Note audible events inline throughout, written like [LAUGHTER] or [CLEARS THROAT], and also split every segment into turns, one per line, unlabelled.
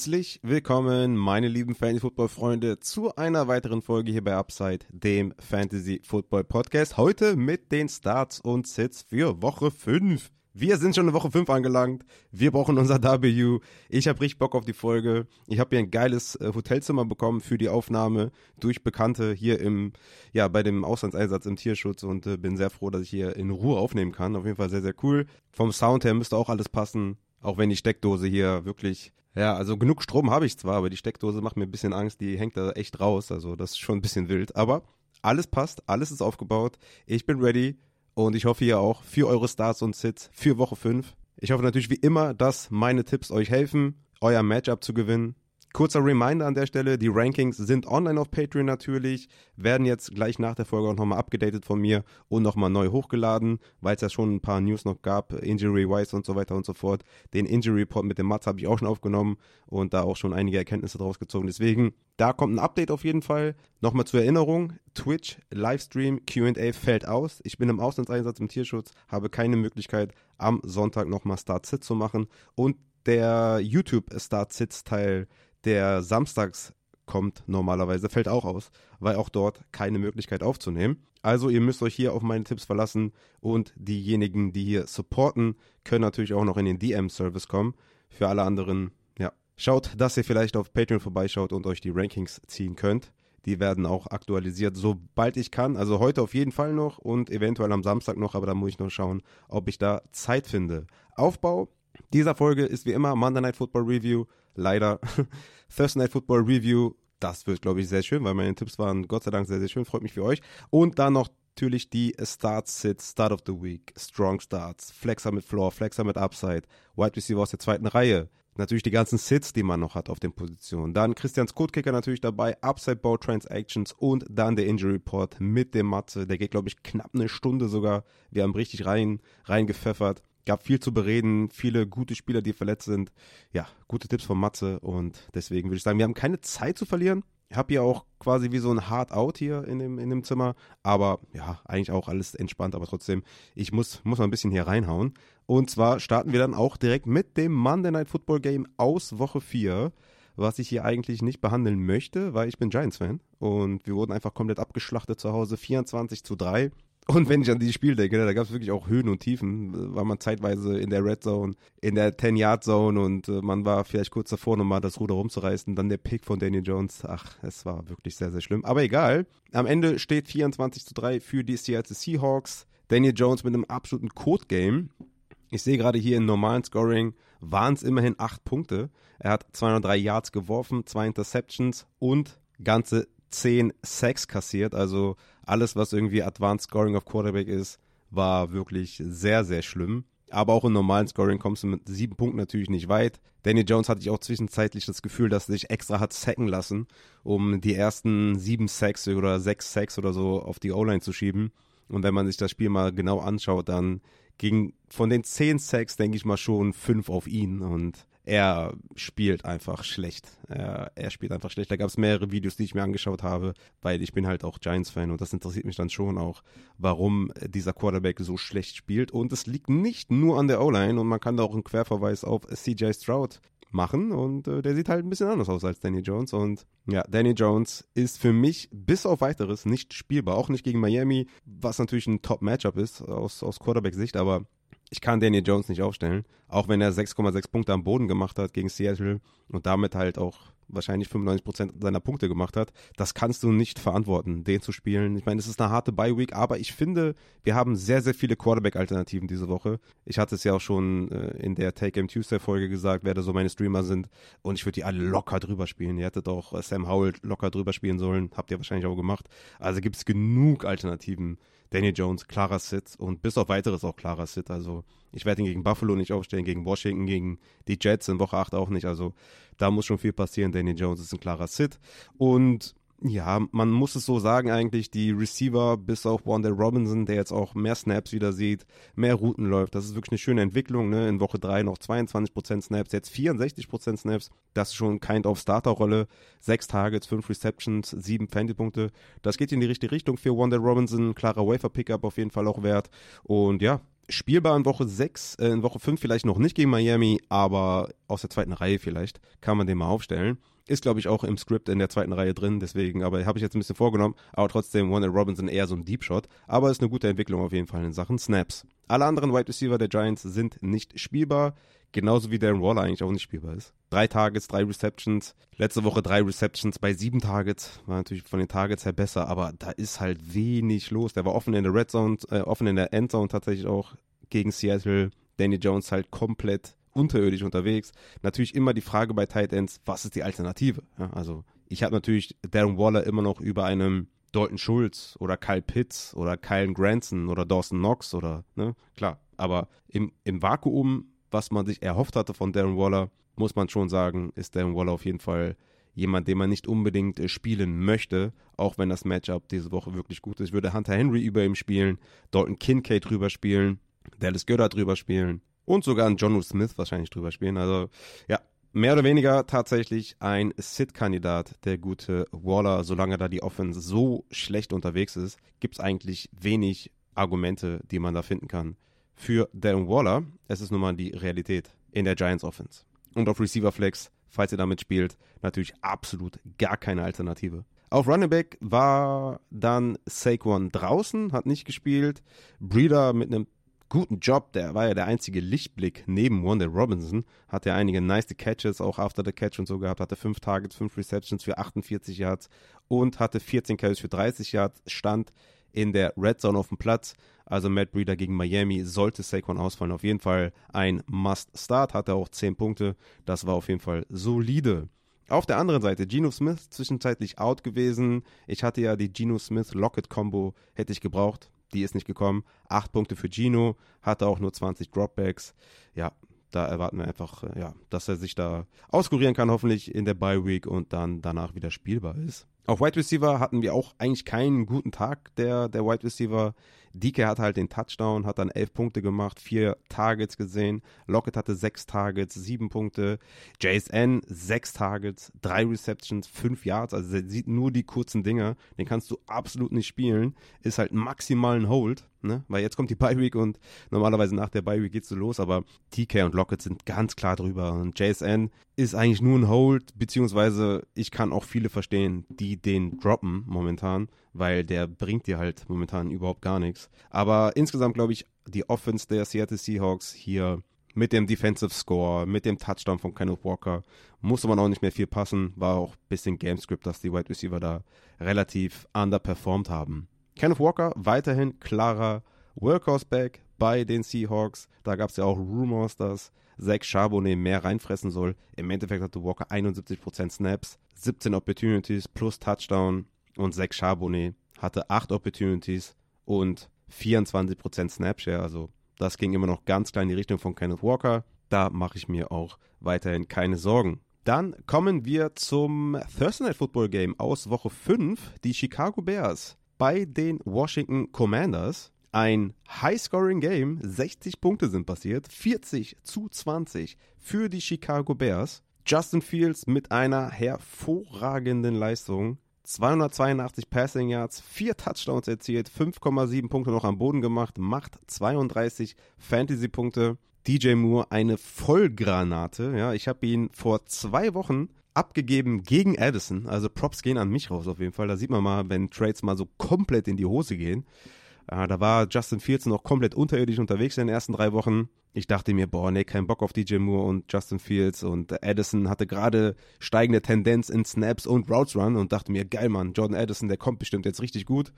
Herzlich willkommen, meine lieben Fantasy-Football-Freunde, zu einer weiteren Folge hier bei Upside, dem Fantasy-Football-Podcast. Heute mit den Starts und Sits für Woche 5. Wir sind schon in Woche 5 angelangt. Wir brauchen unser W. Ich habe richtig Bock auf die Folge. Ich habe hier ein geiles äh, Hotelzimmer bekommen für die Aufnahme durch Bekannte hier im, ja, bei dem Auslandseinsatz im Tierschutz und äh, bin sehr froh, dass ich hier in Ruhe aufnehmen kann. Auf jeden Fall sehr, sehr cool. Vom Sound her müsste auch alles passen. Auch wenn die Steckdose hier wirklich ja, also genug Strom habe ich zwar, aber die Steckdose macht mir ein bisschen Angst, die hängt da echt raus, also das ist schon ein bisschen wild. Aber alles passt, alles ist aufgebaut, ich bin ready und ich hoffe ihr auch für eure Starts und Sits für Woche 5. Ich hoffe natürlich wie immer, dass meine Tipps euch helfen, euer Matchup zu gewinnen. Kurzer Reminder an der Stelle, die Rankings sind online auf Patreon natürlich, werden jetzt gleich nach der Folge auch nochmal abgedatet von mir und nochmal neu hochgeladen, weil es ja schon ein paar News noch gab, Injury-wise und so weiter und so fort. Den Injury-Report mit dem Mats habe ich auch schon aufgenommen und da auch schon einige Erkenntnisse draus gezogen. Deswegen, da kommt ein Update auf jeden Fall. Nochmal zur Erinnerung, Twitch, Livestream, Q&A fällt aus. Ich bin im Auslandseinsatz im Tierschutz, habe keine Möglichkeit, am Sonntag nochmal Start-Sit zu machen und der YouTube-Start-Sits-Teil der samstags kommt normalerweise, fällt auch aus, weil auch dort keine Möglichkeit aufzunehmen. Also ihr müsst euch hier auf meine Tipps verlassen und diejenigen, die hier supporten, können natürlich auch noch in den DM-Service kommen. Für alle anderen, ja, schaut, dass ihr vielleicht auf Patreon vorbeischaut und euch die Rankings ziehen könnt. Die werden auch aktualisiert, sobald ich kann. Also heute auf jeden Fall noch und eventuell am Samstag noch, aber da muss ich noch schauen, ob ich da Zeit finde. Aufbau dieser Folge ist wie immer Monday Night Football Review leider [LAUGHS] Thursday Night Football Review. Das wird, glaube ich, sehr schön, weil meine Tipps waren Gott sei Dank sehr, sehr schön. Freut mich für euch. Und dann noch natürlich die Starts, Sits, Start of the Week, Strong Starts, Flexer mit Floor, Flexer mit Upside, Wide Receiver aus der zweiten Reihe. Natürlich die ganzen Sits, die man noch hat auf den Positionen. Dann Christians Codekicker natürlich dabei, Upside Bow Transactions und dann der Injury Report mit dem Matze. Der geht, glaube ich, knapp eine Stunde sogar. Wir haben richtig rein, reingepfeffert gab viel zu bereden, viele gute Spieler, die verletzt sind. Ja, gute Tipps von Matze und deswegen würde ich sagen, wir haben keine Zeit zu verlieren. Ich habe hier auch quasi wie so ein Hard Out hier in dem, in dem Zimmer, aber ja, eigentlich auch alles entspannt, aber trotzdem, ich muss, muss mal ein bisschen hier reinhauen. Und zwar starten wir dann auch direkt mit dem Monday Night Football Game aus Woche 4 was ich hier eigentlich nicht behandeln möchte, weil ich bin Giants-Fan und wir wurden einfach komplett abgeschlachtet zu Hause, 24 zu 3. Und wenn ich an dieses Spiel denke, ne, da gab es wirklich auch Höhen und Tiefen. War man zeitweise in der Red Zone, in der 10-Yard-Zone und äh, man war vielleicht kurz davor, nochmal das Ruder rumzureißen. Dann der Pick von Daniel Jones. Ach, es war wirklich sehr, sehr schlimm. Aber egal. Am Ende steht 24 zu 3 für die Seattle Seahawks. Daniel Jones mit einem absoluten Code-Game. Ich sehe gerade hier im normalen Scoring waren es immerhin 8 Punkte. Er hat 203 Yards geworfen, zwei Interceptions und ganze 10 Sacks kassiert. Also alles, was irgendwie Advanced Scoring of Quarterback ist, war wirklich sehr, sehr schlimm. Aber auch im normalen Scoring kommst du mit sieben Punkten natürlich nicht weit. Danny Jones hatte ich auch zwischenzeitlich das Gefühl, dass er sich extra hat sacken lassen, um die ersten sieben Sacks oder sechs Sacks oder so auf die O-Line zu schieben. Und wenn man sich das Spiel mal genau anschaut, dann ging von den zehn Sacks, denke ich mal, schon fünf auf ihn. Und er spielt einfach schlecht. Er, er spielt einfach schlecht. Da gab es mehrere Videos, die ich mir angeschaut habe, weil ich bin halt auch Giants-Fan und das interessiert mich dann schon auch, warum dieser Quarterback so schlecht spielt. Und es liegt nicht nur an der O-Line und man kann da auch einen Querverweis auf CJ Stroud machen und äh, der sieht halt ein bisschen anders aus als Danny Jones und ja, Danny Jones ist für mich bis auf weiteres nicht spielbar, auch nicht gegen Miami, was natürlich ein Top-Matchup ist aus, aus Quarterback-Sicht, aber ich kann Daniel Jones nicht aufstellen, auch wenn er 6,6 Punkte am Boden gemacht hat gegen Seattle und damit halt auch wahrscheinlich 95% seiner Punkte gemacht hat. Das kannst du nicht verantworten, den zu spielen. Ich meine, es ist eine harte Bye-Week, aber ich finde, wir haben sehr, sehr viele Quarterback-Alternativen diese Woche. Ich hatte es ja auch schon äh, in der Take Game Tuesday-Folge gesagt, wer da so meine Streamer sind. Und ich würde die alle locker drüber spielen. Ihr hättet auch äh, Sam Howell locker drüber spielen sollen. Habt ihr wahrscheinlich auch gemacht. Also gibt es genug Alternativen. Daniel Jones, klarer Sit und bis auf weiteres auch klarer Sit. Also ich werde ihn gegen Buffalo nicht aufstellen, gegen Washington, gegen die Jets in Woche 8 auch nicht. Also da muss schon viel passieren. Daniel Jones ist ein klarer Sit. Und ja, man muss es so sagen eigentlich, die Receiver bis auf Wanda Robinson, der jetzt auch mehr Snaps wieder sieht, mehr Routen läuft, das ist wirklich eine schöne Entwicklung, ne? In Woche 3 noch 22% Snaps, jetzt 64% Snaps, das ist schon kind of Starterrolle, 6 Targets, 5 Receptions, 7 Fantasy-Punkte, das geht in die richtige Richtung für Wanda Robinson, klarer Wafer-Pickup auf jeden Fall auch wert. Und ja, spielbar in Woche 6, äh, in Woche 5 vielleicht noch nicht gegen Miami, aber aus der zweiten Reihe vielleicht kann man den mal aufstellen. Ist, glaube ich, auch im Skript in der zweiten Reihe drin, deswegen, aber habe ich jetzt ein bisschen vorgenommen. Aber trotzdem, Warner Robinson eher so ein Deep Shot. Aber ist eine gute Entwicklung auf jeden Fall in Sachen Snaps. Alle anderen Wide Receiver der Giants sind nicht spielbar. Genauso wie Darren Waller eigentlich auch nicht spielbar ist. Drei Targets, drei Receptions. Letzte Woche drei Receptions bei sieben Targets. War natürlich von den Targets her besser, aber da ist halt wenig los. Der war offen in der Red Zone, äh, offen in der Endzone tatsächlich auch gegen Seattle. Danny Jones halt komplett unterirdisch unterwegs. Natürlich immer die Frage bei Tight Ends, was ist die Alternative? Ja, also ich habe natürlich Darren Waller immer noch über einem Dalton Schulz oder Kyle Pitts oder Kyle Granson oder Dawson Knox oder, ne, klar. Aber im, im Vakuum, was man sich erhofft hatte von Darren Waller, muss man schon sagen, ist Darren Waller auf jeden Fall jemand, den man nicht unbedingt äh, spielen möchte, auch wenn das Matchup diese Woche wirklich gut ist. Ich würde Hunter Henry über ihm spielen, Dalton Kincaid drüber spielen, Dallas Goddard drüber spielen, und sogar einen John Smith wahrscheinlich drüber spielen. Also ja, mehr oder weniger tatsächlich ein Sit-Kandidat, der gute Waller. Solange da die Offense so schlecht unterwegs ist, gibt es eigentlich wenig Argumente, die man da finden kann. Für Darren Waller, es ist nun mal die Realität in der Giants Offense. Und auf Receiver Flex, falls ihr damit spielt, natürlich absolut gar keine Alternative. Auf Running Back war dann Saquon draußen, hat nicht gespielt. Breeder mit einem guten Job. Der war ja der einzige Lichtblick neben Wanda Robinson. Hatte ja einige nice Catches, auch after the catch und so gehabt. Hatte fünf Targets, fünf Receptions für 48 Yards und hatte 14 Carries für 30 Yards. Stand in der Red Zone auf dem Platz. Also Matt Breeder gegen Miami sollte Saquon ausfallen. Auf jeden Fall ein Must-Start. Hatte auch 10 Punkte. Das war auf jeden Fall solide. Auf der anderen Seite, Geno Smith zwischenzeitlich out gewesen. Ich hatte ja die Geno Smith-Lockett-Kombo, hätte ich gebraucht die ist nicht gekommen. Acht Punkte für Gino, hatte auch nur 20 Dropbacks. Ja, da erwarten wir einfach, ja, dass er sich da auskurieren kann, hoffentlich in der Bye Week und dann danach wieder spielbar ist. Auf Wide Receiver hatten wir auch eigentlich keinen guten Tag der, der Wide Receiver. DK hatte halt den Touchdown, hat dann elf Punkte gemacht, vier Targets gesehen. Lockett hatte sechs Targets, sieben Punkte. JSN sechs Targets, drei Receptions, fünf Yards. Also er sieht nur die kurzen Dinger. Den kannst du absolut nicht spielen. Ist halt maximal ein Hold, ne? Weil jetzt kommt die Bye Week und normalerweise nach der Bye Week geht's so los. Aber TK und Lockett sind ganz klar drüber. Und JSN ist eigentlich nur ein Hold, beziehungsweise ich kann auch viele verstehen, die den droppen momentan, weil der bringt dir halt momentan überhaupt gar nichts. Aber insgesamt glaube ich, die Offense der Seattle Seahawks hier mit dem Defensive Score, mit dem Touchdown von Kenneth Walker, musste man auch nicht mehr viel passen. War auch ein bisschen Gamescript, dass die Wide Receiver da relativ underperformed haben. Kenneth Walker weiterhin klarer Workhorse-Back bei den Seahawks. Da gab es ja auch Rumors, dass Zach Charbonnet mehr reinfressen soll. Im Endeffekt hatte Walker 71% Snaps, 17 Opportunities plus Touchdown und Zach Charbonnet hatte 8 Opportunities und 24% Snapshare. Also das ging immer noch ganz klar in die Richtung von Kenneth Walker. Da mache ich mir auch weiterhin keine Sorgen. Dann kommen wir zum Thursday Night Football Game aus Woche 5. Die Chicago Bears bei den Washington Commanders. Ein High-Scoring-Game, 60 Punkte sind passiert, 40 zu 20 für die Chicago Bears. Justin Fields mit einer hervorragenden Leistung. 282 Passing Yards, 4 Touchdowns erzielt, 5,7 Punkte noch am Boden gemacht, macht 32 Fantasy-Punkte. DJ Moore eine Vollgranate. Ja, ich habe ihn vor zwei Wochen abgegeben gegen Addison. Also Props gehen an mich raus auf jeden Fall. Da sieht man mal, wenn Trades mal so komplett in die Hose gehen. Äh, da war Justin Fields noch komplett unterirdisch unterwegs in den ersten drei Wochen. Ich dachte mir, boah, nee, kein Bock auf DJ Moore und Justin Fields und Addison hatte gerade steigende Tendenz in Snaps und Routes Run und dachte mir, geil, Mann, Jordan Addison, der kommt bestimmt jetzt richtig gut.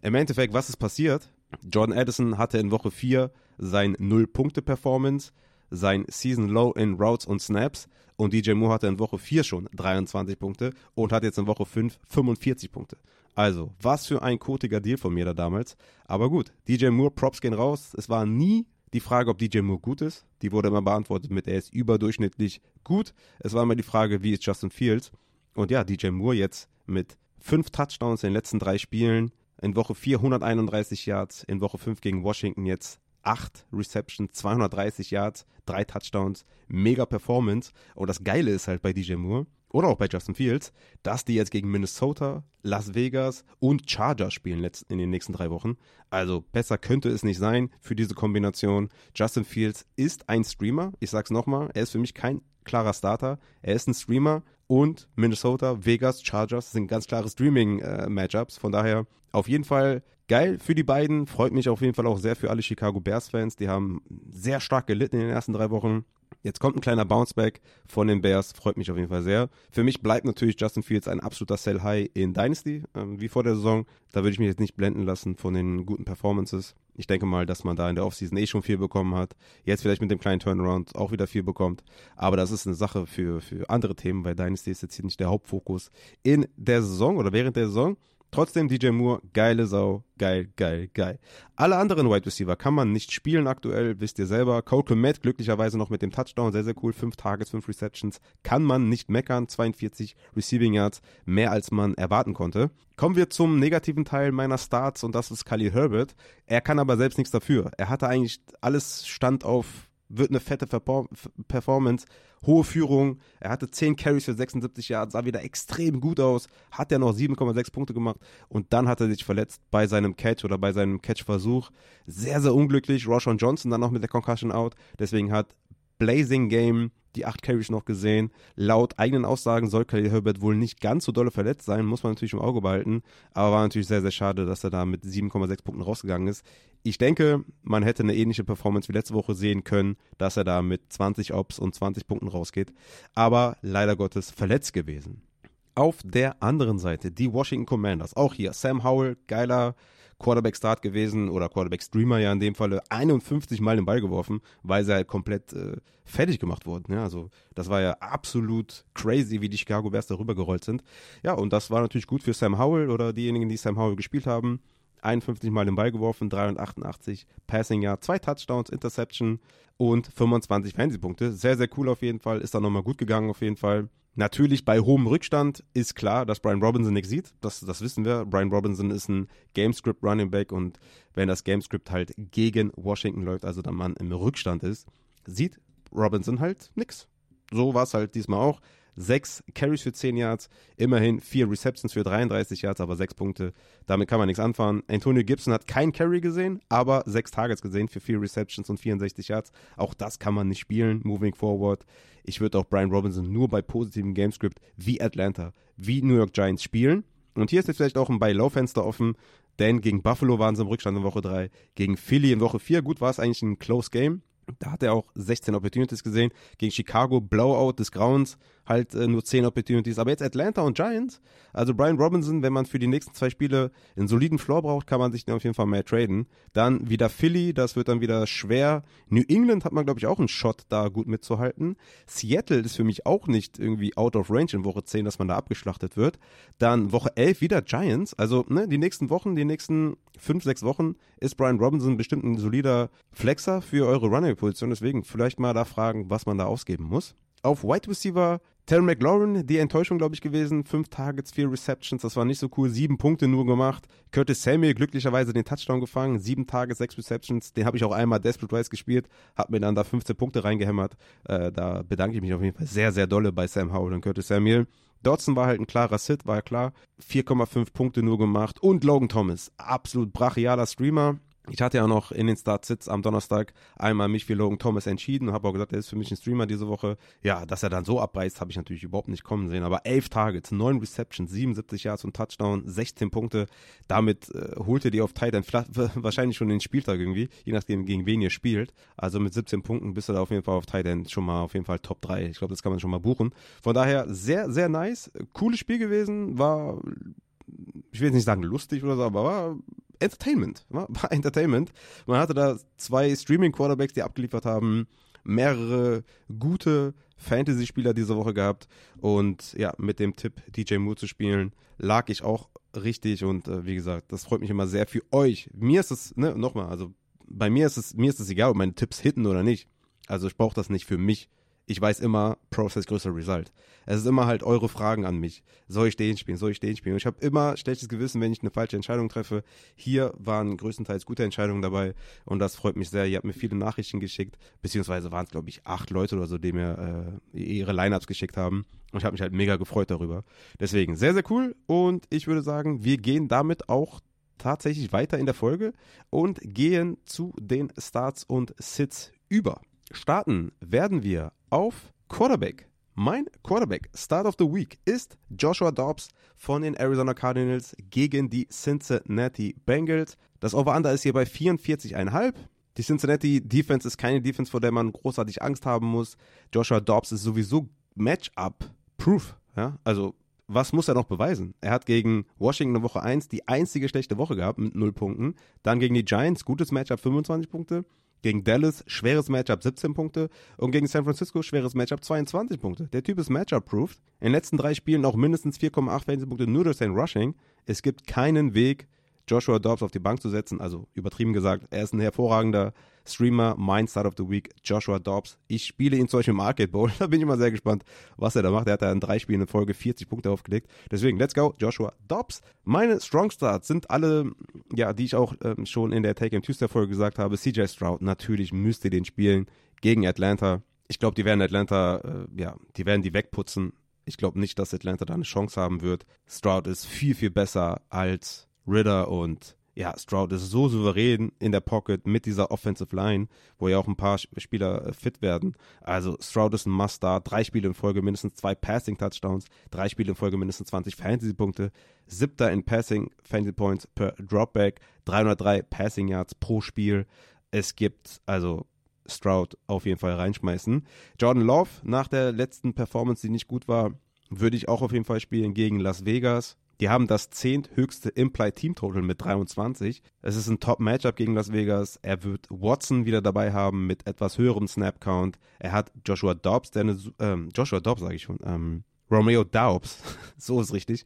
Im Endeffekt, was ist passiert? Jordan Addison hatte in Woche 4 sein Null-Punkte-Performance, sein Season Low in Routes und Snaps und DJ Moore hatte in Woche 4 schon 23 Punkte und hat jetzt in Woche 5 45 Punkte. Also, was für ein kotiger Deal von mir da damals. Aber gut, DJ Moore, Props gehen raus. Es war nie die Frage, ob DJ Moore gut ist. Die wurde immer beantwortet mit, er ist überdurchschnittlich gut. Es war immer die Frage, wie ist Justin Fields? Und ja, DJ Moore jetzt mit fünf Touchdowns in den letzten drei Spielen. In Woche 4 131 Yards, in Woche 5 gegen Washington jetzt 8 Receptions, 230 Yards, 3 Touchdowns, mega Performance. Und das Geile ist halt bei DJ Moore, oder auch bei Justin Fields, dass die jetzt gegen Minnesota, Las Vegas und Chargers spielen in den nächsten drei Wochen. Also besser könnte es nicht sein für diese Kombination. Justin Fields ist ein Streamer. Ich sag's nochmal, er ist für mich kein klarer Starter. Er ist ein Streamer und Minnesota, Vegas, Chargers sind ganz klare Streaming-Matchups. Äh, Von daher auf jeden Fall geil für die beiden. Freut mich auf jeden Fall auch sehr für alle Chicago Bears-Fans. Die haben sehr stark gelitten in den ersten drei Wochen. Jetzt kommt ein kleiner Bounceback von den Bears, freut mich auf jeden Fall sehr. Für mich bleibt natürlich Justin Fields ein absoluter Sell High in Dynasty, äh, wie vor der Saison. Da würde ich mich jetzt nicht blenden lassen von den guten Performances. Ich denke mal, dass man da in der Offseason eh schon viel bekommen hat. Jetzt vielleicht mit dem kleinen Turnaround auch wieder viel bekommt. Aber das ist eine Sache für, für andere Themen, weil Dynasty ist jetzt hier nicht der Hauptfokus in der Saison oder während der Saison. Trotzdem DJ Moore, geile Sau, geil, geil, geil. Alle anderen Wide Receiver kann man nicht spielen aktuell, wisst ihr selber. Cole Komet glücklicherweise noch mit dem Touchdown, sehr, sehr cool. Fünf Targets, fünf Receptions. Kann man nicht meckern. 42 Receiving Yards, mehr als man erwarten konnte. Kommen wir zum negativen Teil meiner Starts und das ist Khalil Herbert. Er kann aber selbst nichts dafür. Er hatte eigentlich alles stand auf wird eine fette Performance, hohe Führung. Er hatte 10 Carries für 76 Yards, sah wieder extrem gut aus, hat ja noch 7,6 Punkte gemacht und dann hat er sich verletzt bei seinem Catch oder bei seinem Catch-Versuch. Sehr, sehr unglücklich. Roshan Johnson dann noch mit der Concussion out. Deswegen hat Blazing Game die acht Carries noch gesehen. Laut eigenen Aussagen soll Khalil Herbert wohl nicht ganz so dolle verletzt sein, muss man natürlich im Auge behalten. Aber war natürlich sehr, sehr schade, dass er da mit 7,6 Punkten rausgegangen ist. Ich denke, man hätte eine ähnliche Performance wie letzte Woche sehen können, dass er da mit 20 Ops und 20 Punkten rausgeht. Aber leider Gottes verletzt gewesen. Auf der anderen Seite die Washington Commanders. Auch hier Sam Howell, geiler Quarterback-Start gewesen oder Quarterback-Streamer ja in dem Falle 51 Mal den Ball geworfen, weil sie halt komplett äh, fertig gemacht wurden. Ja, also das war ja absolut crazy, wie die Chicago Bears darüber gerollt sind. Ja, und das war natürlich gut für Sam Howell oder diejenigen, die Sam Howell gespielt haben. 51 Mal den Ball geworfen, 388 Passing Yard, zwei Touchdowns, Interception und 25 Fantasy-Punkte. Sehr, sehr cool auf jeden Fall. Ist dann nochmal gut gegangen auf jeden Fall. Natürlich bei hohem Rückstand ist klar, dass Brian Robinson nichts sieht. Das, das wissen wir. Brian Robinson ist ein Gamescript Running Back und wenn das Gamescript halt gegen Washington läuft, also dann man im Rückstand ist, sieht Robinson halt nichts. So war es halt diesmal auch. Sechs Carries für 10 Yards, immerhin vier Receptions für 33 Yards, aber sechs Punkte. Damit kann man nichts anfangen. Antonio Gibson hat kein Carry gesehen, aber sechs Targets gesehen für vier Receptions und 64 Yards. Auch das kann man nicht spielen, moving forward. Ich würde auch Brian Robinson nur bei positivem Gamescript wie Atlanta, wie New York Giants spielen. Und hier ist jetzt vielleicht auch ein Buy-Low-Fenster offen, denn gegen Buffalo waren sie im Rückstand in Woche 3, gegen Philly in Woche 4. Gut, war es eigentlich ein Close Game. Da hat er auch 16 Opportunities gesehen. Gegen Chicago, Blowout des Grauens, halt äh, nur 10 Opportunities. Aber jetzt Atlanta und Giants. Also Brian Robinson, wenn man für die nächsten zwei Spiele einen soliden Floor braucht, kann man sich den auf jeden Fall mehr traden. Dann wieder Philly, das wird dann wieder schwer. New England hat man, glaube ich, auch einen Shot, da gut mitzuhalten. Seattle ist für mich auch nicht irgendwie out of range in Woche 10, dass man da abgeschlachtet wird. Dann Woche 11 wieder Giants. Also ne, die nächsten Wochen, die nächsten 5, 6 Wochen ist Brian Robinson bestimmt ein solider Flexer für eure Running-Position. Deswegen vielleicht mal da fragen, was man da ausgeben muss. Auf Wide Receiver Terry McLaurin, die Enttäuschung, glaube ich, gewesen. Fünf Targets, vier Receptions, das war nicht so cool. Sieben Punkte nur gemacht. Curtis Samuel glücklicherweise den Touchdown gefangen. Sieben Targets, sechs Receptions. Den habe ich auch einmal Desperate Rise gespielt. Habe mir dann da 15 Punkte reingehämmert. Äh, da bedanke ich mich auf jeden Fall sehr, sehr dolle bei Sam Howell und Curtis Samuel. Dodson war halt ein klarer Sit, war ja klar. 4,5 Punkte nur gemacht. Und Logan Thomas, absolut brachialer Streamer. Ich hatte ja noch in den Start-Sits am Donnerstag einmal mich für Logan Thomas entschieden und habe auch gesagt, er ist für mich ein Streamer diese Woche. Ja, dass er dann so abreißt, habe ich natürlich überhaupt nicht kommen sehen. Aber elf Targets, neun Receptions, 77 Yards und Touchdown, 16 Punkte. Damit äh, holt ihr die auf Tight End [LAUGHS] wahrscheinlich schon den Spieltag irgendwie, je nachdem gegen wen ihr spielt. Also mit 17 Punkten bist du da auf jeden Fall auf Tight End schon mal auf jeden Fall Top 3. Ich glaube, das kann man schon mal buchen. Von daher sehr, sehr nice. Cooles Spiel gewesen, war ich will jetzt nicht sagen lustig oder so, aber war Entertainment. [LAUGHS] War, Entertainment. Man hatte da zwei Streaming-Quarterbacks, die abgeliefert haben, mehrere gute Fantasy-Spieler diese Woche gehabt und ja, mit dem Tipp, DJ Moore zu spielen, lag ich auch richtig und äh, wie gesagt, das freut mich immer sehr für euch. Mir ist es, ne, nochmal, also bei mir ist es, mir ist es egal, ob meine Tipps hitten oder nicht. Also ich brauche das nicht für mich ich weiß immer, Process größer Result. Es ist immer halt eure Fragen an mich. Soll ich den spielen? Soll ich den spielen? Und ich habe immer schlechtes Gewissen, wenn ich eine falsche Entscheidung treffe. Hier waren größtenteils gute Entscheidungen dabei und das freut mich sehr. Ihr habt mir viele Nachrichten geschickt, beziehungsweise waren es, glaube ich, acht Leute oder so, die mir äh, ihre Lineups geschickt haben. Und ich habe mich halt mega gefreut darüber. Deswegen sehr, sehr cool. Und ich würde sagen, wir gehen damit auch tatsächlich weiter in der Folge und gehen zu den Starts und Sits über. Starten werden wir auf Quarterback. Mein Quarterback Start of the Week ist Joshua Dobbs von den Arizona Cardinals gegen die Cincinnati Bengals. Das Over-Under ist hier bei 44,5. Die Cincinnati Defense ist keine Defense, vor der man großartig Angst haben muss. Joshua Dobbs ist sowieso Matchup-proof. Ja? Also, was muss er noch beweisen? Er hat gegen Washington in Woche 1 die einzige schlechte Woche gehabt mit 0 Punkten. Dann gegen die Giants, gutes Matchup, 25 Punkte. Gegen Dallas schweres Matchup 17 Punkte und gegen San Francisco schweres Matchup 22 Punkte. Der Typ ist Matchup-proof. In den letzten drei Spielen auch mindestens 4,8 Fantasy-Punkte nur durch sein Rushing. Es gibt keinen Weg, Joshua Dobbs auf die Bank zu setzen. Also übertrieben gesagt, er ist ein hervorragender Streamer, mein Start of the Week, Joshua Dobbs. Ich spiele ihn zum Beispiel im Arcade Bowl. [LAUGHS] Da bin ich mal sehr gespannt, was er da macht. Er hat da in drei Spielen in Folge 40 Punkte aufgelegt. Deswegen, let's go, Joshua Dobbs. Meine Strong Starts sind alle, ja, die ich auch ähm, schon in der Take and Tuesday Folge gesagt habe. CJ Stroud, natürlich müsst ihr den spielen gegen Atlanta. Ich glaube, die werden Atlanta, äh, ja, die werden die wegputzen. Ich glaube nicht, dass Atlanta da eine Chance haben wird. Stroud ist viel, viel besser als Ritter und ja, Stroud ist so souverän in der Pocket mit dieser Offensive Line, wo ja auch ein paar Spieler äh, fit werden. Also Stroud ist ein Must-Start. Drei Spiele in Folge mindestens zwei Passing-Touchdowns, drei Spiele in Folge mindestens 20 Fantasy-Punkte, siebter in Passing Fantasy Points per Dropback, 303 Passing Yards pro Spiel. Es gibt also Stroud auf jeden Fall reinschmeißen. Jordan Love nach der letzten Performance, die nicht gut war, würde ich auch auf jeden Fall spielen gegen Las Vegas. Die haben das zehnthöchste Implied Team Total mit 23. Es ist ein Top-Matchup gegen Las Vegas. Er wird Watson wieder dabei haben mit etwas höherem Snap-Count. Er hat Joshua Dobbs, der eine, ähm, Joshua Dobbs sage ich schon, ähm, Romeo Dobbs, [LAUGHS] so ist richtig,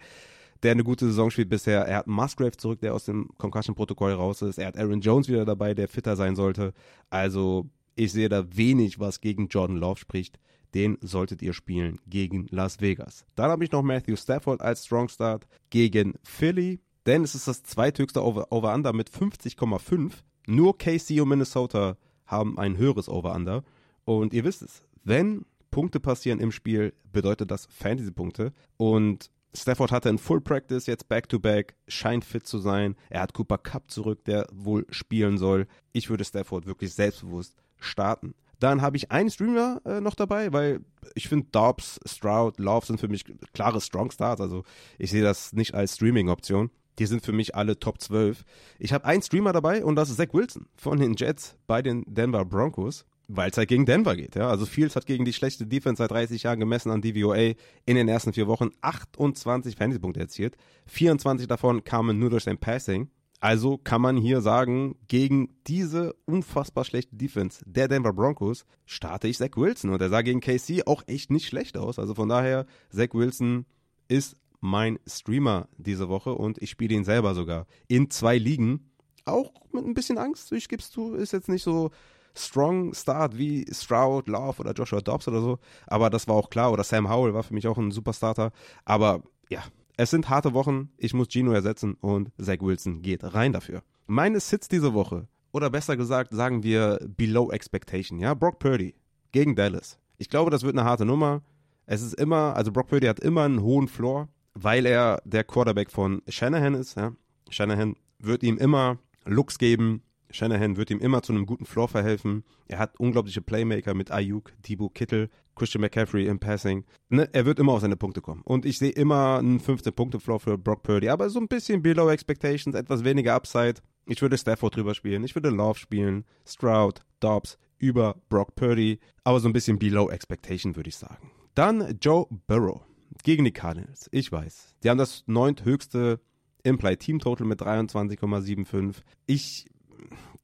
der eine gute Saison spielt bisher. Er hat Musgrave zurück, der aus dem Concussion-Protokoll raus ist. Er hat Aaron Jones wieder dabei, der fitter sein sollte. Also ich sehe da wenig, was gegen Jordan Love spricht den solltet ihr spielen gegen Las Vegas. Dann habe ich noch Matthew Stafford als Strong Start gegen Philly, denn es ist das zweithöchste Over-Under mit 50,5. Nur KC und Minnesota haben ein höheres Over-Under. Und ihr wisst es, wenn Punkte passieren im Spiel, bedeutet das Fantasy-Punkte. Und Stafford hatte in Full Practice jetzt Back-to-Back, -back, scheint fit zu sein. Er hat Cooper Cup zurück, der wohl spielen soll. Ich würde Stafford wirklich selbstbewusst starten. Dann habe ich einen Streamer äh, noch dabei, weil ich finde Dobbs, Stroud, Love sind für mich klare Strong Starts. Also ich sehe das nicht als Streaming-Option. Die sind für mich alle Top 12. Ich habe einen Streamer dabei und das ist Zach Wilson von den Jets bei den Denver Broncos, weil es halt gegen Denver geht. Ja? Also Fields hat gegen die schlechte Defense seit 30 Jahren gemessen an DVOA in den ersten vier Wochen 28 Fantasy-Punkte erzielt. 24 davon kamen nur durch sein Passing. Also kann man hier sagen, gegen diese unfassbar schlechte Defense der Denver Broncos starte ich Zach Wilson. Und er sah gegen KC auch echt nicht schlecht aus. Also von daher, Zach Wilson ist mein Streamer diese Woche und ich spiele ihn selber sogar in zwei Ligen. Auch mit ein bisschen Angst, ich gib's zu, ist jetzt nicht so strong Start wie Stroud, Love oder Joshua Dobbs oder so. Aber das war auch klar. Oder Sam Howell war für mich auch ein Superstarter. Aber ja, es sind harte Wochen, ich muss Gino ersetzen und Zach Wilson geht rein dafür. Meine Sits diese Woche, oder besser gesagt, sagen wir below expectation, ja, Brock Purdy gegen Dallas. Ich glaube, das wird eine harte Nummer. Es ist immer, also Brock Purdy hat immer einen hohen Floor, weil er der Quarterback von Shanahan ist, ja. Shanahan wird ihm immer Looks geben, Shanahan wird ihm immer zu einem guten Floor verhelfen. Er hat unglaubliche Playmaker mit Ayuk, Debo Kittel, Christian McCaffrey im Passing. Ne, er wird immer auf seine Punkte kommen. Und ich sehe immer einen 15-Punkte-Floor für Brock Purdy, aber so ein bisschen below expectations, etwas weniger Upside. Ich würde Stafford drüber spielen, ich würde Love spielen, Stroud, Dobbs über Brock Purdy, aber so ein bisschen below expectation würde ich sagen. Dann Joe Burrow gegen die Cardinals. Ich weiß, die haben das neunthöchste Implied Team Total mit 23,75. Ich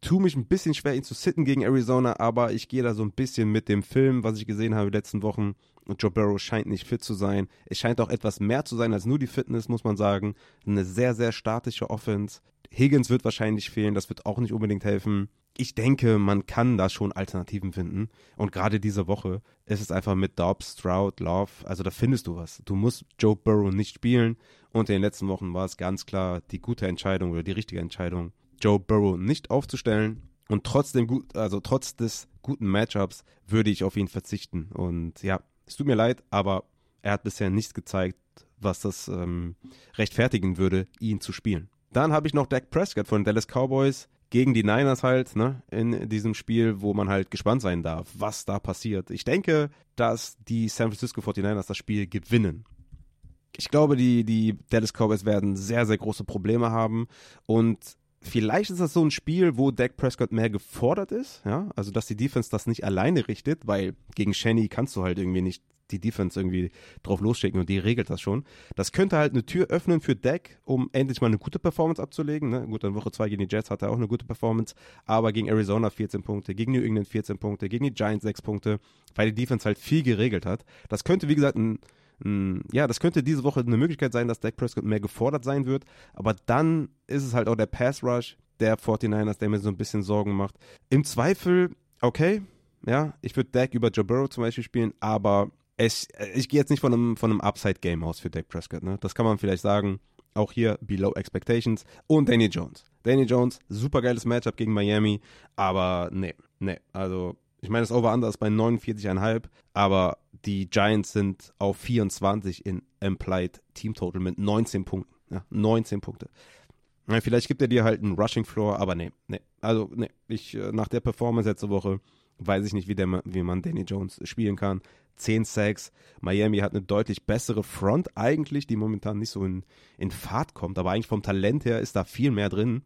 tue mich ein bisschen schwer, ihn zu sitten gegen Arizona, aber ich gehe da so ein bisschen mit dem Film, was ich gesehen habe die letzten Wochen. Und Joe Burrow scheint nicht fit zu sein. Es scheint auch etwas mehr zu sein als nur die Fitness, muss man sagen. Eine sehr, sehr statische Offense. Higgins wird wahrscheinlich fehlen, das wird auch nicht unbedingt helfen. Ich denke, man kann da schon Alternativen finden. Und gerade diese Woche ist es einfach mit Dobbs, Stroud, Love, also da findest du was. Du musst Joe Burrow nicht spielen. Und in den letzten Wochen war es ganz klar die gute Entscheidung oder die richtige Entscheidung, Joe Burrow nicht aufzustellen. Und trotzdem gut, also trotz des guten Matchups würde ich auf ihn verzichten. Und ja, es tut mir leid, aber er hat bisher nichts gezeigt, was das ähm, rechtfertigen würde, ihn zu spielen. Dann habe ich noch Dak Prescott von den Dallas Cowboys gegen die Niners halt, ne, in diesem Spiel, wo man halt gespannt sein darf, was da passiert. Ich denke, dass die San Francisco 49ers das Spiel gewinnen. Ich glaube, die, die Dallas Cowboys werden sehr, sehr große Probleme haben und vielleicht ist das so ein Spiel, wo Dak Prescott mehr gefordert ist, ja, also dass die Defense das nicht alleine richtet, weil gegen Shenny kannst du halt irgendwie nicht die Defense irgendwie drauf losschicken und die regelt das schon. Das könnte halt eine Tür öffnen für Dak, um endlich mal eine gute Performance abzulegen. Ne? Gut, in Woche 2 gegen die Jets hat er auch eine gute Performance, aber gegen Arizona 14 Punkte, gegen New England 14 Punkte, gegen die Giants 6 Punkte, weil die Defense halt viel geregelt hat. Das könnte, wie gesagt, ein ja, das könnte diese Woche eine Möglichkeit sein, dass Dak Prescott mehr gefordert sein wird. Aber dann ist es halt auch der Pass Rush der 49ers, der mir so ein bisschen Sorgen macht. Im Zweifel, okay, ja, ich würde Dak über Joe Burrow zum Beispiel spielen, aber es, ich gehe jetzt nicht von einem, von einem Upside-Game aus für Dak Prescott. Ne? Das kann man vielleicht sagen. Auch hier below expectations. Und Danny Jones. Danny Jones, super geiles Matchup gegen Miami, aber nee, nee. Also, ich meine, das Over-Under ist bei 49,5, aber die Giants sind auf 24 in Implied Team Total mit 19 Punkten. Ja, 19 Punkte. Ja, vielleicht gibt er dir halt einen Rushing Floor, aber nee, nee. Also, nee. Ich, äh, nach der Performance letzte Woche weiß ich nicht, wie, der, wie man Danny Jones spielen kann. 10 Sacks. Miami hat eine deutlich bessere Front eigentlich, die momentan nicht so in, in Fahrt kommt. Aber eigentlich vom Talent her ist da viel mehr drin,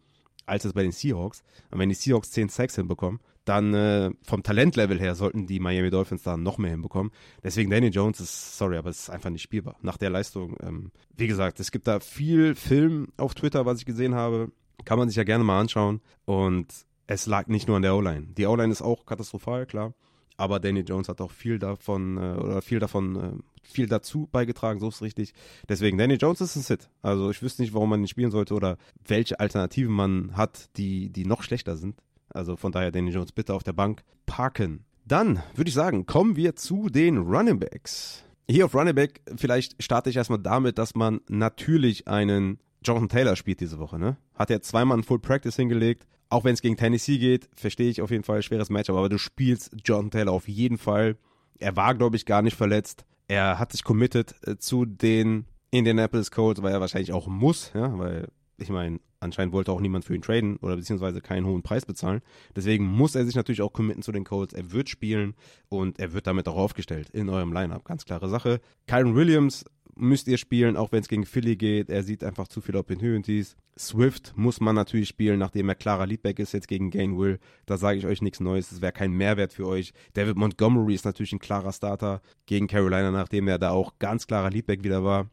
als es bei den Seahawks. Und wenn die Seahawks 10 Sacks hinbekommen, dann äh, vom Talentlevel her sollten die Miami Dolphins da noch mehr hinbekommen. Deswegen Danny Jones ist, sorry, aber es ist einfach nicht spielbar. Nach der Leistung, ähm, wie gesagt, es gibt da viel Film auf Twitter, was ich gesehen habe. Kann man sich ja gerne mal anschauen. Und es lag nicht nur an der O-Line. Die O-Line ist auch katastrophal, klar aber Danny Jones hat auch viel davon äh, oder viel davon äh, viel dazu beigetragen, so ist richtig. Deswegen Danny Jones ist ein Sit. Also ich wüsste nicht, warum man ihn spielen sollte oder welche Alternativen man hat, die die noch schlechter sind. Also von daher Danny Jones bitte auf der Bank parken. Dann würde ich sagen, kommen wir zu den Running Backs. Hier auf Running Back, vielleicht starte ich erstmal damit, dass man natürlich einen Jonathan Taylor spielt diese Woche, ne? Hat er zweimal ein Full Practice hingelegt, auch wenn es gegen Tennessee geht, verstehe ich auf jeden Fall, schweres Matchup, aber du spielst Jonathan Taylor auf jeden Fall. Er war, glaube ich, gar nicht verletzt. Er hat sich committed äh, zu den Indianapolis Colts, weil er wahrscheinlich auch muss, ja, weil ich meine, anscheinend wollte auch niemand für ihn traden oder beziehungsweise keinen hohen Preis bezahlen. Deswegen muss er sich natürlich auch committen zu den Colts. Er wird spielen und er wird damit auch aufgestellt in eurem Lineup. Ganz klare Sache. Kyron Williams müsst ihr spielen, auch wenn es gegen Philly geht. Er sieht einfach zu viele Opportunities. Swift muss man natürlich spielen, nachdem er klarer Leadback ist jetzt gegen Gainwill. Da sage ich euch nichts Neues. Das wäre kein Mehrwert für euch. David Montgomery ist natürlich ein klarer Starter gegen Carolina, nachdem er da auch ganz klarer Leadback wieder war.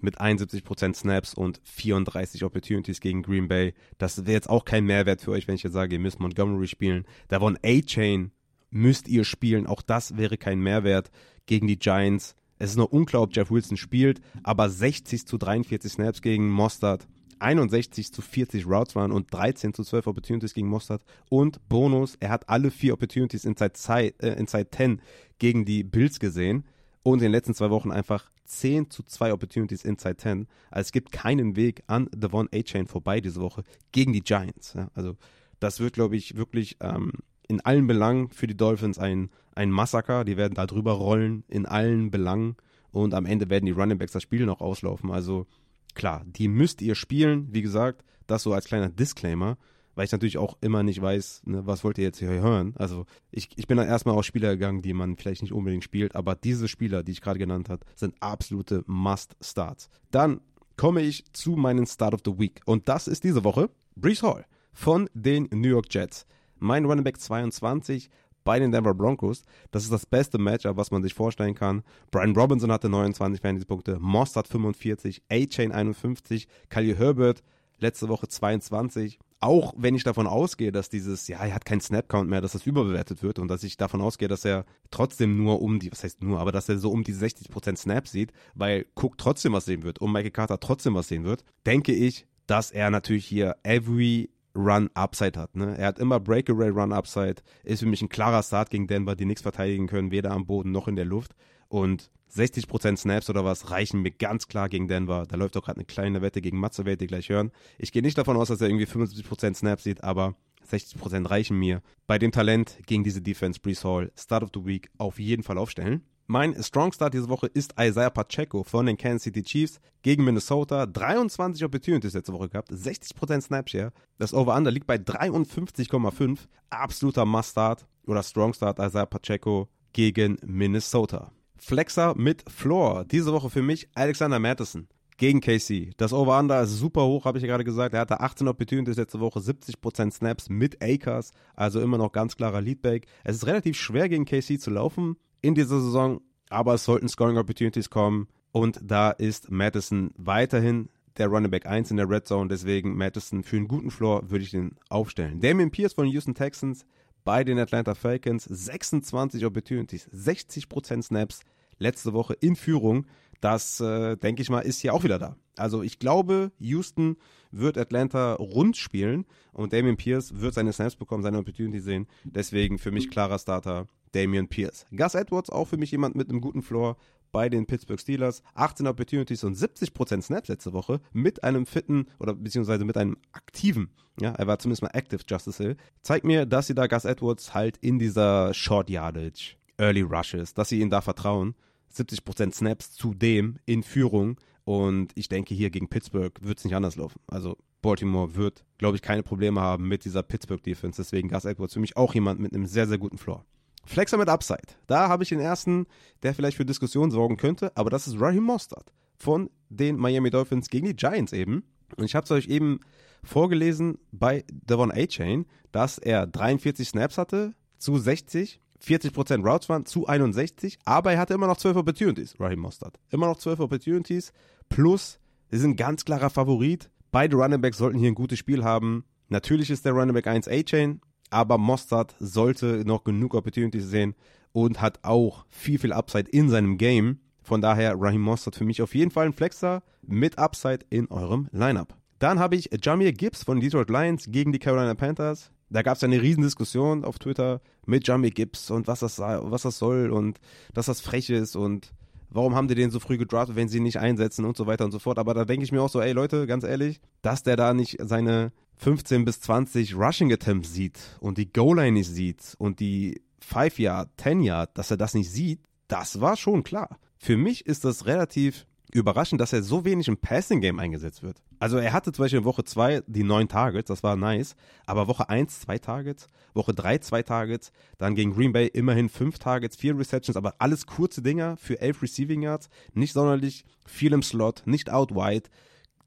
Mit 71% Snaps und 34 Opportunities gegen Green Bay. Das wäre jetzt auch kein Mehrwert für euch, wenn ich jetzt sage, ihr müsst Montgomery spielen. Davon A-Chain müsst ihr spielen. Auch das wäre kein Mehrwert gegen die Giants. Es ist noch unklar, ob Jeff Wilson spielt, aber 60 zu 43 Snaps gegen Mostard, 61 zu 40 Routes Run und 13 zu 12 Opportunities gegen Mostard und Bonus, er hat alle vier Opportunities inside, Zeit, äh, inside 10 gegen die Bills gesehen und in den letzten zwei Wochen einfach 10 zu 2 Opportunities inside 10. Also es gibt keinen Weg an Devon A-Chain vorbei diese Woche gegen die Giants. Ja, also das wird, glaube ich, wirklich ähm, in allen Belangen für die Dolphins ein, ein Massaker. Die werden da drüber rollen, in allen Belangen. Und am Ende werden die Running Backs das Spiel noch auslaufen. Also klar, die müsst ihr spielen. Wie gesagt, das so als kleiner Disclaimer, weil ich natürlich auch immer nicht weiß, ne, was wollt ihr jetzt hier hören. Also ich, ich bin dann erstmal auf Spieler gegangen, die man vielleicht nicht unbedingt spielt, aber diese Spieler, die ich gerade genannt habe, sind absolute Must-Starts. Dann komme ich zu meinen Start of the Week. Und das ist diese Woche Brees Hall von den New York Jets mein Running Back 22 bei den Denver Broncos. Das ist das beste Matchup, was man sich vorstellen kann. Brian Robinson hatte 29 Fantasy-Punkte, Moss hat 45, A-Chain 51, Khalil Herbert letzte Woche 22. Auch wenn ich davon ausgehe, dass dieses, ja, er hat keinen Snap-Count mehr, dass das überbewertet wird und dass ich davon ausgehe, dass er trotzdem nur um die, was heißt nur, aber dass er so um die 60% Snaps sieht, weil Cook trotzdem was sehen wird und Michael Carter trotzdem was sehen wird, denke ich, dass er natürlich hier every Run Upside hat. Ne? Er hat immer Breakaway Run Upside, ist für mich ein klarer Start gegen Denver, die nichts verteidigen können, weder am Boden noch in der Luft. Und 60% Snaps oder was reichen mir ganz klar gegen Denver. Da läuft auch gerade eine kleine Wette gegen Matze, werdet ihr gleich hören. Ich gehe nicht davon aus, dass er irgendwie 75% Snaps sieht, aber 60% reichen mir. Bei dem Talent gegen diese Defense, Brees Hall, Start of the Week auf jeden Fall aufstellen. Mein Strong Start diese Woche ist Isaiah Pacheco von den Kansas City Chiefs gegen Minnesota. 23 Opportunities letzte Woche gehabt, 60% Snapshare. Das Over-Under liegt bei 53,5. Absoluter Must-Start oder Strong Start Isaiah Pacheco gegen Minnesota. Flexer mit Floor. Diese Woche für mich Alexander Madison gegen KC. Das Over-Under ist super hoch, habe ich ja gerade gesagt. Er hatte 18 Opportunities letzte Woche, 70% Snaps mit Akers, also immer noch ganz klarer Leadback. Es ist relativ schwer gegen KC zu laufen in dieser Saison, aber es sollten Scoring Opportunities kommen und da ist Madison weiterhin der Running Back 1 in der Red Zone, deswegen Madison für einen guten Floor würde ich den aufstellen. Damien Pierce von Houston Texans bei den Atlanta Falcons. 26 Opportunities, 60% Snaps letzte Woche in Führung. Das, äh, denke ich mal, ist hier auch wieder da. Also ich glaube, Houston wird Atlanta rund spielen und Damian Pierce wird seine Snaps bekommen, seine Opportunity sehen. Deswegen für mich klarer Starter Damian Pierce. Gus Edwards auch für mich jemand mit einem guten Floor bei den Pittsburgh Steelers. 18 Opportunities und 70% Snaps letzte Woche mit einem fitten oder beziehungsweise mit einem aktiven, ja, er war zumindest mal active Justice Hill. Zeigt mir, dass sie da Gus Edwards halt in dieser Short Yardage, Early Rushes, dass sie ihm da vertrauen. 70% Snaps zudem in Führung und ich denke, hier gegen Pittsburgh wird es nicht anders laufen. Also Baltimore wird, glaube ich, keine Probleme haben mit dieser Pittsburgh Defense. Deswegen Gus Edwards für mich auch jemand mit einem sehr, sehr guten Floor. Flexer mit Upside. Da habe ich den ersten, der vielleicht für Diskussionen sorgen könnte, aber das ist Raheem Mostert von den Miami Dolphins gegen die Giants eben. Und ich habe es euch eben vorgelesen bei Devon A-Chain, dass er 43 Snaps hatte zu 60, 40% Routes waren zu 61, aber er hatte immer noch 12 Opportunities, Raheem Mostert. Immer noch 12 Opportunities, plus, sie sind ein ganz klarer Favorit. Beide Running Backs sollten hier ein gutes Spiel haben. Natürlich ist der Running Back 1 A-Chain, aber Mostard sollte noch genug Opportunities sehen und hat auch viel, viel Upside in seinem Game. Von daher Raheem Mostard für mich auf jeden Fall ein Flexer mit Upside in eurem Lineup. Dann habe ich Jamir Gibbs von Detroit Lions gegen die Carolina Panthers. Da gab es eine Riesendiskussion auf Twitter mit Jamir Gibbs und was das, was das soll und dass das frech ist und warum haben die den so früh gedraftet, wenn sie ihn nicht einsetzen und so weiter und so fort. Aber da denke ich mir auch so, ey Leute, ganz ehrlich, dass der da nicht seine 15 bis 20 Rushing Attempts sieht und die Goal-Line nicht sieht und die 5 Yard, 10 Yard, dass er das nicht sieht, das war schon klar. Für mich ist das relativ überraschend, dass er so wenig im Passing Game eingesetzt wird. Also er hatte zum Beispiel in Woche 2 die 9 Targets, das war nice, aber Woche 1 2 Targets, Woche 3 2 Targets, dann gegen Green Bay immerhin 5 Targets, 4 Receptions, aber alles kurze Dinger für 11 Receiving Yards, nicht sonderlich viel im Slot, nicht out wide,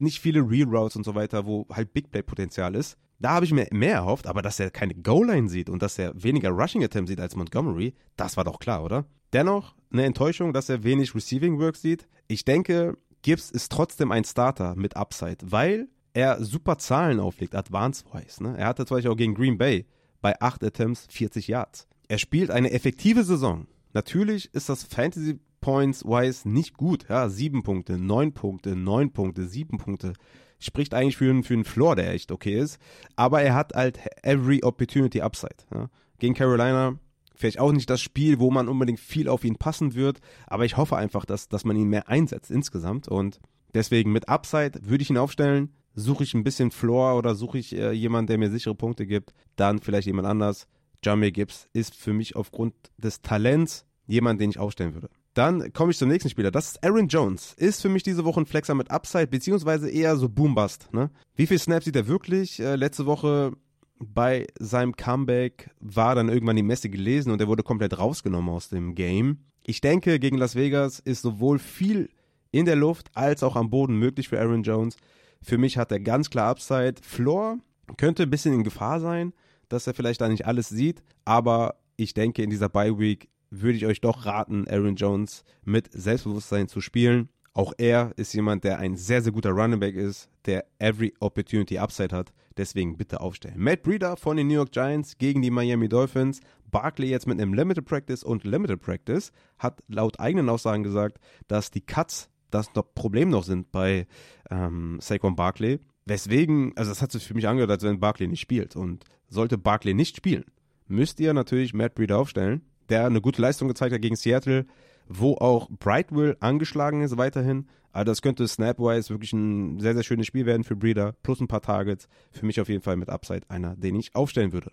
nicht viele Real Routes und so weiter, wo halt Big Play Potenzial ist. Da habe ich mir mehr erhofft, aber dass er keine Goal-Line sieht und dass er weniger Rushing Attempts sieht als Montgomery, das war doch klar, oder? Dennoch eine Enttäuschung, dass er wenig Receiving Work sieht. Ich denke, Gibbs ist trotzdem ein Starter mit Upside, weil er super Zahlen auflegt, advanced-wise. Ne? Er hatte zum Beispiel auch gegen Green Bay bei 8 Attempts 40 Yards. Er spielt eine effektive Saison. Natürlich ist das Fantasy Points-wise nicht gut. Ja, sieben Punkte, neun Punkte, neun Punkte, sieben Punkte. Spricht eigentlich für einen, für einen Floor, der echt okay ist. Aber er hat halt every opportunity upside. Ja. Gegen Carolina vielleicht auch nicht das Spiel, wo man unbedingt viel auf ihn passen wird. Aber ich hoffe einfach, dass, dass man ihn mehr einsetzt insgesamt. Und deswegen mit Upside würde ich ihn aufstellen. Suche ich ein bisschen Floor oder suche ich äh, jemanden, der mir sichere Punkte gibt, dann vielleicht jemand anders. Jamie Gibbs ist für mich aufgrund des Talents jemand, den ich aufstellen würde. Dann komme ich zum nächsten Spieler. Das ist Aaron Jones. Ist für mich diese Woche ein Flexer mit Upside, beziehungsweise eher so Boombust. Ne? Wie viel Snaps sieht er wirklich? Äh, letzte Woche bei seinem Comeback war dann irgendwann die Messe gelesen und er wurde komplett rausgenommen aus dem Game. Ich denke, gegen Las Vegas ist sowohl viel in der Luft als auch am Boden möglich für Aaron Jones. Für mich hat er ganz klar Upside. Floor könnte ein bisschen in Gefahr sein, dass er vielleicht da nicht alles sieht, aber ich denke, in dieser Bye Week würde ich euch doch raten, Aaron Jones mit Selbstbewusstsein zu spielen. Auch er ist jemand, der ein sehr, sehr guter Running Back ist, der every opportunity upside hat. Deswegen bitte aufstellen. Matt Breeder von den New York Giants gegen die Miami Dolphins. Barkley jetzt mit einem Limited Practice und Limited Practice hat laut eigenen Aussagen gesagt, dass die Cuts das Problem noch sind bei ähm, Saquon Barkley. Weswegen, also das hat sich für mich angehört, als wenn Barkley nicht spielt. Und sollte Barkley nicht spielen, müsst ihr natürlich Matt Breeder aufstellen, der eine gute Leistung gezeigt hat gegen Seattle, wo auch Brightwill angeschlagen ist weiterhin. Also das könnte Snapwise wirklich ein sehr, sehr schönes Spiel werden für Breeder, plus ein paar Targets. Für mich auf jeden Fall mit Upside einer, den ich aufstellen würde.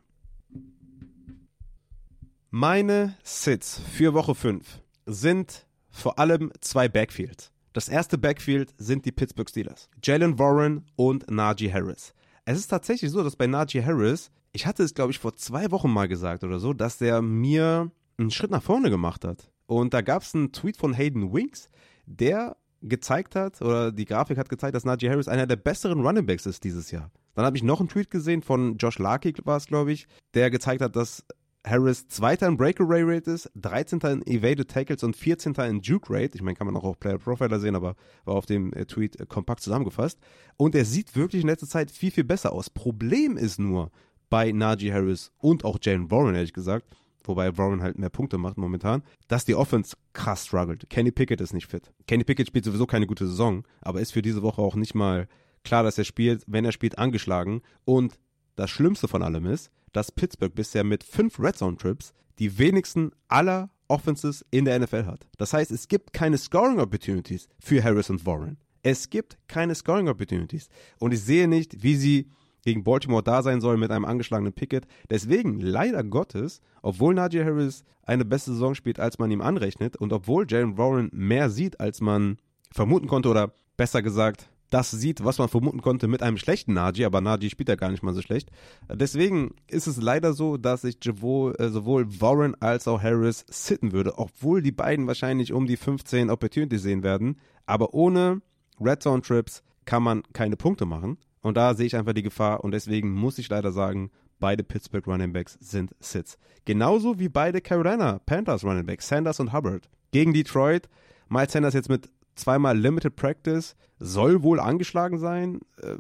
Meine Sits für Woche 5 sind vor allem zwei Backfields. Das erste Backfield sind die Pittsburgh Steelers. Jalen Warren und Najee Harris. Es ist tatsächlich so, dass bei Najee Harris, ich hatte es glaube ich vor zwei Wochen mal gesagt oder so, dass der mir einen Schritt nach vorne gemacht hat. Und da gab es einen Tweet von Hayden Winks, der gezeigt hat, oder die Grafik hat gezeigt, dass Najee Harris einer der besseren Running Backs ist dieses Jahr. Dann habe ich noch einen Tweet gesehen von Josh Larky, war es, glaube ich, der gezeigt hat, dass Harris Zweiter in Breakaway Rate ist, 13. in Evaded Tackles und 14. in Juke Rate. Ich meine, kann man auch auf Player Profiler sehen, aber war auf dem äh, Tweet äh, kompakt zusammengefasst. Und er sieht wirklich in letzter Zeit viel, viel besser aus. Problem ist nur bei Najee Harris und auch Jalen Warren, ehrlich gesagt, wobei Warren halt mehr Punkte macht momentan, dass die Offense krass struggelt. Kenny Pickett ist nicht fit. Kenny Pickett spielt sowieso keine gute Saison, aber ist für diese Woche auch nicht mal klar, dass er spielt. Wenn er spielt, angeschlagen. Und das Schlimmste von allem ist, dass Pittsburgh bisher mit fünf Red Zone Trips die wenigsten aller Offenses in der NFL hat. Das heißt, es gibt keine Scoring Opportunities für Harris und Warren. Es gibt keine Scoring Opportunities. Und ich sehe nicht, wie sie gegen Baltimore da sein soll mit einem angeschlagenen Pickett. Deswegen, leider Gottes, obwohl Najee Harris eine beste Saison spielt, als man ihm anrechnet und obwohl Jalen Warren mehr sieht, als man vermuten konnte oder besser gesagt, das sieht, was man vermuten konnte mit einem schlechten Najee, aber Najee spielt ja gar nicht mal so schlecht. Deswegen ist es leider so, dass ich sowohl, äh, sowohl Warren als auch Harris sitten würde, obwohl die beiden wahrscheinlich um die 15 Opportunities sehen werden. Aber ohne Red Zone Trips kann man keine Punkte machen. Und da sehe ich einfach die Gefahr und deswegen muss ich leider sagen, beide Pittsburgh Running Backs sind Sits. Genauso wie beide Carolina Panthers Running Backs, Sanders und Hubbard. Gegen Detroit, Miles Sanders jetzt mit zweimal Limited Practice, soll wohl angeschlagen sein. Äh,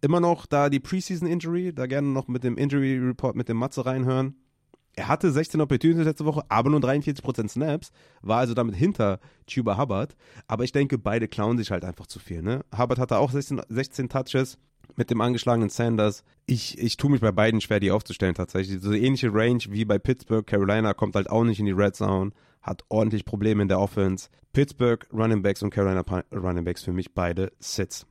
immer noch da die Preseason Injury, da gerne noch mit dem Injury Report mit dem Matze reinhören. Er hatte 16 Opportunities letzte Woche, aber nur 43% Snaps, war also damit hinter Chuba Hubbard. Aber ich denke, beide klauen sich halt einfach zu viel. Ne? Hubbard hatte auch 16, 16 Touches mit dem angeschlagenen Sanders. Ich, ich tue mich bei beiden schwer, die aufzustellen tatsächlich. So ähnliche Range wie bei Pittsburgh. Carolina kommt halt auch nicht in die Red Zone, hat ordentlich Probleme in der Offense. Pittsburgh Running Backs und Carolina Running Backs für mich beide Sits.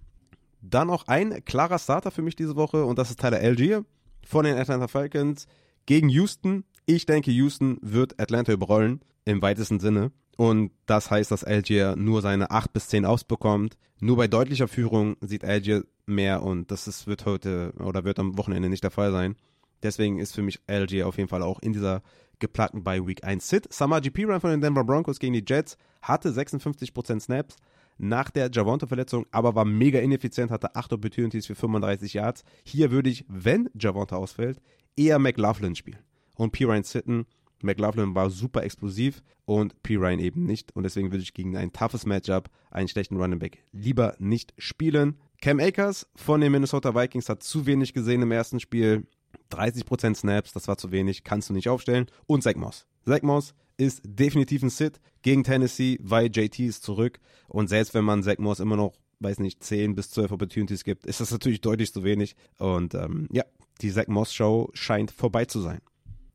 Dann noch ein klarer Starter für mich diese Woche und das ist Tyler Algier von den Atlanta Falcons gegen Houston. Ich denke, Houston wird Atlanta überrollen, im weitesten Sinne. Und das heißt, dass Algier nur seine 8 bis 10 ausbekommt. Nur bei deutlicher Führung sieht Algier mehr und das ist, wird heute oder wird am Wochenende nicht der Fall sein. Deswegen ist für mich Algier auf jeden Fall auch in dieser geplagten bei Week 1 Sit. GP Run von den Denver Broncos gegen die Jets hatte 56% Snaps nach der Javonte-Verletzung, aber war mega ineffizient, hatte 8 Opportunities für 35 Yards. Hier würde ich, wenn Javonte ausfällt, eher McLaughlin spielen. Und P. Ryan Sitten, McLaughlin war super explosiv und P. Ryan eben nicht. Und deswegen würde ich gegen ein toughes Matchup einen schlechten Running Back lieber nicht spielen. Cam Akers von den Minnesota Vikings hat zu wenig gesehen im ersten Spiel. 30% Snaps, das war zu wenig, kannst du nicht aufstellen. Und Zach Moss. Zach Moss ist definitiv ein Sit gegen Tennessee, weil JT ist zurück. Und selbst wenn man Zach Moss immer noch, weiß nicht, 10 bis 12 Opportunities gibt, ist das natürlich deutlich zu wenig. Und ähm, ja, die Zach Moss Show scheint vorbei zu sein.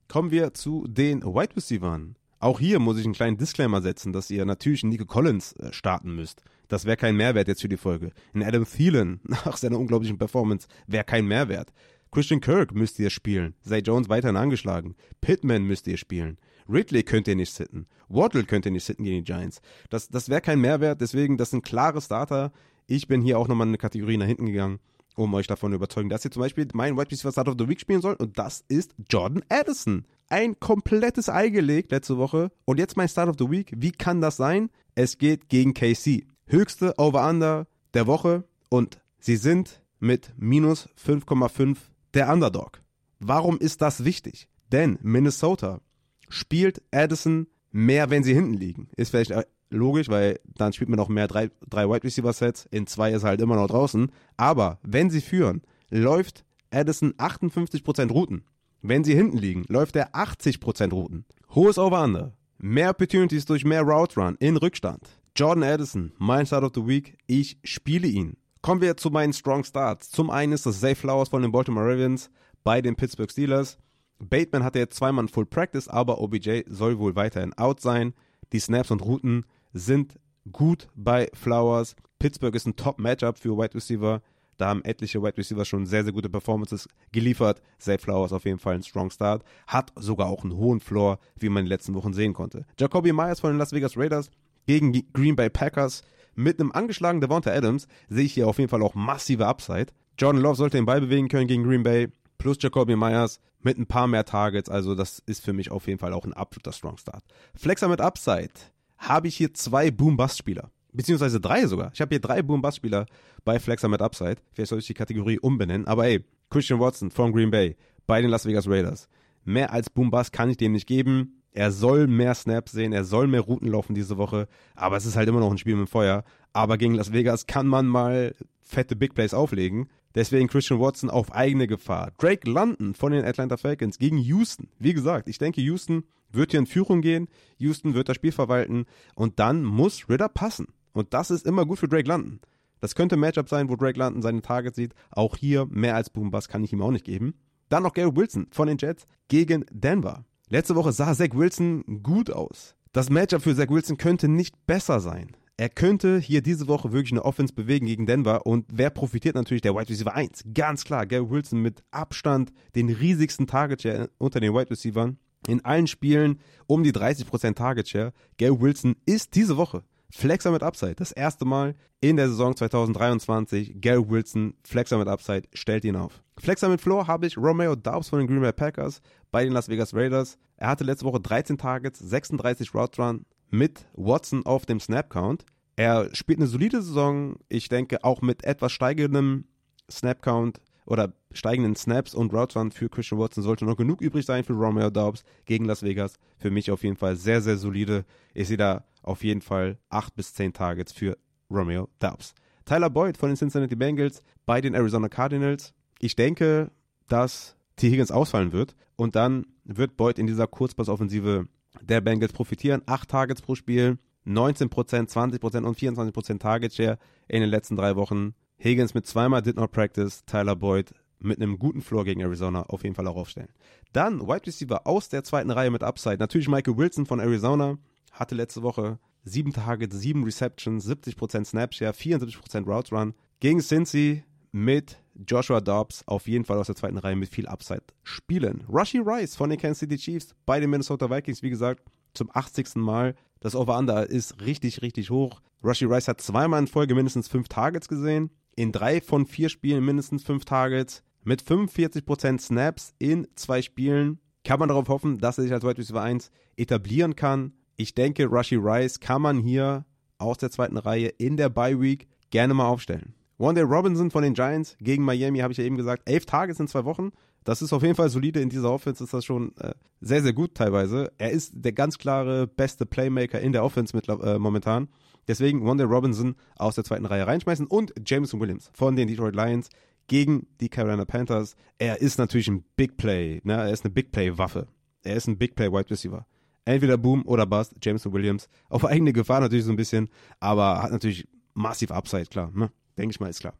Kommen wir zu den Wide Receivers. Auch hier muss ich einen kleinen Disclaimer setzen, dass ihr natürlich Nico Collins äh, starten müsst. Das wäre kein Mehrwert jetzt für die Folge. In Adam Thielen, [LAUGHS] nach seiner unglaublichen Performance, wäre kein Mehrwert. Christian Kirk müsst ihr spielen. Zay Jones weiterhin angeschlagen. Pittman müsst ihr spielen. Ridley könnt ihr nicht sitten. Waddle könnt ihr nicht sitten gegen die Giants. Das, das wäre kein Mehrwert, deswegen, das sind klare Starter. Ich bin hier auch nochmal eine Kategorie nach hinten gegangen um euch davon zu überzeugen, dass ihr zum Beispiel mein Wide Receiver Start of the Week spielen sollt. Und das ist Jordan Addison. Ein komplettes Ei gelegt letzte Woche. Und jetzt mein Start of the Week. Wie kann das sein? Es geht gegen KC. Höchste Over-Under der Woche. Und sie sind mit minus 5,5 der Underdog. Warum ist das wichtig? Denn Minnesota spielt Addison mehr, wenn sie hinten liegen. Ist vielleicht logisch, weil dann spielt man noch mehr drei, drei Wide Receiver Sets. In zwei ist er halt immer noch draußen. Aber wenn sie führen, läuft Addison 58% Routen. Wenn sie hinten liegen, läuft er 80% Routen. Hohes Over-Under. Mehr Opportunities durch mehr Route Run in Rückstand. Jordan Addison, mein Start of the Week. Ich spiele ihn. Kommen wir zu meinen Strong Starts. Zum einen ist das Zay Flowers von den Baltimore Ravens bei den Pittsburgh Steelers. Bateman hatte jetzt zweimal Full Practice, aber OBJ soll wohl weiterhin out sein. Die Snaps und Routen sind gut bei Flowers. Pittsburgh ist ein Top-Matchup für Wide Receiver. Da haben etliche Wide Receiver schon sehr, sehr gute Performances geliefert. Zay Flowers auf jeden Fall ein Strong Start. Hat sogar auch einen hohen Floor, wie man in den letzten Wochen sehen konnte. Jacoby Myers von den Las Vegas Raiders gegen Green Bay Packers. Mit einem angeschlagenen Devonta Adams sehe ich hier auf jeden Fall auch massive Upside. Jordan Love sollte den Ball bewegen können gegen Green Bay. Plus Jacoby Myers mit ein paar mehr Targets. Also das ist für mich auf jeden Fall auch ein absoluter Strong Start. Flexer mit Upside habe ich hier zwei Boom-Bust-Spieler. Beziehungsweise drei sogar. Ich habe hier drei Boom-Bust-Spieler bei Flexer mit Upside. Vielleicht soll ich die Kategorie umbenennen. Aber ey, Christian Watson von Green Bay bei den Las Vegas Raiders. Mehr als Boom-Bust kann ich dem nicht geben. Er soll mehr Snaps sehen, er soll mehr Routen laufen diese Woche, aber es ist halt immer noch ein Spiel mit Feuer. Aber gegen Las Vegas kann man mal fette Big Plays auflegen. Deswegen Christian Watson auf eigene Gefahr. Drake London von den Atlanta Falcons gegen Houston. Wie gesagt, ich denke, Houston wird hier in Führung gehen. Houston wird das Spiel verwalten. Und dann muss Ritter passen. Und das ist immer gut für Drake London. Das könnte ein Matchup sein, wo Drake London seine Targets sieht. Auch hier mehr als Boom Bass kann ich ihm auch nicht geben. Dann noch Gary Wilson von den Jets gegen Denver. Letzte Woche sah Zach Wilson gut aus. Das Matchup für Zach Wilson könnte nicht besser sein. Er könnte hier diese Woche wirklich eine Offense bewegen gegen Denver und wer profitiert natürlich der Wide Receiver 1? Ganz klar, Gary Wilson mit Abstand den riesigsten Target unter den Wide Receivers. In allen Spielen um die 30% Target Share. Gary Wilson ist diese Woche Flexer mit Upside. Das erste Mal in der Saison 2023. Gary Wilson, Flexer mit Upside, stellt ihn auf. Flexer mit Floor habe ich Romeo Dobbs von den Green Bay Packers bei den Las Vegas Raiders. Er hatte letzte Woche 13 Targets, 36 Route Run mit Watson auf dem Snap Count. Er spielt eine solide Saison. Ich denke auch mit etwas steigendem Snap Count oder steigenden Snaps und Route Run für Christian Watson sollte noch genug übrig sein für Romeo Dobbs gegen Las Vegas. Für mich auf jeden Fall sehr, sehr solide. Ich sehe da auf jeden Fall 8 bis 10 Targets für Romeo Dobbs. Tyler Boyd von den Cincinnati Bengals bei den Arizona Cardinals. Ich denke, dass T. Higgins ausfallen wird und dann wird Boyd in dieser Kurzpassoffensive der Bengals profitieren. 8 Targets pro Spiel, 19%, 20% und 24% Target Share in den letzten drei Wochen. Higgins mit zweimal Did Not Practice, Tyler Boyd mit einem guten Floor gegen Arizona auf jeden Fall auch aufstellen. Dann Wide Receiver aus der zweiten Reihe mit Upside. Natürlich Michael Wilson von Arizona hatte letzte Woche sieben Targets, sieben Receptions, 70% Snapshare, 74% Routes Run. Gegen Cincy mit Joshua Dobbs auf jeden Fall aus der zweiten Reihe mit viel Upside spielen. Rushy Rice von den Kansas City Chiefs bei den Minnesota Vikings, wie gesagt, zum 80. Mal. Das Over-Under ist richtig, richtig hoch. Rushy Rice hat zweimal in Folge mindestens fünf Targets gesehen. In drei von vier Spielen mindestens fünf Targets. Mit 45% Snaps in zwei Spielen kann man darauf hoffen, dass er sich als Wide Receiver 1 etablieren kann ich denke, Rushy Rice kann man hier aus der zweiten Reihe in der Bye Week gerne mal aufstellen. Day Robinson von den Giants gegen Miami, habe ich ja eben gesagt, elf Tage in zwei Wochen. Das ist auf jeden Fall solide. In dieser Offense ist das schon äh, sehr, sehr gut teilweise. Er ist der ganz klare beste Playmaker in der Offense mit, äh, momentan. Deswegen Day Robinson aus der zweiten Reihe reinschmeißen und Jameson Williams von den Detroit Lions gegen die Carolina Panthers. Er ist natürlich ein Big Play. Ne? Er ist eine Big Play-Waffe. Er ist ein Big Play Wide Receiver entweder Boom oder Bust, Jameson Williams. Auf eigene Gefahr natürlich so ein bisschen, aber hat natürlich massiv Upside, klar. Ne? Denke ich mal, ist klar.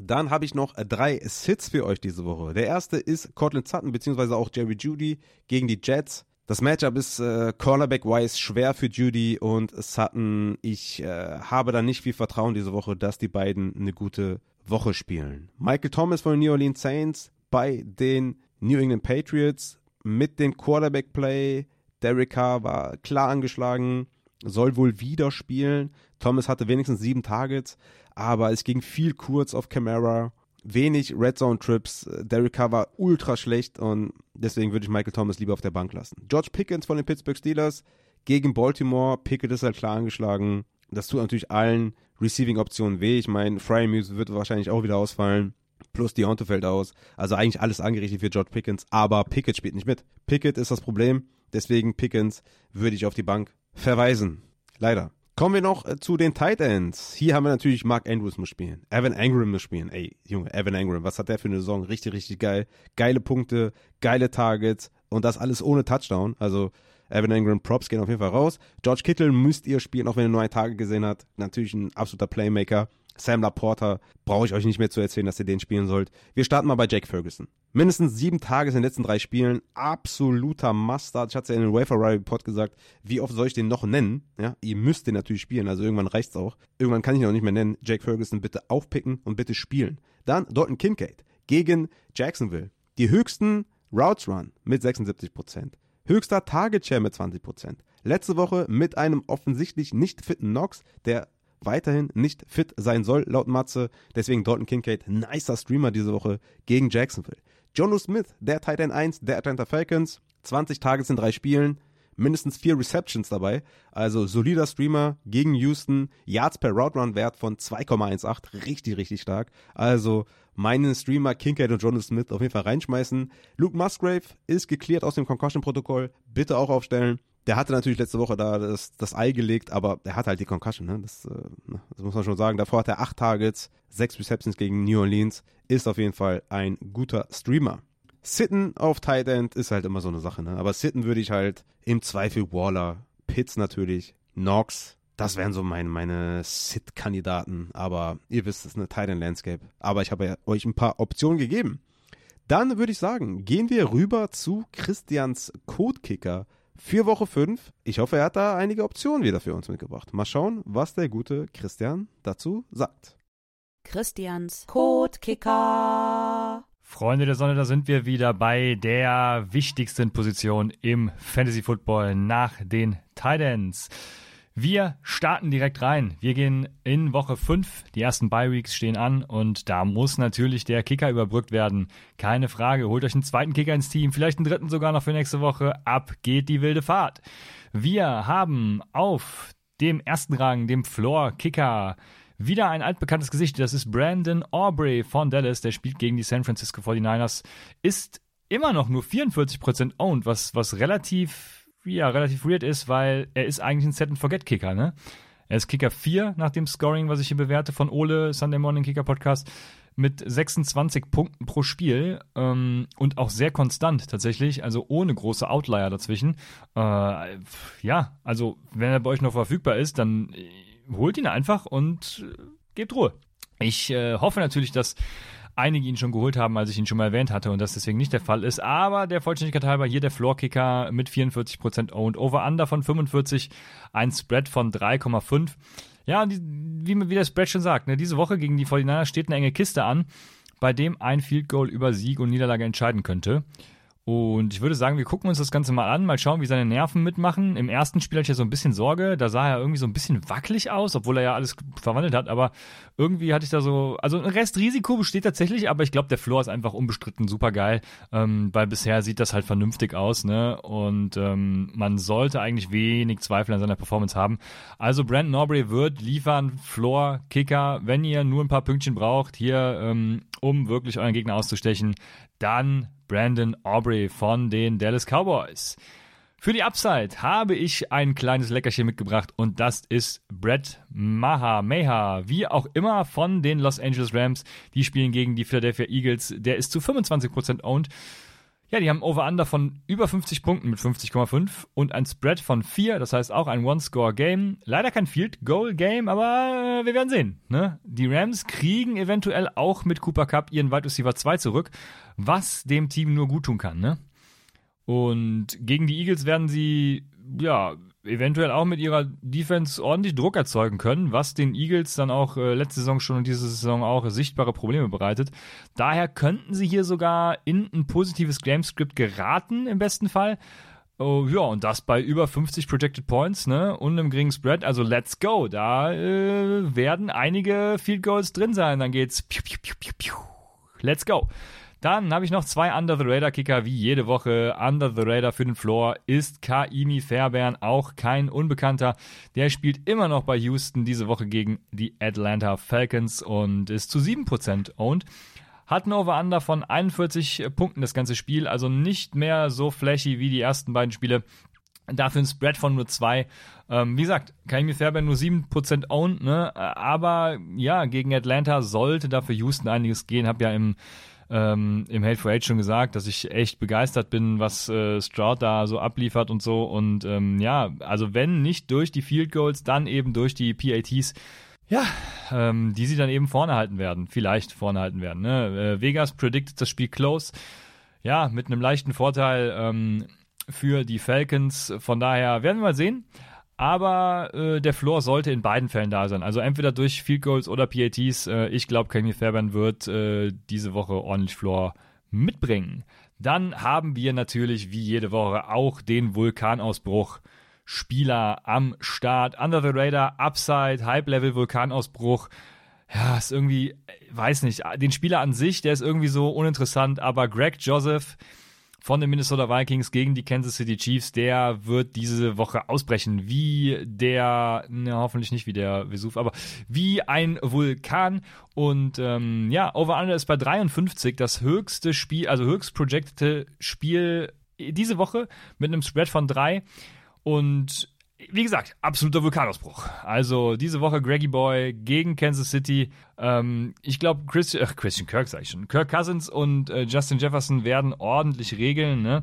Dann habe ich noch drei Sits für euch diese Woche. Der erste ist Cortland Sutton, beziehungsweise auch Jerry Judy gegen die Jets. Das Matchup ist äh, Cornerback-wise schwer für Judy und Sutton. Ich äh, habe da nicht viel Vertrauen diese Woche, dass die beiden eine gute Woche spielen. Michael Thomas von den New Orleans Saints bei den New England Patriots mit dem Quarterback-Play Derek Carr war klar angeschlagen, soll wohl wieder spielen. Thomas hatte wenigstens sieben Targets, aber es ging viel kurz auf Camara. Wenig Red Zone Trips. Derek Carr war ultra schlecht und deswegen würde ich Michael Thomas lieber auf der Bank lassen. George Pickens von den Pittsburgh Steelers gegen Baltimore. Pickett ist halt klar angeschlagen. Das tut natürlich allen Receiving-Optionen weh. Ich meine, Fryermuth wird wahrscheinlich auch wieder ausfallen. Plus Deontay fällt aus. Also eigentlich alles angerichtet für George Pickens. Aber Pickett spielt nicht mit. Pickett ist das Problem Deswegen Pickens würde ich auf die Bank verweisen. Leider. Kommen wir noch äh, zu den Tight Ends. Hier haben wir natürlich Mark Andrews muss spielen. Evan Engram muss spielen. Ey, Junge, Evan Engram, was hat der für eine Saison? Richtig, richtig geil. Geile Punkte, geile Targets und das alles ohne Touchdown. Also Evan Engram Props gehen auf jeden Fall raus. George Kittle müsst ihr spielen, auch wenn nur ein Tage gesehen habt. Natürlich ein absoluter Playmaker. Sam Laporta, brauche ich euch nicht mehr zu erzählen, dass ihr den spielen sollt. Wir starten mal bei Jake Ferguson. Mindestens sieben Tage in den letzten drei Spielen. Absoluter Mustard. Ich hatte es ja in den Wafer Report gesagt. Wie oft soll ich den noch nennen? Ja, ihr müsst den natürlich spielen. Also irgendwann reicht's auch. Irgendwann kann ich ihn auch nicht mehr nennen. Jake Ferguson bitte aufpicken und bitte spielen. Dann Dalton Kincaid gegen Jacksonville. Die höchsten Routes Run mit 76%. Höchster Target Share mit 20%. Letzte Woche mit einem offensichtlich nicht fitten Knox, der weiterhin nicht fit sein soll, laut Matze. Deswegen Dalton Kincaid, nicer Streamer diese Woche gegen Jacksonville. Jono Smith, der Tight End 1 der Atlanta Falcons, 20 Tages in drei Spielen, mindestens vier Receptions dabei. Also solider Streamer gegen Houston, Yards per Route Run Wert von 2,18, richtig, richtig stark. Also meinen Streamer Kincaid und Jonas Smith auf jeden Fall reinschmeißen. Luke Musgrave ist geklärt aus dem Concussion-Protokoll, bitte auch aufstellen. Der hatte natürlich letzte Woche da das, das Ei gelegt, aber er hat halt die Concussion, ne? Das, äh, ne? das muss man schon sagen. Davor hat er acht Targets, sechs Receptions gegen New Orleans. Ist auf jeden Fall ein guter Streamer. Sitten auf Tight End ist halt immer so eine Sache, ne? Aber Sitten würde ich halt im Zweifel Waller, Pitts natürlich, Knox, das wären so meine, meine Sit-Kandidaten. Aber ihr wisst, es ist eine Tight End Landscape. Aber ich habe ja euch ein paar Optionen gegeben. Dann würde ich sagen, gehen wir rüber zu Christians Codekicker für Woche 5. Ich hoffe, er hat da einige Optionen wieder für uns mitgebracht. Mal schauen, was der gute Christian dazu sagt.
Christians Codekicker.
Freunde der Sonne, da sind wir wieder bei der wichtigsten Position im Fantasy Football nach den Titans. Wir starten direkt rein. Wir gehen in Woche 5. Die ersten Bye-Weeks stehen an und da muss natürlich der Kicker überbrückt werden. Keine Frage. Holt euch einen zweiten Kicker ins Team, vielleicht einen dritten sogar noch für nächste Woche. Ab geht die wilde Fahrt. Wir haben auf dem ersten Rang, dem Floor-Kicker, wieder ein altbekanntes Gesicht. Das ist Brandon Aubrey von Dallas. Der spielt gegen die San Francisco 49ers. Ist immer noch nur 44% owned, was, was relativ ja, relativ weird ist, weil er ist eigentlich ein Set-and-Forget-Kicker, ne? Er ist Kicker 4 nach dem Scoring, was ich hier bewerte von Ole, Sunday Morning Kicker Podcast, mit 26 Punkten pro Spiel ähm, und auch sehr konstant tatsächlich, also ohne große Outlier dazwischen. Äh, ja, also wenn er bei euch noch verfügbar ist, dann äh, holt ihn einfach und äh, gebt Ruhe. Ich äh, hoffe natürlich, dass einige ihn schon geholt haben, als ich ihn schon mal erwähnt hatte und das deswegen nicht der Fall ist. Aber der Vollständigkeit halber hier der Floorkicker mit 44% Owned, Over-Under von 45, ein Spread von 3,5. Ja, wie, wie der Spread schon sagt, ne, diese Woche gegen die 49 steht eine enge Kiste an, bei dem ein Field Goal über Sieg und Niederlage entscheiden könnte. Und ich würde sagen, wir gucken uns das Ganze mal an, mal schauen, wie seine Nerven mitmachen. Im ersten Spiel hatte ich ja so ein bisschen Sorge, da sah er irgendwie so ein bisschen wackelig aus, obwohl er ja alles verwandelt hat, aber irgendwie hatte ich da so, also ein Restrisiko besteht tatsächlich, aber ich glaube, der Floor ist einfach unbestritten super geil, ähm, weil bisher sieht das halt vernünftig aus, ne? Und ähm, man sollte eigentlich wenig Zweifel an seiner Performance haben. Also Brandon Norbury wird liefern, Floor, Kicker, wenn ihr nur ein paar Pünktchen braucht, hier, ähm, um wirklich euren Gegner auszustechen, dann Brandon Aubrey von den Dallas Cowboys. Für die Upside habe ich ein kleines Leckerchen mitgebracht und das ist Brett Maha, Meha, wie auch immer von den Los Angeles Rams. Die spielen gegen die Philadelphia Eagles. Der ist zu 25% owned. Ja, die haben Over-Under von über 50 Punkten mit 50,5 und ein Spread von 4, das heißt auch ein One-Score-Game. Leider kein Field-Goal-Game, aber äh, wir werden sehen. Ne? Die Rams kriegen eventuell auch mit Cooper Cup ihren Wide Receiver 2 zurück, was dem Team nur gut tun kann. Ne? Und gegen die Eagles werden sie, ja, eventuell auch mit ihrer Defense ordentlich Druck erzeugen können, was den Eagles dann auch äh, letzte Saison schon und diese Saison auch sichtbare Probleme bereitet. Daher könnten sie hier sogar in ein positives Gamescript geraten, im besten Fall. Oh, ja, und das bei über 50 Projected Points, ne? Und einem geringen Spread. Also let's go. Da äh, werden einige Field Goals drin sein. Dann geht's. Piu, piu, piu, piu, piu. Let's go. Dann habe ich noch zwei Under the Radar Kicker wie jede Woche. Under the Radar für den Floor ist Kaimi Fairbairn, auch kein Unbekannter. Der spielt immer noch bei Houston diese Woche gegen die Atlanta Falcons und ist zu 7% owned. Hat ein Over-Under von 41 Punkten das ganze Spiel, also nicht mehr so flashy wie die ersten beiden Spiele. Dafür ein Spread von nur zwei. Ähm, wie gesagt, Kaimi Fairbairn nur 7% owned, ne? aber ja, gegen Atlanta sollte dafür Houston einiges gehen. Hab ja im ähm, im Hate for Age schon gesagt, dass ich echt begeistert bin, was äh, Stroud da so abliefert und so. Und ähm, ja, also wenn nicht durch die Field Goals, dann eben durch die PATs. Ja, ähm, die sie dann eben vorne halten werden. Vielleicht vorne halten werden. Ne? Äh, Vegas predicted das Spiel close. Ja, mit einem leichten Vorteil ähm, für die Falcons. Von daher werden wir mal sehen. Aber äh, der Floor sollte in beiden Fällen da sein. Also entweder durch Field Goals oder PATs. Äh, ich glaube, Kenny Fairbairn wird äh, diese Woche ordentlich Floor mitbringen. Dann haben wir natürlich wie jede Woche auch den Vulkanausbruch. Spieler am Start, Under the Radar, Upside, Hype-Level Vulkanausbruch. Ja, ist irgendwie, weiß nicht, den Spieler an sich, der ist irgendwie so uninteressant, aber Greg Joseph, von den Minnesota Vikings gegen die Kansas City Chiefs, der wird diese Woche ausbrechen, wie der, ne, hoffentlich nicht wie der Vesuv, aber wie ein Vulkan. Und ähm, ja, Over-Under ist bei 53, das höchste Spiel, also höchst projectete Spiel diese Woche mit einem Spread von 3. Und wie gesagt, absoluter Vulkanausbruch. Also diese Woche Greggy Boy gegen Kansas City. Ähm, ich glaube, Christian, Christian Kirk sag ich schon. Kirk Cousins und äh, Justin Jefferson werden ordentlich regeln. Ne?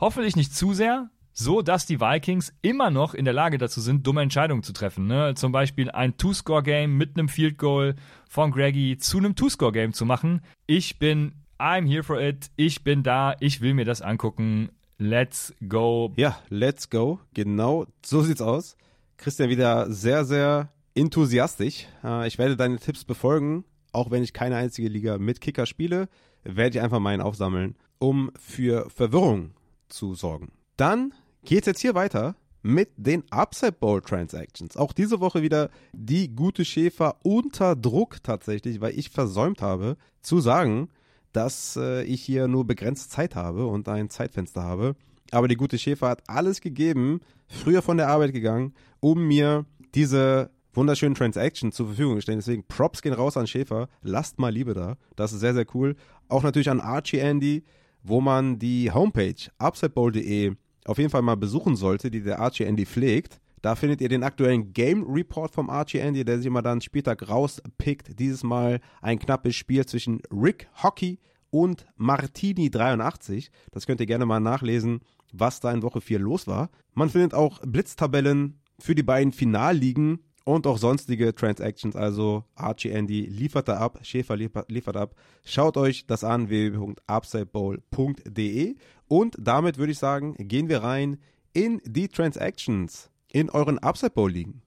Hoffentlich nicht zu sehr, so dass die Vikings immer noch in der Lage dazu sind, dumme Entscheidungen zu treffen. Ne? Zum Beispiel ein Two-Score-Game mit einem Field Goal von Greggy zu einem Two-Score-Game zu machen. Ich bin I'm here for it. Ich bin da. Ich will mir das angucken. Let's go.
Ja, let's go. Genau, so sieht's aus. Christian wieder sehr, sehr enthusiastisch. Äh, ich werde deine Tipps befolgen, auch wenn ich keine einzige Liga mit Kicker spiele, werde ich einfach meinen aufsammeln, um für Verwirrung zu sorgen. Dann geht's jetzt hier weiter mit den Upside Bowl Transactions. Auch diese Woche wieder die gute Schäfer unter Druck tatsächlich, weil ich versäumt habe zu sagen, dass äh, ich hier nur begrenzt Zeit habe und ein Zeitfenster habe. Aber die gute Schäfer hat alles gegeben, früher von der Arbeit gegangen, um mir diese wunderschönen Transactions zur Verfügung zu stellen. Deswegen Props gehen raus an Schäfer. Lasst mal Liebe da. Das ist sehr, sehr cool. Auch natürlich an Archie Andy, wo man die Homepage upsetbowl.de auf jeden Fall mal besuchen sollte, die der Archie Andy pflegt. Da findet ihr den aktuellen Game Report vom Archie Andy, der sich immer dann Spieltag rauspickt. Dieses Mal ein knappes Spiel zwischen Rick Hockey und Martini 83. Das könnt ihr gerne mal nachlesen, was da in Woche 4 los war. Man findet auch Blitztabellen für die beiden Finalligen und auch sonstige Transactions. Also Archie Andy liefert da ab, Schäfer liefert, ab. Schaut euch das an, www.upsidebowl.de. Und damit würde ich sagen, gehen wir rein in die Transactions in euren Upside Bowl liegen.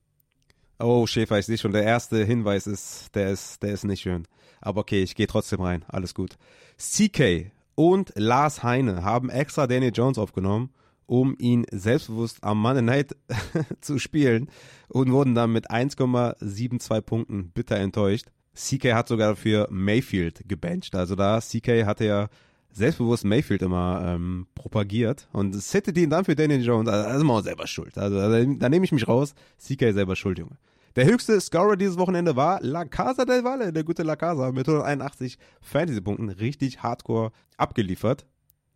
Oh, Schäfer, ich sehe schon, der erste Hinweis ist, der ist, der ist nicht schön. Aber okay, ich gehe trotzdem rein. Alles gut. CK und Lars Heine haben extra Daniel Jones aufgenommen, um ihn selbstbewusst am Monday Night [LAUGHS] zu spielen und wurden dann mit 1,72 Punkten bitter enttäuscht. CK hat sogar für Mayfield gebencht. Also da, CK hatte ja selbstbewusst Mayfield immer ähm, propagiert und settet ihn dann für Daniel Jones. Also, da ist man selber schuld. Also da nehme ich mich raus. CK selber schuld, Junge. Der höchste Scorer dieses Wochenende war La Casa del Valle, der gute La Casa, mit 181 Fantasy-Punkten. Richtig hardcore abgeliefert.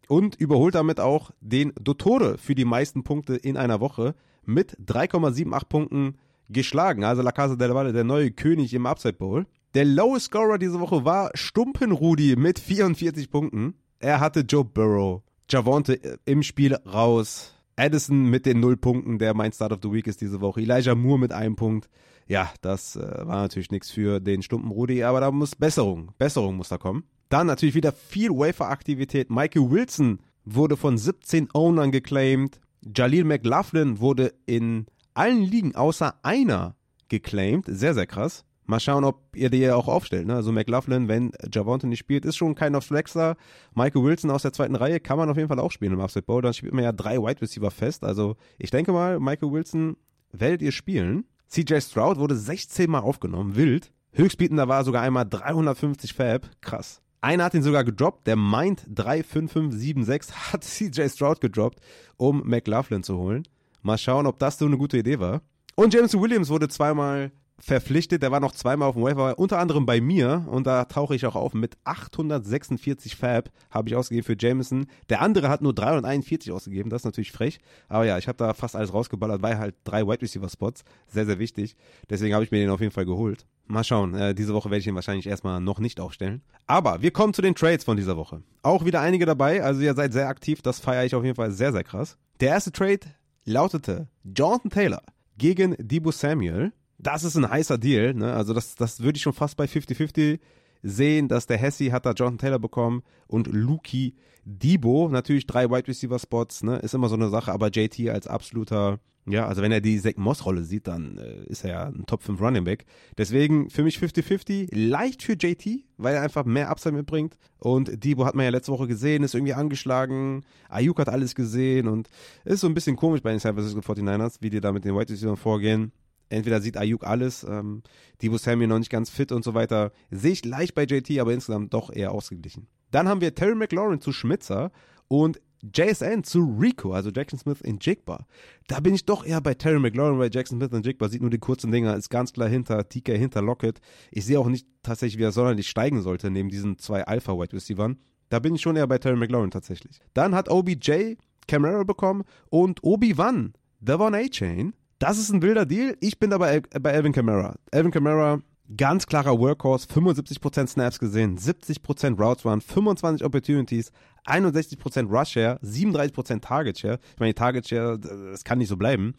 Und überholt damit auch den Dottore für die meisten Punkte in einer Woche mit 3,78 Punkten geschlagen. Also La Casa del Valle, der neue König im Upside Bowl. Der Lowest Scorer diese Woche war Stumpenrudi mit 44 Punkten. Er hatte Joe Burrow, Javonte äh, im Spiel raus, Addison mit den null Punkten, der mein Start of the Week ist diese Woche, Elijah Moore mit einem Punkt. Ja, das äh, war natürlich nichts für den Stumpenrudi, aber da muss Besserung, Besserung muss da kommen. Dann natürlich wieder viel Wafer-Aktivität. Michael Wilson wurde von 17 Ownern geclaimed. Jalil McLaughlin wurde in allen Ligen außer einer geclaimed. Sehr, sehr krass. Mal schauen, ob ihr die auch aufstellt. Ne? Also McLaughlin, wenn Javonte nicht spielt, ist schon kein Flexer. Michael Wilson aus der zweiten Reihe kann man auf jeden Fall auch spielen im Upset Bowl. Dann spielt man ja drei Wide Receiver fest. Also ich denke mal, Michael Wilson werdet ihr spielen. CJ Stroud wurde 16 Mal aufgenommen, wild. Höchstbietender war sogar einmal 350 Fab. Krass. Einer hat ihn sogar gedroppt, der meint 35576 hat [LAUGHS] CJ Stroud gedroppt, um McLaughlin zu holen. Mal schauen, ob das so eine gute Idee war. Und James Williams wurde zweimal verpflichtet. Der war noch zweimal auf dem Waiver, unter anderem bei mir. Und da tauche ich auch auf. Mit 846 Fab habe ich ausgegeben für Jameson. Der andere hat nur 341 ausgegeben. Das ist natürlich frech. Aber ja, ich habe da fast alles rausgeballert, weil halt drei Wide Receiver Spots. Sehr, sehr wichtig. Deswegen habe ich mir den auf jeden Fall geholt. Mal schauen. Äh, diese Woche werde ich ihn wahrscheinlich erstmal noch nicht aufstellen. Aber wir kommen zu den Trades von dieser Woche. Auch wieder einige dabei. Also ihr seid sehr aktiv. Das feiere ich auf jeden Fall sehr, sehr krass. Der erste Trade lautete Jonathan Taylor gegen Debo Samuel das ist ein heißer Deal. Ne? Also das, das würde ich schon fast bei 50-50 sehen, dass der Hessi hat da Jonathan Taylor bekommen und Luki Debo, natürlich drei Wide Receiver Spots, ne? ist immer so eine Sache, aber JT als absoluter, ja, also wenn er die Zach Moss Rolle sieht, dann äh, ist er ja ein Top 5 Running Back. Deswegen für mich 50-50, leicht für JT, weil er einfach mehr Upside mitbringt und Debo hat man ja letzte Woche gesehen, ist irgendwie angeschlagen, Ayuk hat alles gesehen und ist so ein bisschen komisch bei den San Francisco 49ers, wie die da mit den Wide Receivers vorgehen entweder sieht Ayuk alles, ähm, Divo Samuel noch nicht ganz fit und so weiter. Sehe ich leicht bei JT, aber insgesamt doch eher ausgeglichen. Dann haben wir Terry McLaurin zu Schmitzer und JSN zu Rico, also Jackson Smith in Jigba. Da bin ich doch eher bei Terry McLaurin, weil Jackson Smith in Jigba sieht nur die kurzen Dinger, ist ganz klar hinter TK, hinter Lockett. Ich sehe auch nicht tatsächlich, wie er sonderlich steigen sollte neben diesen zwei Alpha-Wide Receivers. Da bin ich schon eher bei Terry McLaurin tatsächlich. Dann hat OBJ Camara bekommen und Obi-Wan, Devon A-Chain, das ist ein wilder Deal. Ich bin dabei bei Alvin Kamara. Alvin Kamara, ganz klarer Workhorse, 75% Snaps gesehen, 70% Routes Run, 25 Opportunities, 61% Rush Share, 37% Target Share. Ich meine, Target Share, das kann nicht so bleiben.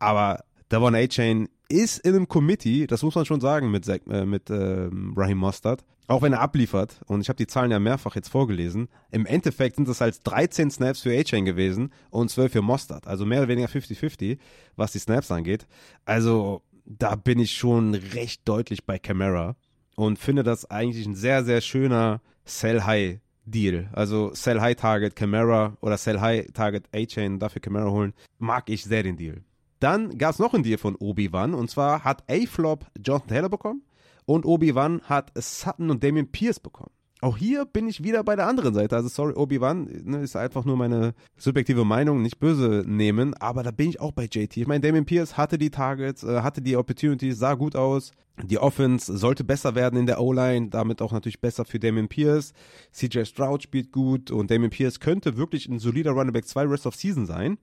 Aber Devon A-Chain ist in einem Committee, das muss man schon sagen, mit, äh, mit äh, Raheem Mostert. Auch wenn er abliefert, und ich habe die Zahlen ja mehrfach jetzt vorgelesen, im Endeffekt sind es halt 13 Snaps für A-Chain gewesen und 12 für Mostert. Also mehr oder weniger 50-50, was die Snaps angeht. Also da bin ich schon recht deutlich bei Camara und finde das eigentlich ein sehr, sehr schöner Sell-High Deal. Also Sell High Target Camara oder Sell High Target A-Chain, dafür Camara holen, mag ich sehr den Deal. Dann gab es noch einen Deal von Obi-Wan und zwar hat A-Flop Jonathan Taylor bekommen und Obi-Wan hat Sutton und Damien Pierce bekommen. Auch hier bin ich wieder bei der anderen Seite. Also sorry, Obi-Wan ne, ist einfach nur meine subjektive Meinung, nicht böse nehmen, aber da bin ich auch bei JT. Ich meine, Damien Pierce hatte die Targets, äh, hatte die Opportunities, sah gut aus. Die Offense sollte besser werden in der O-Line, damit auch natürlich besser für Damien Pierce. CJ Stroud spielt gut und Damien Pierce könnte wirklich ein solider Running Back 2 Rest of Season sein.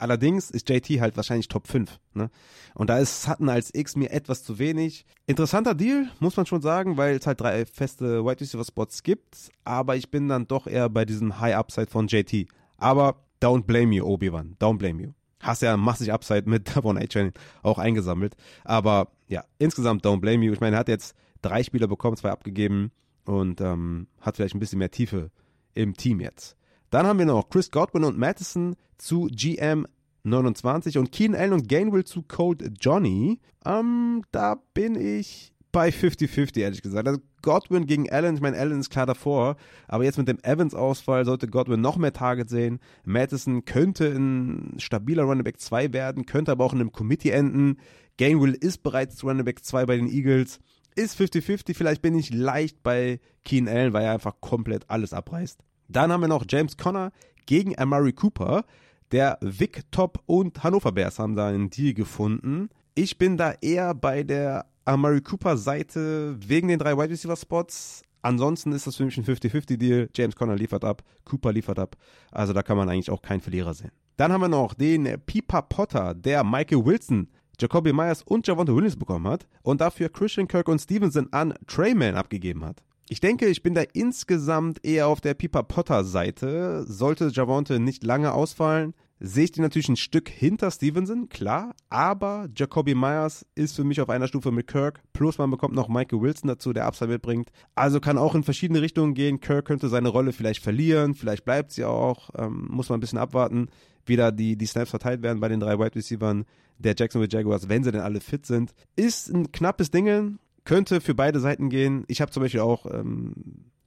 Allerdings ist JT halt wahrscheinlich Top 5. Ne? Und da ist Sutton als X mir etwas zu wenig. Interessanter Deal, muss man schon sagen, weil es halt drei feste Wide Receiver Spots gibt. Aber ich bin dann doch eher bei diesem High Upside von JT. Aber don't blame you, Obi-Wan. Don't blame you. Hast ja massig Upside mit [LAUGHS] Davon A-Chain auch eingesammelt. Aber ja, insgesamt don't blame you. Ich meine, er hat jetzt drei Spieler bekommen, zwei abgegeben und ähm, hat vielleicht ein bisschen mehr Tiefe im Team jetzt. Dann haben wir noch Chris Godwin und Madison zu GM 29 und Keen Allen und Gainwell zu Cold Johnny. Ähm, da bin ich bei 50-50, ehrlich gesagt. Also Godwin gegen Allen, ich meine, Allen ist klar davor, aber jetzt mit dem Evans-Ausfall sollte Godwin noch mehr Target sehen. Madison könnte ein stabiler Running Back 2 werden, könnte aber auch in einem Committee enden. Gainwell ist bereits Running Back 2 bei den Eagles. Ist 50-50, vielleicht bin ich leicht bei Keen Allen, weil er einfach komplett alles abreißt. Dann haben wir noch James Conner gegen Amari Cooper. Der Vic Top und Hannover Bears haben da einen Deal gefunden. Ich bin da eher bei der Amari Cooper Seite wegen den drei Wide Receiver Spots. Ansonsten ist das für mich ein 50-50 Deal. James Conner liefert ab, Cooper liefert ab. Also da kann man eigentlich auch keinen Verlierer sehen. Dann haben wir noch den Pipa Potter, der Michael Wilson, Jacoby Myers und Javonte Williams bekommen hat und dafür Christian Kirk und Stevenson an Trayman abgegeben hat. Ich denke, ich bin da insgesamt eher auf der Pipa Potter Seite. Sollte Javonte nicht lange ausfallen, sehe ich die natürlich ein Stück hinter Stevenson, klar, aber Jacoby Myers ist für mich auf einer Stufe mit Kirk, plus man bekommt noch Michael Wilson dazu, der Upside mitbringt. Also kann auch in verschiedene Richtungen gehen. Kirk könnte seine Rolle vielleicht verlieren, vielleicht bleibt sie auch, ähm, muss man ein bisschen abwarten, wie da die, die Snaps verteilt werden bei den drei Wide Receivers der Jacksonville Jaguars, wenn sie denn alle fit sind. Ist ein knappes Ding, könnte für beide Seiten gehen. Ich habe zum Beispiel auch ähm,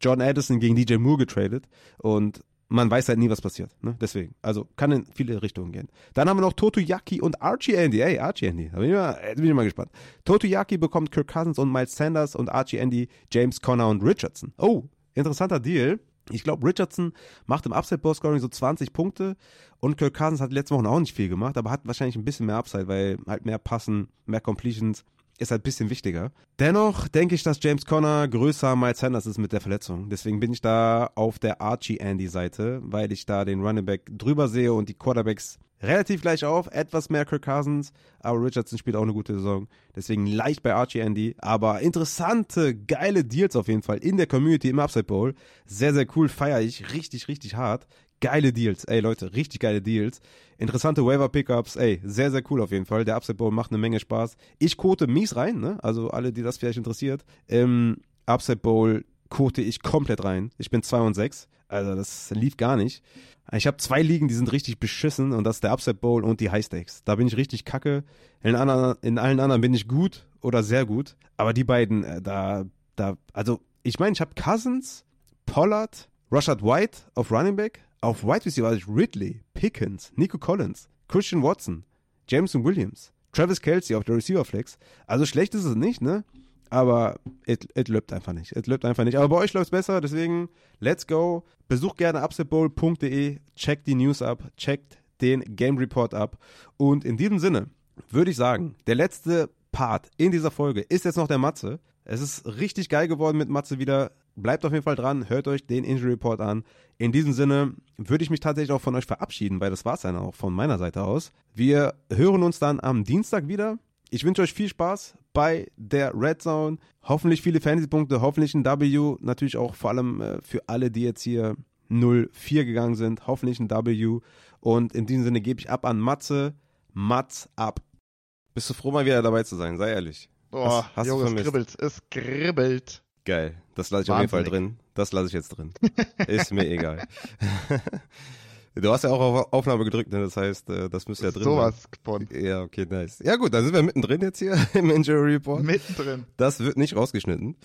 John Addison gegen DJ Moore getradet und man weiß halt nie, was passiert. Ne? Deswegen. Also kann in viele Richtungen gehen. Dann haben wir noch Toto Yaki und Archie Andy. Ey, Archie Andy. Da bin ich mal, bin ich mal gespannt. Toto Yaki bekommt Kirk Cousins und Miles Sanders und Archie Andy, James Conner und Richardson. Oh, interessanter Deal. Ich glaube, Richardson macht im Upside-Ball-Scoring so 20 Punkte und Kirk Cousins hat letzte Woche auch nicht viel gemacht, aber hat wahrscheinlich ein bisschen mehr Upside, weil halt mehr Passen, mehr Completions ist halt ein bisschen wichtiger. Dennoch denke ich, dass James Conner größer Miles Sanders ist mit der Verletzung. Deswegen bin ich da auf der Archie-Andy-Seite, weil ich da den Running Back drüber sehe und die Quarterbacks relativ gleich auf. Etwas mehr Kirk Cousins, aber Richardson spielt auch eine gute Saison. Deswegen leicht bei Archie Andy. Aber interessante, geile Deals auf jeden Fall in der Community im Upside Bowl. Sehr, sehr cool, feiere ich richtig, richtig hart. Geile Deals, ey Leute, richtig geile Deals. Interessante Waiver-Pickups, ey, sehr, sehr cool auf jeden Fall. Der Upside Bowl macht eine Menge Spaß. Ich quote mies rein, ne? Also alle, die das vielleicht interessiert. Im Upside Bowl quote ich komplett rein. Ich bin 2 und 6. Also das lief gar nicht. Ich habe zwei Ligen, die sind richtig beschissen und das ist der Upside Bowl und die High Stakes. Da bin ich richtig kacke. In, anderen, in allen anderen bin ich gut oder sehr gut. Aber die beiden, äh, da, da, also ich meine, ich habe Cousins, Pollard, Rashad White auf Running Back, auf Wide Receiver hatte ich Ridley, Pickens, Nico Collins, Christian Watson, Jameson Williams, Travis Kelsey auf der Receiver Flex. Also schlecht ist es nicht, ne? Aber es läuft einfach nicht. Es läuft einfach nicht. Aber bei euch läuft es besser, deswegen let's go. Besucht gerne upsetbowl.de, checkt die News ab, checkt den Game Report ab. Und in diesem Sinne würde ich sagen, der letzte Part in dieser Folge ist jetzt noch der Matze. Es ist richtig geil geworden mit Matze wieder. Bleibt auf jeden Fall dran, hört euch den Injury Report an. In diesem Sinne würde ich mich tatsächlich auch von euch verabschieden, weil das war es dann auch von meiner Seite aus. Wir hören uns dann am Dienstag wieder. Ich wünsche euch viel Spaß bei der Red Zone. Hoffentlich viele Fantasy-Punkte, hoffentlich ein W. Natürlich auch vor allem äh, für alle, die jetzt hier 0-4 gegangen sind. Hoffentlich ein W. Und in diesem Sinne gebe ich ab an Matze. Matz ab. Bist du froh, mal wieder dabei zu sein? Sei ehrlich.
Boah, hast, hast Junge, es kribbelt. Es kribbelt.
Geil. Das lasse ich Wahnsinnig. auf jeden Fall drin. Das lasse ich jetzt drin. [LAUGHS] Ist mir egal. [LAUGHS] Du hast ja auch auf Aufnahme gedrückt, ne? Das heißt, äh, das müsste ja drin
sowas
sein. Sowas Ja, okay, nice. Ja gut, dann sind wir mittendrin jetzt hier [LAUGHS] im Injury Report.
Mittendrin.
Das wird nicht rausgeschnitten.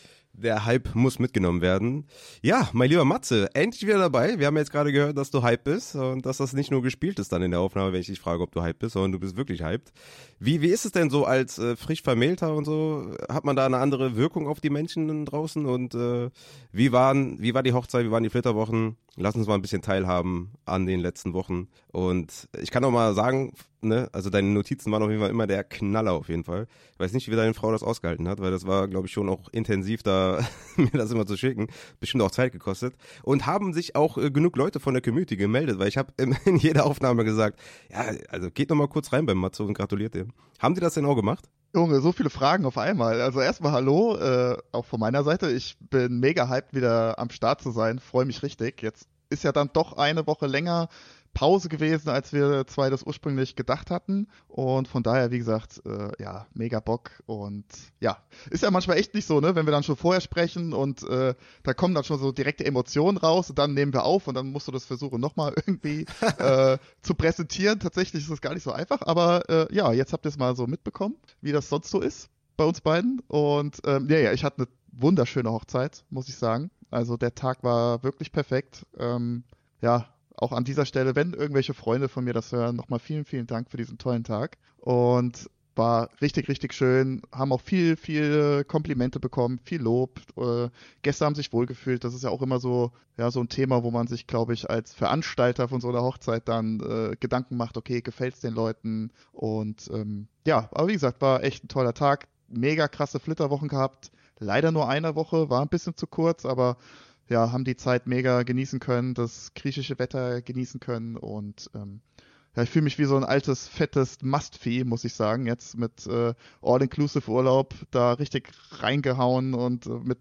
Der Hype muss mitgenommen werden. Ja, mein lieber Matze, endlich wieder dabei. Wir haben jetzt gerade gehört, dass du Hype bist und dass das nicht nur gespielt ist dann in der Aufnahme, wenn ich dich frage, ob du Hype bist, sondern du bist wirklich hyped. Wie, wie ist es denn so als äh, frisch Vermählter und so? Hat man da eine andere Wirkung auf die Menschen draußen? Und äh, wie, waren, wie war die Hochzeit, wie waren die Flitterwochen? Lass uns mal ein bisschen teilhaben an den letzten Wochen. Und ich kann auch mal sagen, ne, also deine Notizen waren auf jeden Fall immer der Knaller auf jeden Fall. Ich weiß nicht, wie deine Frau das ausgehalten hat, weil das war, glaube ich, schon auch intensiv, da [LAUGHS] mir das immer zu schicken. Bestimmt auch Zeit gekostet. Und haben sich auch äh, genug Leute von der Community gemeldet, weil ich habe in, [LAUGHS] in, jeder Aufnahme gesagt, ja, also geht noch mal kurz rein beim Matzo und gratuliert dir. Haben die das denn auch gemacht?
Junge, so viele Fragen auf einmal. Also erstmal Hallo, äh, auch von meiner Seite. Ich bin mega hyped, wieder am Start zu sein. Freue mich richtig. Jetzt ist ja dann doch eine Woche länger Pause gewesen, als wir zwei das ursprünglich gedacht hatten. Und von daher, wie gesagt, äh, ja, mega Bock. Und ja, ist ja manchmal echt nicht so, ne? Wenn wir dann schon vorher sprechen und äh, da kommen dann schon so direkte Emotionen raus und dann nehmen wir auf und dann musst du das versuchen, nochmal [LAUGHS] irgendwie äh, [LAUGHS] zu präsentieren. Tatsächlich ist das gar nicht so einfach, aber äh, ja, jetzt habt ihr es mal so mitbekommen, wie das sonst so ist bei uns beiden. Und ähm, ja, ja, ich hatte eine wunderschöne Hochzeit, muss ich sagen. Also der Tag war wirklich perfekt. Ähm, ja, auch an dieser Stelle, wenn irgendwelche Freunde von mir das hören, nochmal vielen, vielen Dank für diesen tollen Tag. Und war richtig, richtig schön. Haben auch viel, viel Komplimente bekommen, viel Lob. Äh, Gäste haben sich wohlgefühlt. Das ist ja auch immer so, ja, so ein Thema, wo man sich, glaube ich, als Veranstalter von so einer Hochzeit dann äh, Gedanken macht, okay, gefällt es den Leuten? Und ähm, ja, aber wie gesagt, war echt ein toller Tag. Mega krasse Flitterwochen gehabt. Leider nur eine Woche, war ein bisschen zu kurz, aber ja, haben die Zeit mega genießen können, das griechische Wetter genießen können und ähm, ja, ich fühle mich wie so ein altes, fettes Mastvieh, muss ich sagen, jetzt mit äh, All-Inclusive-Urlaub da richtig reingehauen und äh, mit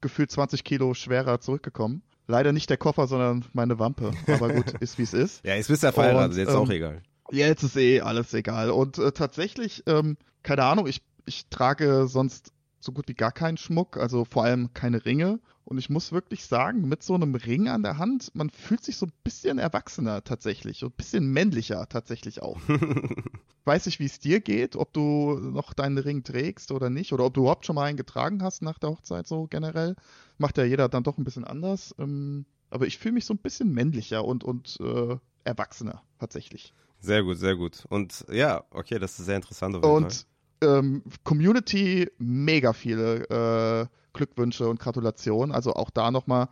gefühlt 20 Kilo schwerer zurückgekommen. Leider nicht der Koffer, sondern meine Wampe. Aber gut, [LAUGHS] ist wie es ist.
Ja, jetzt bist du ja verheiratet, jetzt ähm, auch egal.
Jetzt ist eh alles egal. Und äh, tatsächlich, ähm, keine Ahnung, ich, ich trage sonst so gut wie gar keinen Schmuck, also vor allem keine Ringe. Und ich muss wirklich sagen, mit so einem Ring an der Hand, man fühlt sich so ein bisschen erwachsener tatsächlich und ein bisschen männlicher tatsächlich auch. [LAUGHS] Weiß ich, wie es dir geht, ob du noch deinen Ring trägst oder nicht, oder ob du überhaupt schon mal einen getragen hast nach der Hochzeit so generell. Macht ja jeder dann doch ein bisschen anders. Ähm, aber ich fühle mich so ein bisschen männlicher und, und äh, erwachsener tatsächlich.
Sehr gut, sehr gut. Und ja, okay, das ist sehr interessant.
und ähm, Community mega viele äh, Glückwünsche und Gratulationen. Also auch da nochmal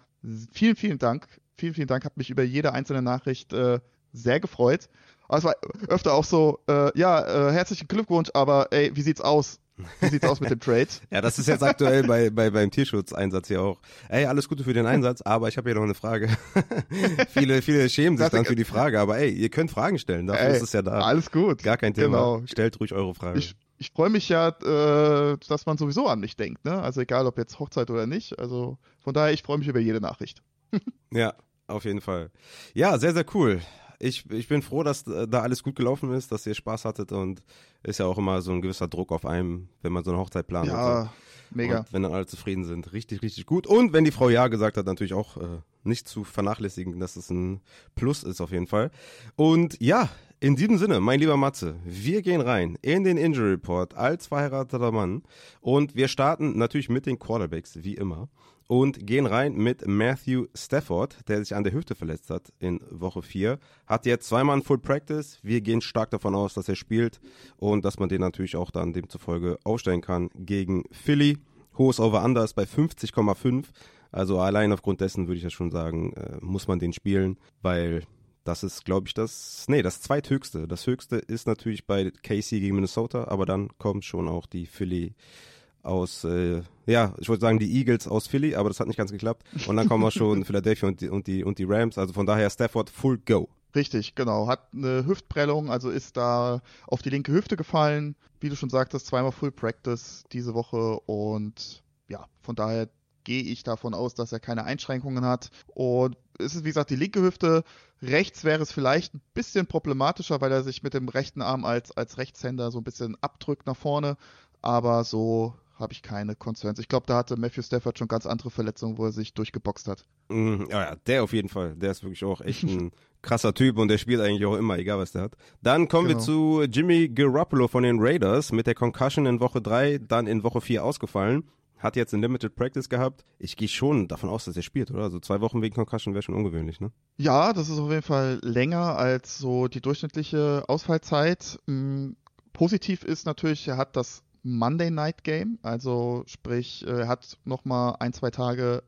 vielen, vielen Dank. Vielen, vielen Dank. Hat mich über jede einzelne Nachricht äh, sehr gefreut. Aber es war öfter auch so, äh, ja, äh, herzlichen Glückwunsch, aber ey, wie sieht's aus? Wie sieht's aus mit dem Trade? [LAUGHS]
Ja, das ist jetzt aktuell bei, bei beim Tierschutzeinsatz hier auch. Ey, alles Gute für den Einsatz, aber ich habe hier noch eine Frage. [LAUGHS] viele, viele schämen sich dann für die Frage, aber ey, ihr könnt Fragen stellen, dafür
Ey,
ist es ja da.
Alles gut.
Gar kein Thema.
Genau.
Stellt ruhig eure Frage.
Ich, ich freue mich ja, äh, dass man sowieso an mich denkt, ne? Also egal, ob jetzt Hochzeit oder nicht. Also von daher, ich freue mich über jede Nachricht. [LAUGHS]
Ja, auf jeden Fall. Ja, sehr, sehr cool. Ich, ich bin froh, dass äh, da alles gut gelaufen ist, dass ihr Spaß hattet und ist ja auch immer so ein gewisser Druck auf einem, wenn man so eine Hochzeit plant.
Ja, mega.
Und wenn dann alle zufrieden sind. Richtig, richtig gut. Und wenn die Frau Ja gesagt hat, natürlich auch äh, nicht zu vernachlässigen, dass es ein Plus ist auf jeden Fall. Und ja, in diesem Sinne, mein lieber Matze, wir gehen rein in den Injury Report als verheirateter Mann und wir starten natürlich mit den Quarterbacks, wie immer. Und gehen rein mit Matthew Stafford, der sich an der Hüfte verletzt hat in Woche 4. Hat jetzt zweimal ein Full Practice. Wir gehen stark davon aus, dass er spielt und dass man den natürlich auch dann demzufolge aufstellen kann gegen Philly. Hohes Over-Under ist bei 50,5. Also allein aufgrund dessen würde ich ja schon sagen, äh, muss man den spielen, weil das ist, glaube ich, das, nee, das zweithöchste. Das höchste ist natürlich bei KC gegen Minnesota, aber dann kommt schon auch die Philly aus, äh, ja, ich wollte sagen die Eagles aus Philly, aber das hat nicht ganz geklappt. Und dann kommen auch [LAUGHS] schon Philadelphia und die, und die, und die Rams. Also von daher Stafford full go.
Richtig, genau. Hat eine Hüftprellung, also ist da auf die linke Hüfte gefallen. Wie du schon sagtest, zweimal Full Practice diese Woche und ja, von daher gehe ich davon aus, dass er keine Einschränkungen hat. Und es ist, wie gesagt, die linke Hüfte. Rechts wäre es vielleicht ein bisschen problematischer, weil er sich mit dem rechten Arm als, als Rechtshänder so ein bisschen abdrückt nach vorne. Aber so habe ich keine Concerns. Ich glaube, da hatte Matthew Stafford schon ganz andere Verletzungen, wo er sich durchgeboxt hat.
Ja, ja, der auf jeden Fall. Der ist wirklich auch echt ein [LAUGHS] krasser Typ und der spielt eigentlich auch immer, egal was der hat. Dann kommen
Genau.
wir zu Jimmy Garoppolo von den Raiders mit der Concussion in Woche 3, dann in Woche 4 ausgefallen. Hat jetzt ein Limited Practice gehabt. Ich gehe schon davon aus, dass er spielt, oder? Also zwei Wochen wegen Concussion wäre schon ungewöhnlich, ne?
Ja, das ist auf jeden Fall länger als so die durchschnittliche Ausfallzeit. Mm, Positiv ist natürlich, er hat das Monday Night Game, also sprich, er hat nochmal ein, zwei Tage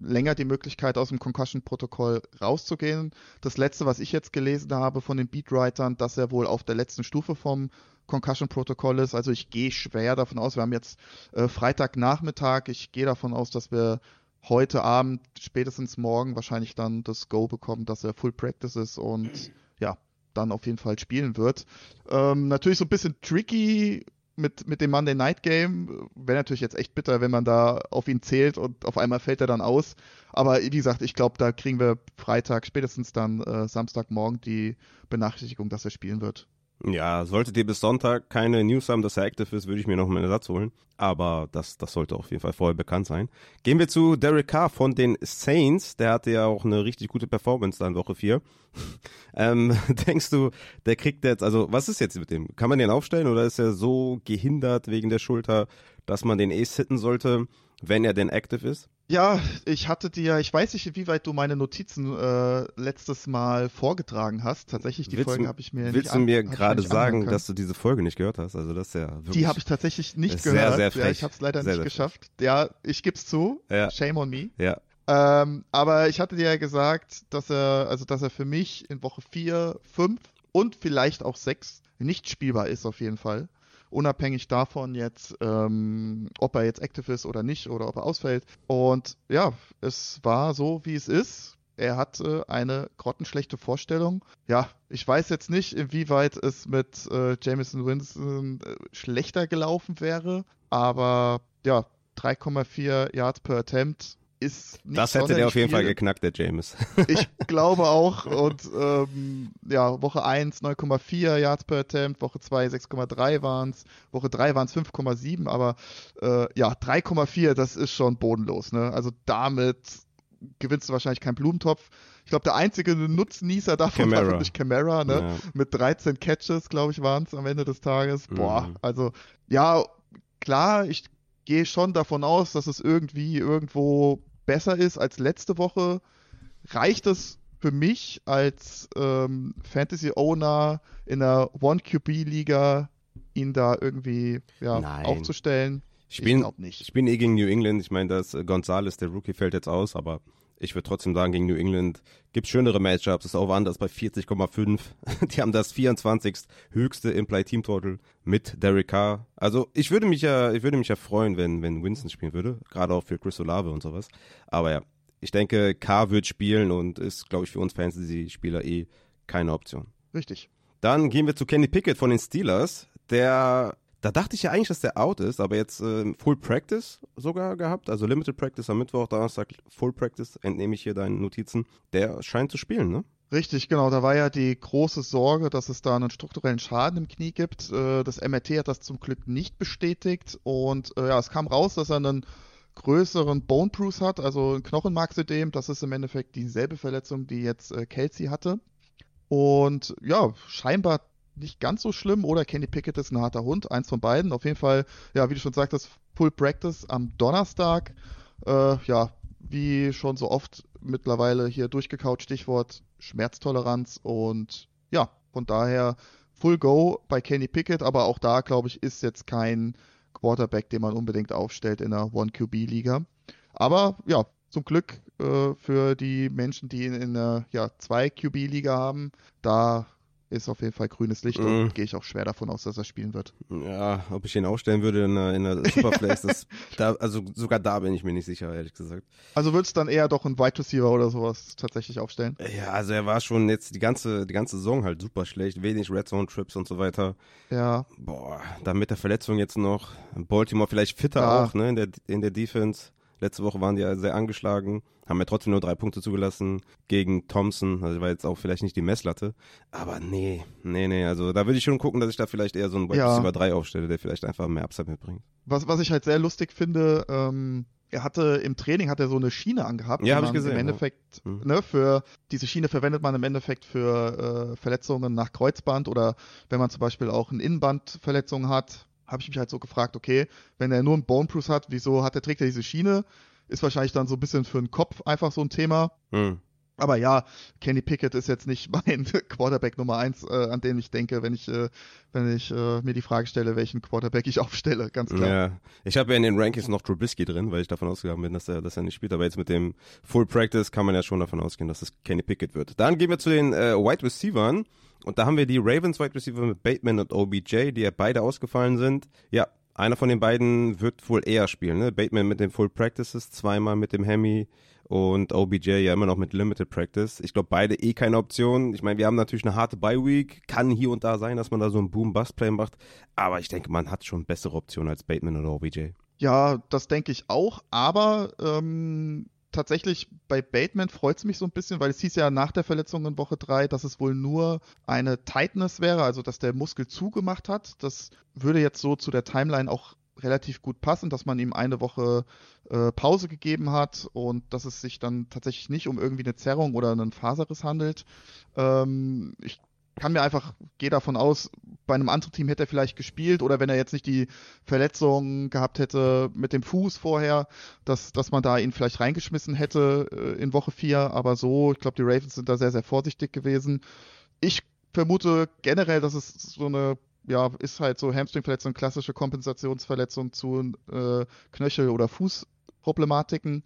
länger die Möglichkeit, aus dem Concussion-Protokoll rauszugehen. Das letzte, was ich jetzt gelesen habe von den Beatwritern, dass er wohl auf der letzten Stufe vom Concussion-Protokoll ist. Also ich gehe schwer davon aus, wir haben jetzt äh, Freitagnachmittag, ich gehe davon aus, dass wir heute Abend, spätestens morgen wahrscheinlich dann das Go bekommen, dass er Full Practice ist und ja, dann auf jeden Fall spielen wird. Ähm, natürlich so ein bisschen tricky mit, mit dem Monday Night Game. Wäre natürlich jetzt echt bitter, wenn man da auf ihn zählt und auf einmal fällt er dann aus. Aber wie gesagt, ich glaube, da kriegen wir Freitag, spätestens dann äh, Samstagmorgen die Benachrichtigung, dass er spielen wird.
Ja, solltet ihr bis Sonntag keine News haben, dass er active ist, würde ich mir noch einen Ersatz holen. Aber das, das sollte auf jeden Fall vorher bekannt sein. Gehen wir zu Derek Carr von den Saints. Der hatte ja auch eine richtig gute Performance da in Woche 4. [LAUGHS] ähm, [LAUGHS] denkst du, der kriegt jetzt, also was ist jetzt mit dem? Kann man den aufstellen oder ist er so gehindert wegen der Schulter, dass man den eh sitten sollte, wenn er denn active ist?
Ja, ich hatte dir, ich weiß nicht, wie weit du meine Notizen äh, letztes Mal vorgetragen hast. Tatsächlich, die
Willst
Folge
du-
habe ich mir
Willst du mir gerade sagen, dass du diese Folge nicht gehört hast? Also das ist ja wirklich.
Die habe ich tatsächlich nicht
sehr,
gehört.
sehr
Ja,
frech.
ich habe es leider
Sehr,
nicht
sehr
geschafft. Ja, ich geb's zu.
Ja.
Shame on me.
Ja.
Ähm, aber ich hatte dir ja gesagt, dass er, also dass er für mich in Woche 4, 5 und vielleicht auch 6 nicht spielbar ist auf jeden Fall. Unabhängig davon jetzt, ähm, ob er jetzt active ist oder nicht oder ob er ausfällt. Und ja, es war so, wie es ist. Er hatte eine grottenschlechte Vorstellung. Ja, ich weiß jetzt nicht, inwieweit es mit äh, Jameson Winston äh, schlechter gelaufen wäre, aber ja, 3,4 Yards per Attempt ist nicht
Das hätte der auf jeden Fall geknackt, der James. [LAUGHS]
Ich glaube auch. Und ähm, ja, Woche 1 9,4 Yards per Attempt, Woche 2 6,3 waren es, Woche 3 waren es 5,7, aber äh, ja, 3,4, das ist schon bodenlos. Ne? Also damit gewinnst du wahrscheinlich keinen Blumentopf. Ich glaube, der einzige Nutznießer davon war wirklich Camara, ne?
Ja.
Mit 13 Catches, glaube ich, waren es am Ende des Tages. Boah,
Mhm.
also ja, klar, ich gehe schon davon aus, dass es irgendwie irgendwo besser ist als letzte Woche. Reicht es für mich als ähm, Fantasy-Owner in einer One-QB-Liga, ihn da irgendwie ja,
Nein.
aufzustellen?
Ich bin,
glaube nicht.
ich bin eh gegen New England. Ich meine, dass äh, Gonzalez, der Rookie, fällt jetzt aus, aber ich würde trotzdem sagen, gegen New England gibt es schönere Matchups. Das ist auch anders bei 40,5. [LAUGHS] Die haben das 24. höchste Implied Team Total mit Derek Carr. Also ich würde mich ja, ich würde mich ja freuen, wenn, wenn Winston spielen würde. Gerade auch für Chris Olave und sowas. Aber ja, ich denke, Carr wird spielen und ist, glaube ich, für uns Fantasy-Spieler eh keine Option.
Richtig.
Dann gehen wir zu Kenny Pickett von den Steelers. Der da dachte ich ja eigentlich, dass der out ist, aber jetzt äh, Full Practice sogar gehabt, also Limited Practice am Mittwoch, Donnerstag Full Practice, entnehme ich hier deine Notizen. Der scheint zu spielen, ne?
Richtig, genau. Da war ja die große Sorge, dass es da einen strukturellen Schaden im Knie gibt. Äh, das MRT hat das zum Glück nicht bestätigt und äh, ja, es kam raus, dass er einen größeren Bone Bruise hat, also ein Knochenmarksödem. Das ist im Endeffekt dieselbe Verletzung, die jetzt äh, Kelsey hatte. Und ja, scheinbar nicht ganz so schlimm oder Kenny Pickett ist ein harter Hund, eins von beiden. Auf jeden Fall, ja, wie du schon sagtest, Full Practice am Donnerstag. Äh, ja, wie schon so oft mittlerweile hier durchgekaut, Stichwort Schmerztoleranz und ja, von daher Full Go bei Kenny Pickett, aber auch da, glaube ich, ist jetzt kein Quarterback, den man unbedingt aufstellt in einer One-QB-Liga. Aber ja, zum Glück äh, für die Menschen, die in, in einer ja, 2-QB-Liga haben, da ist auf jeden Fall grünes Licht mm. und mhm. gehe ich auch schwer davon aus, dass er spielen wird.
Ja, ob ich ihn aufstellen würde in der, in der Superflex, das, [LAUGHS] da, also sogar da bin ich mir nicht sicher, ehrlich gesagt.
Also würdest du dann eher doch einen Wide Receiver oder sowas tatsächlich aufstellen?
Ja, also er war schon jetzt die ganze, die ganze Saison halt super schlecht, wenig Red Zone Trips und so weiter.
Ja.
Boah, dann mit der Verletzung jetzt noch, Baltimore vielleicht fitter ja. auch, ne, in der, in der Defense. Letzte Woche waren die ja sehr angeschlagen, haben ja trotzdem nur drei Punkte zugelassen gegen Thompson. Also war jetzt auch vielleicht nicht die Messlatte. Aber nee, nee, nee. Also da würde ich schon gucken, dass ich da vielleicht eher so einen Wide ja. Receiver 3 aufstelle, der vielleicht einfach mehr Upside mitbringt.
Was, was ich halt sehr lustig finde, ähm, er hatte im Training hat er so eine Schiene angehabt.
Ja, habe ich gesehen.
Im Endeffekt, ja. Mhm. ne, für diese Schiene verwendet man im Endeffekt für äh, Verletzungen nach Kreuzband oder wenn man zum Beispiel auch eine Innenbandverletzung hat, habe ich mich halt so gefragt, okay, wenn er nur einen Bone Bruce hat, wieso hat er, trägt er diese Schiene? Ist wahrscheinlich dann so ein bisschen für den Kopf einfach so ein Thema. Hm. Aber ja, Kenny Pickett ist jetzt nicht [LAUGHS] mein Quarterback Nummer eins, äh, an den ich denke, wenn ich, äh, wenn ich äh, mir die Frage stelle, welchen Quarterback ich [LAUGHS] aufstelle, ganz klar.
Ja, ich habe ja in den Rankings noch Trubisky drin, weil ich davon ausgegangen bin, dass er, dass er nicht spielt. Aber jetzt mit dem Full Practice kann man ja schon davon ausgehen, dass es Kenny Pickett wird. Dann gehen wir zu den äh, Wide Receivers. Und da haben wir die Ravens Wide Receiver mit Bateman und OBJ, die ja beide ausgefallen sind. Ja, einer von den beiden wird wohl eher spielen. Ne? Bateman mit den Full Practices, zweimal mit dem Hemi und OBJ ja immer noch mit Limited Practice. Ich glaube, beide eh keine Option. Ich meine, wir haben natürlich eine harte Bye-Week. Kann hier und da sein, dass man da so ein Boom-Bust-Play macht. Aber ich denke, man hat schon bessere Optionen als Bateman oder OBJ.
Ja, das denke ich auch. Aber ähm, tatsächlich bei Bateman freut es mich so ein bisschen, weil es hieß ja nach der Verletzung in Woche 3, dass es wohl nur eine Tightness wäre, also dass der Muskel zugemacht hat. Das würde jetzt so zu der Timeline auch relativ gut passen, dass man ihm eine Woche äh, Pause gegeben hat und dass es sich dann tatsächlich nicht um irgendwie eine Zerrung oder einen Faserriss handelt. Ähm, ich kann mir einfach, gehe davon aus, bei einem anderen Team hätte er vielleicht gespielt oder wenn er jetzt nicht die Verletzung gehabt hätte mit dem Fuß vorher, dass, dass man da ihn vielleicht reingeschmissen hätte äh, in Woche 4. Aber so, ich glaube, die Ravens sind da sehr, sehr vorsichtig gewesen. Ich vermute generell, dass es so eine, ja, ist halt so Hamstringverletzung, klassische Kompensationsverletzung zu äh, Knöchel- oder Fußproblematiken.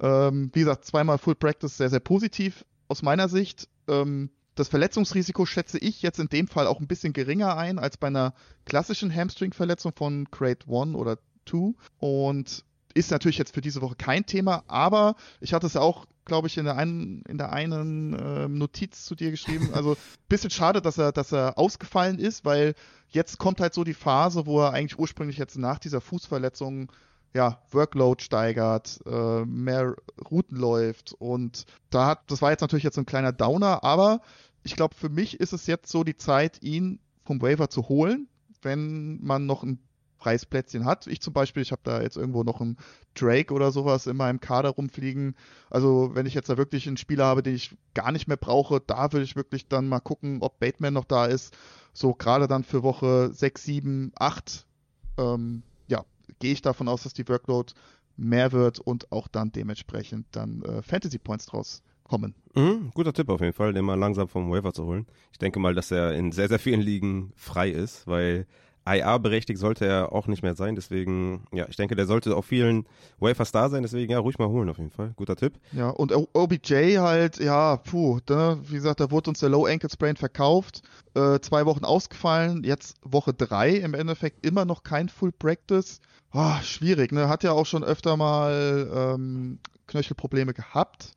Ähm, wie gesagt, zweimal Full Practice sehr, sehr positiv aus meiner Sicht. Ähm, das Verletzungsrisiko schätze ich jetzt in dem Fall auch ein bisschen geringer ein als bei einer klassischen Hamstring-Verletzung von Grade 1 oder 2 und ist natürlich jetzt für diese Woche kein Thema, aber ich hatte es ja auch, glaube ich, in der einen, in der einen äh, Notiz zu dir geschrieben. Also [LAUGHS] bisschen schade, dass er, dass er ausgefallen ist, weil jetzt kommt halt so die Phase, wo er eigentlich ursprünglich jetzt nach dieser Fußverletzung ja, Workload steigert, äh, mehr Routen läuft und da hat, das war jetzt natürlich jetzt ein kleiner Downer, aber ich glaube, für mich ist es jetzt so die Zeit, ihn vom Waiver zu holen, wenn man noch ein freies Plätzchen hat. Ich zum Beispiel, ich habe da jetzt irgendwo noch einen Drake oder sowas in meinem Kader rumfliegen. Also wenn ich jetzt da wirklich einen Spieler habe, den ich gar nicht mehr brauche, da würde ich wirklich dann mal gucken, ob Bateman noch da ist. So gerade dann für Woche 6, 7, 8, ähm, ja, gehe ich davon aus, dass die Workload mehr wird und auch dann dementsprechend dann äh, Fantasy Points draus kommen.
Mhm, guter Tipp auf jeden Fall, den mal langsam vom Waiver zu holen. Ich denke mal, dass er in sehr, sehr vielen Ligen frei ist, weil IA berechtigt sollte er auch nicht mehr sein. Deswegen, ja, ich denke, der sollte auf vielen Wafers da sein. Deswegen, ja, ruhig mal holen auf jeden Fall. Guter Tipp.
Ja, und OBJ halt, ja, puh, ne, wie gesagt, da wurde uns der Low Ankle Sprain verkauft. Äh, zwei Wochen ausgefallen, jetzt Woche drei im Endeffekt immer noch kein Full Practice. Oh, schwierig, ne? Hat ja auch schon öfter mal ähm, Knöchelprobleme gehabt.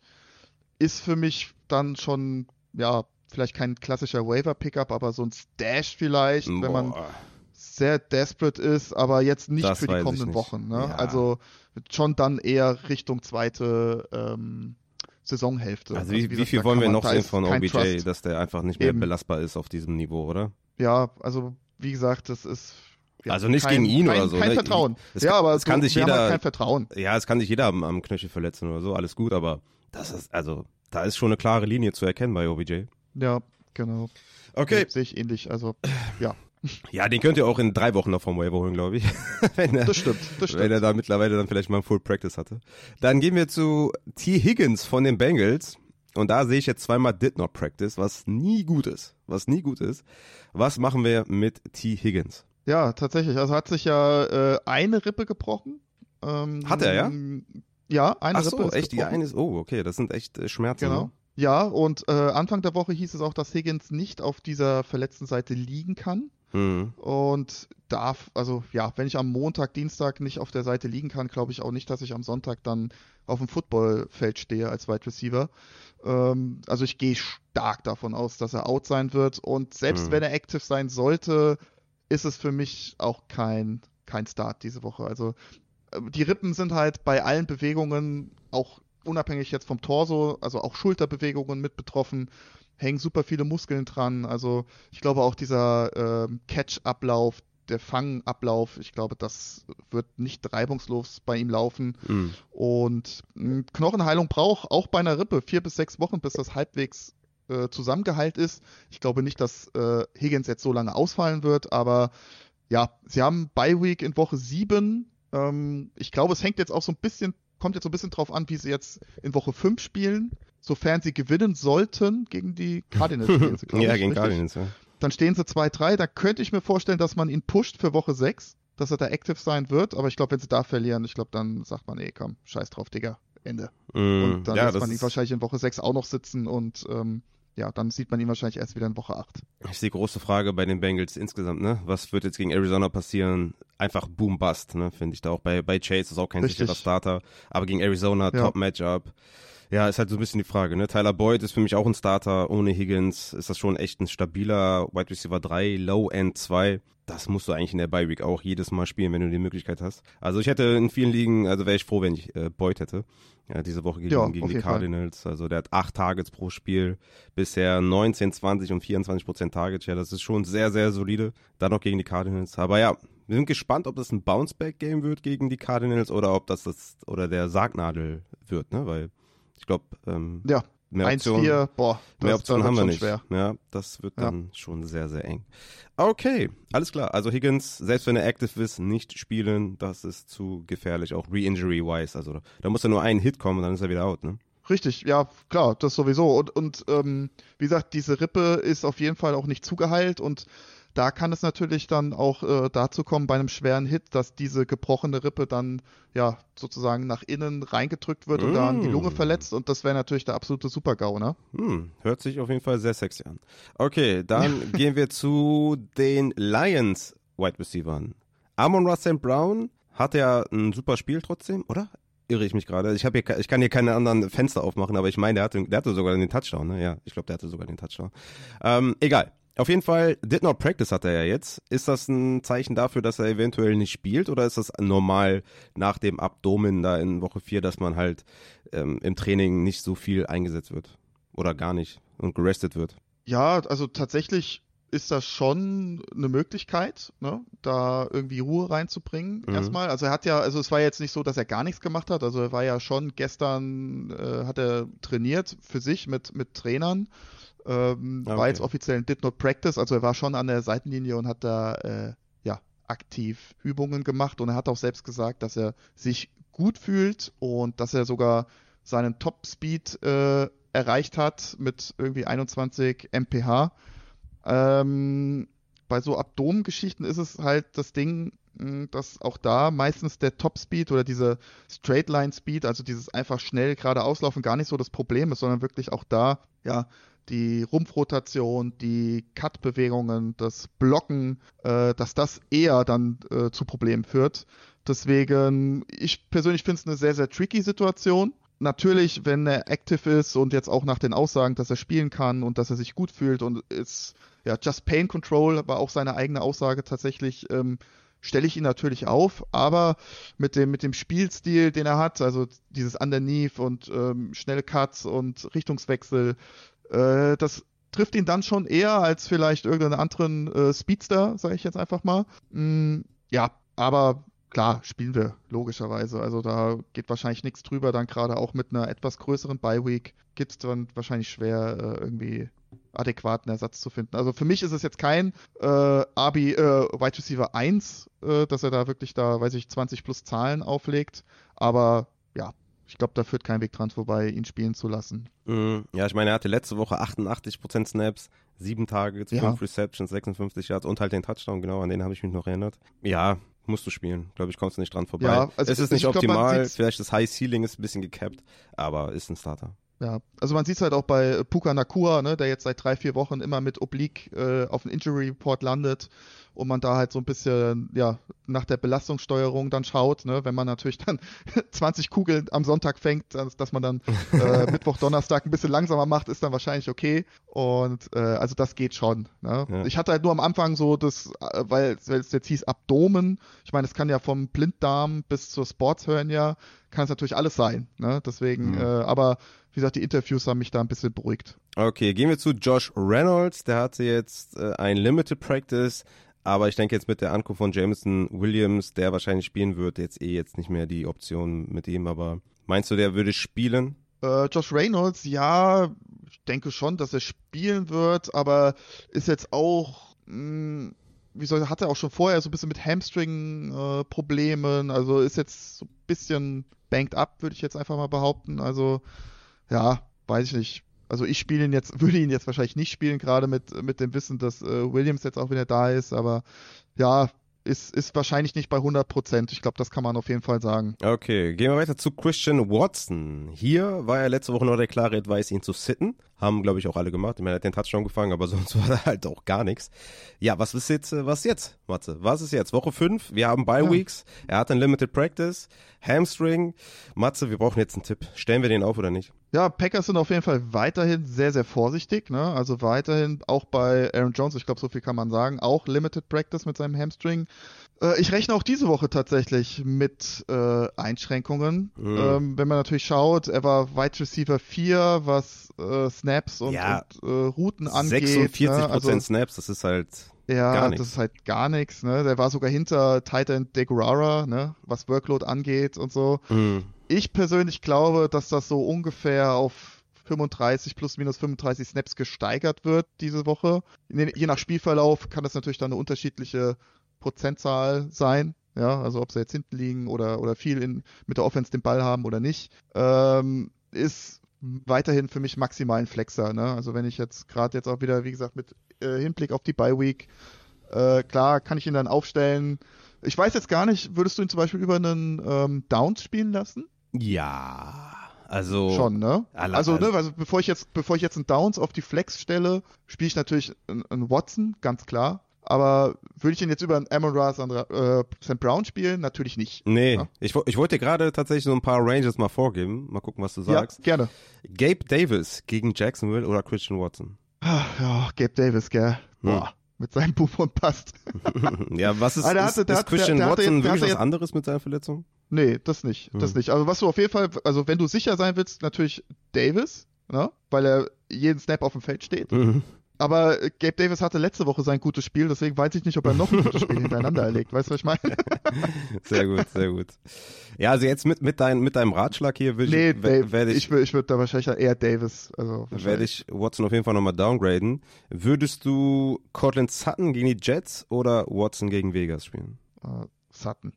Ist für mich dann schon, ja, vielleicht kein klassischer Waiver-Pickup, aber so ein Stash vielleicht, Boah. wenn man sehr desperate ist, aber jetzt nicht das für die kommenden Wochen. Ne? Ja. Also schon dann eher Richtung zweite ähm, Saisonhälfte.
Also, wie, also wie, wie viel wollen wir noch sehen von OBJ, Trust. dass der einfach nicht mehr Eben. belastbar ist auf diesem Niveau, oder?
Ja, also wie gesagt, das ist
ja, also nicht kein, gegen ihn
kein,
oder so.
Kein
ne?
Vertrauen.
Es,
ja, aber
es kann sich jeder.
Halt kein Vertrauen.
Ja, es kann sich jeder am, am Knöchel verletzen oder so, alles gut, aber das ist, also, da ist schon eine klare Linie zu erkennen bei OBJ.
Ja, genau.
Okay.
Sehe ich ähnlich, also, ja. [LAUGHS]
Ja, den könnt ihr auch in drei Wochen noch vom Waiver holen, glaube ich. [LAUGHS]
wenn er, das stimmt, das stimmt.
Wenn er da mittlerweile dann vielleicht mal Full Practice hatte. Dann gehen wir zu T. Higgins von den Bengals. Und da sehe ich jetzt zweimal Did Not Practice, was nie gut ist. Was nie gut ist. Was machen wir mit T. Higgins?
Ja, tatsächlich. Also hat sich ja äh, eine Rippe gebrochen. Ähm,
hat er, ja?
Ja, eine
Ach so,
Rippe ist
echt, die eine ist, oh, okay, das sind echt äh, Schmerzen.
Genau.
Ne?
Ja, und äh, Anfang der Woche hieß es auch, dass Higgins nicht auf dieser verletzten Seite liegen kann.
Mhm.
Und darf, also ja, wenn ich am Montag, Dienstag nicht auf der Seite liegen kann, glaube ich auch nicht, dass ich am Sonntag dann auf dem Footballfeld stehe als Wide Receiver. Ähm, also ich gehe stark davon aus, dass er out sein wird. Und selbst mhm. wenn er active sein sollte, ist es für mich auch kein, kein Start diese Woche. Also die Rippen sind halt bei allen Bewegungen, auch unabhängig jetzt vom Torso, also auch Schulterbewegungen mit betroffen, hängen super viele Muskeln dran. Also ich glaube auch dieser äh, Catch-Ablauf, der Fangablauf, ich glaube, das wird nicht reibungslos bei ihm laufen.
Mhm.
Und mh, Knochenheilung braucht auch bei einer Rippe vier bis sechs Wochen, bis das halbwegs äh, zusammengeheilt ist. Ich glaube nicht, dass äh, Higgins jetzt so lange ausfallen wird, aber ja, sie haben Bye Week in Woche 7. Ähm, ich glaube, es hängt jetzt auch so ein bisschen, kommt jetzt so ein bisschen drauf an, wie sie jetzt in Woche 5 spielen. Sofern sie gewinnen sollten gegen die Cardinals.
Spielen sie, [LAUGHS] ja, ich, gegen richtig? Cardinals, ja.
Dann stehen sie 2-3. Da könnte ich mir vorstellen, dass man ihn pusht für Woche 6, dass er da active sein wird. Aber ich glaube, wenn sie da verlieren, ich glaube, dann sagt man, ey, komm, scheiß drauf, Digga. Ende.
Mm,
und dann
ja,
lässt man ihn wahrscheinlich in Woche 6 auch noch sitzen und ähm, ja, dann sieht man ihn wahrscheinlich erst wieder in Woche 8.
Ich sehe große Frage bei den Bengals insgesamt, ne? Was wird jetzt gegen Arizona passieren? Einfach Boom Bust, ne? Finde ich da auch. Bei, bei Chase ist auch kein
Richtig.
sicherer Starter, aber gegen Arizona
Ja.
Top Matchup. Ja, ist halt so ein bisschen die Frage, ne? Tyler Boyd ist für mich auch ein Starter. Ohne Higgins ist das schon echt ein stabiler Wide Receiver 3, Low End 2. Das musst du eigentlich in der Bye Week auch jedes Mal spielen, wenn du die Möglichkeit hast. Also ich hätte in vielen Ligen, also wäre ich froh, wenn ich äh, Boyd hätte. Ja, diese Woche gegen,
Ja,
gegen die
jeden Fall.
Cardinals. Also der hat acht Targets pro Spiel. Bisher 19, 20 und 24 Prozent Targets. Ja, das ist schon sehr, sehr solide. Dann noch gegen die Cardinals. Aber ja, wir sind gespannt, ob das ein Bounceback-Game wird gegen die Cardinals oder ob das das oder der Sargnadel wird, ne? Weil ich glaube, ähm,
Ja,
mehr Optionen,
1-4, boah, das,
mehr Optionen haben wir nicht.
schwer.
Ja, das wird
Ja.
dann schon sehr, sehr eng. Okay, alles klar. Also Higgins, selbst wenn er active ist, nicht spielen, das ist zu gefährlich, auch re-injury-wise. Also da muss ja nur ein Hit kommen und dann ist er wieder out, ne?
Richtig, ja, klar, das sowieso. Und, und ähm, wie gesagt, diese Rippe ist auf jeden Fall auch nicht zugeheilt und da kann es natürlich dann auch äh, dazu kommen bei einem schweren Hit, dass diese gebrochene Rippe dann ja sozusagen nach innen reingedrückt wird und dann die Lunge
Mm.
verletzt und das wäre natürlich der absolute Super-GAU, ne?
Hm, hört sich auf jeden Fall sehr sexy an. Okay, dann [LAUGHS] gehen wir zu den Lions Wide Receivern. Amon Russell Brown hat ja ein super Spiel trotzdem, oder? Irre ich mich gerade. Ich, hier, ich kann hier keine anderen Fenster aufmachen, aber ich meine, der hatte, der hatte sogar den Touchdown, ne? Ja, ich glaube, der hatte sogar den Touchdown. Ähm, egal. Auf jeden Fall, did not practice hat er ja jetzt. Ist das ein Zeichen dafür, dass er eventuell nicht spielt oder ist das normal nach dem Abdomen da in Woche 4, dass man halt ähm, im Training nicht so viel eingesetzt wird? Oder gar nicht und gerestet wird?
Ja, also tatsächlich ist das schon eine Möglichkeit, ne, da irgendwie Ruhe reinzubringen.
Mhm.
Erstmal, also er hat ja, also es war jetzt nicht so, dass er gar nichts gemacht hat. Also er war ja schon gestern, äh, hat er trainiert für sich mit mit Trainern. Ähm,
Ah,
War
okay.
jetzt offiziell ein Did Not Practice, also er war schon an der Seitenlinie und hat da äh, ja aktiv Übungen gemacht und er hat auch selbst gesagt, dass er sich gut fühlt und dass er sogar seinen Top Speed äh, erreicht hat mit irgendwie 21 mph. Ähm, bei so Abdomengeschichten ist es halt das Ding, dass auch da meistens der Top-Speed oder diese Straight-Line-Speed, also dieses einfach schnell gerade auslaufen, gar nicht so das Problem ist, sondern wirklich auch da, ja, die Rumpfrotation, die Cut-Bewegungen, das Blocken, äh, dass das eher dann äh, zu Problemen führt. Deswegen, ich persönlich finde es eine sehr, sehr tricky Situation. Natürlich, wenn er active ist und jetzt auch nach den Aussagen, dass er spielen kann und dass er sich gut fühlt und ist, ja, Just Pain Control war auch seine eigene Aussage tatsächlich, ähm, stelle ich ihn natürlich auf, aber mit dem, mit dem Spielstil, den er hat, also dieses Underneath und ähm, schnelle Cuts und Richtungswechsel, äh, das trifft ihn dann schon eher als vielleicht irgendeinen anderen äh, Speedster, sage ich jetzt einfach mal. Mm, ja, aber klar, spielen wir, logischerweise. Also da geht wahrscheinlich nichts drüber, dann gerade auch mit einer etwas größeren Bye-Week gibt es dann wahrscheinlich schwer, äh, irgendwie adäquaten Ersatz zu finden. Also für mich ist es jetzt kein äh, Abi, äh, Wide Receiver 1, äh, dass er da wirklich da, weiß ich, 20 plus Zahlen auflegt, aber ja, ich glaube, da führt kein Weg dran vorbei, ihn spielen zu lassen.
Mm, ja, ich meine, er hatte letzte Woche 88% Snaps, sieben Targets, ja. fünf Receptions, 56 Yards und halt den Touchdown, genau, an den habe ich mich noch erinnert. Ja, musst du spielen. Glaube ich, kommst du nicht dran vorbei. Ja, also es ist nicht optimal, glaub, vielleicht das High Ceiling ist ein bisschen gecapped, aber ist ein Starter.
Ja, also man sieht es halt auch bei Puka Nakua, ne, der jetzt seit drei, vier Wochen immer mit Oblique äh, auf dem Injury Report landet und man da halt so ein bisschen ja nach der Belastungssteuerung dann schaut, ne, wenn man natürlich dann [LAUGHS] 20 Kugeln am Sonntag fängt, dass, dass man dann äh, [LAUGHS] Mittwoch, Donnerstag ein bisschen langsamer macht, ist dann wahrscheinlich okay und äh, also das geht schon. Ne? Ja. Ich hatte halt nur am Anfang so das, äh, weil, weil es jetzt hieß Abdomen, ich meine, es kann ja vom Blinddarm bis zur Sportshörnia kann es natürlich alles sein, ne? Deswegen, mhm. äh, aber wie gesagt, die Interviews haben mich da ein bisschen beruhigt.
Okay, gehen wir zu Josh Reynolds. Der hatte jetzt äh, ein Limited Practice aber ich denke jetzt mit der Ankunft von Jameson Williams, der wahrscheinlich spielen wird, jetzt eh jetzt nicht mehr die Option mit ihm. Aber meinst du, der würde spielen?
Äh, Josh Reynolds, ja, ich denke schon, dass er spielen wird, aber ist jetzt auch, mh, hm, wie soll, hat er auch schon vorher so ein bisschen mit Hamstring-Problemen, äh, also ist jetzt so ein bisschen banked up, würde ich jetzt einfach mal behaupten. Also, ja, weiß ich nicht also ich spiele ihn jetzt, [LAUGHS] würde ihn jetzt wahrscheinlich nicht spielen, gerade mit, mit dem Wissen, dass äh, Williams jetzt auch wieder da ist, aber ja, ist, ist wahrscheinlich nicht bei 100 Prozent. Ich glaube, das kann man auf jeden Fall sagen.
Okay, gehen wir weiter zu Christian Watson. Hier war er letzte Woche noch der klare Advice, ihn zu sitten. Haben, glaube ich, auch alle gemacht. Ich meine, er hat den Touchdown gefangen, aber [LAUGHS] sonst war da halt auch gar nichts. Ja, was ist jetzt, äh, was jetzt, Matze? Was ist jetzt? Woche 5, wir haben Bye Weeks. Ja. Er hat ein Limited Practice, Hamstring. Matze, wir brauchen jetzt einen Tipp. Stellen wir den auf oder nicht?
Ja, Packers sind auf jeden Fall weiterhin sehr, sehr vorsichtig. Ne? Also weiterhin auch bei Aaron Jones, ich glaube, so viel kann man sagen, auch Limited Practice mit seinem Hamstring. Äh, ich rechne auch diese Woche tatsächlich mit äh, Einschränkungen. Mhm. Ähm, wenn man natürlich schaut, er war Wide Receiver 4, was äh, Snaps und,
ja,
und äh, Routen angeht.
46% ne? also, Snaps, das ist halt
ja, das ist halt gar nichts. Ne? Der war sogar hinter Titan Deguara, ne? was Workload angeht und so. Mhm. Ich persönlich glaube, dass das so ungefähr auf 35 plus minus 35 Snaps gesteigert wird diese Woche. Je nach Spielverlauf kann das natürlich dann eine unterschiedliche Prozentzahl sein. Ja, also ob sie jetzt hinten liegen oder, oder viel in, mit der Offense den Ball haben oder nicht. Ähm, ist weiterhin für mich maximal ein Flexer. Ne? Also wenn ich jetzt gerade jetzt auch wieder, wie gesagt, mit äh, Hinblick auf die Bye Week, äh, klar kann ich ihn dann aufstellen. Ich weiß jetzt gar nicht, würdest du ihn zum Beispiel über einen ähm, Downs spielen lassen?
Ja. Also
schon, ne? Also, ne, also bevor ich jetzt, bevor ich jetzt einen Downs auf die Flex stelle, spiele ich natürlich einen Watson, ganz klar. Aber würde ich ihn jetzt über einen Amon Ra äh, St. Brown spielen? Natürlich nicht.
Nee, ja? ich, ich wollte dir gerade tatsächlich so ein paar Ranges mal vorgeben. Mal gucken, was du sagst.
Ja, gerne.
Gabe Davis gegen Jacksonville oder Christian Watson?
Ja, Gabe Davis, gell. Hm. Boah. Hm. Mit seinem Buffon passt. [LAUGHS]
ja, was ist, hatte, ist, ist Christian der, der Watson jetzt, wirklich was anderes mit seiner Verletzung?
Nee, das nicht. Das hm. nicht. Also was du auf jeden Fall, also wenn du sicher sein willst, natürlich Davis, ne? weil er jeden Snap auf dem Feld steht. Mhm. Aber Gabe Davis hatte letzte Woche sein gutes Spiel, deswegen weiß ich nicht, ob er noch ein gutes Spiel [LAUGHS] hintereinander erlegt. Weißt du, was ich meine? [LAUGHS]
sehr gut, sehr gut. Ja, also jetzt mit, mit, dein, mit deinem Ratschlag hier würde
nee, ich, Dave, werde ich, ich, ich würde da wahrscheinlich eher Davis, also
werde ich Watson auf jeden Fall nochmal downgraden. Würdest du Cortland Sutton gegen die Jets oder Watson gegen Vegas spielen?
Uh, Sutton.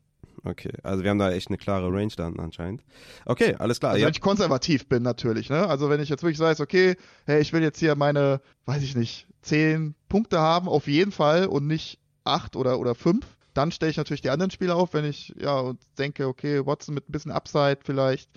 Okay, also wir haben da echt eine klare Range dann anscheinend. Okay, alles klar.
Also
ja.
wenn ich konservativ bin natürlich, ne? Also wenn ich jetzt wirklich weiß, okay, hey, ich will jetzt hier meine, weiß ich nicht, zehn Punkte haben, auf jeden Fall und nicht acht oder, oder fünf, dann stelle ich natürlich die anderen Spiele auf, wenn ich, ja, und denke, okay, Watson mit ein bisschen Upside vielleicht.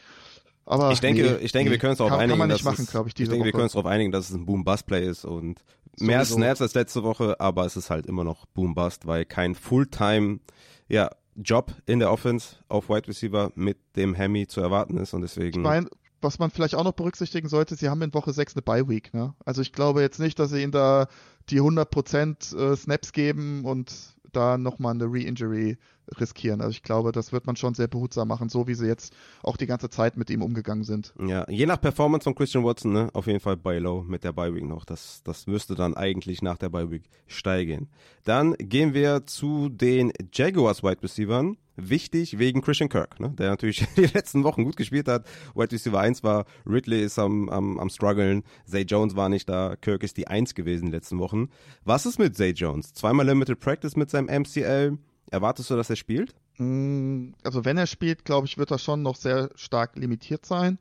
Aber
Ich denke,
nee,
ich denke,
nee,
wir können uns darauf
kann,
einigen,
kann man nicht
dass
machen,
es,
glaube ich,
ich
diese
denke, wir
Woche.
können uns darauf einigen, dass es ein Boom-Bust-Play ist und mehr
Sowieso.
Snaps als letzte Woche, aber es ist halt immer noch Boom-Bust, weil kein Fulltime, ja, Job in der Offense auf Wide Receiver mit dem Hemi zu erwarten ist und deswegen.
Ich meine, was man vielleicht auch noch berücksichtigen sollte, sie haben in Woche 6 eine Bye-Week. Ne? Also ich glaube jetzt nicht, dass sie ihnen da die 100% äh, Snaps geben und da nochmal eine Re-Injury riskieren. Also ich glaube, das wird man schon sehr behutsam machen, so wie sie jetzt auch die ganze Zeit mit ihm umgegangen sind.
Ja, je nach Performance von Christian Watson, ne, auf jeden Fall bei Low mit der Bye Week noch. Das, das müsste dann eigentlich nach der Bye Week steigen. Dann gehen wir zu den Jaguars Wide Receivers. Wichtig wegen Christian Kirk, ne, der natürlich [LAUGHS] die letzten Wochen gut gespielt hat. Wide Receiver 1 war, Ridley ist am, am, am struggeln, Zay Jones war nicht da, Kirk ist die 1 gewesen den letzten Wochen. Was ist mit Zay Jones? Zweimal Limited Practice mit seinem MCL. Erwartest du, dass er spielt?
Mm, Also wenn er spielt, glaube ich, wird er schon noch sehr stark limitiert sein.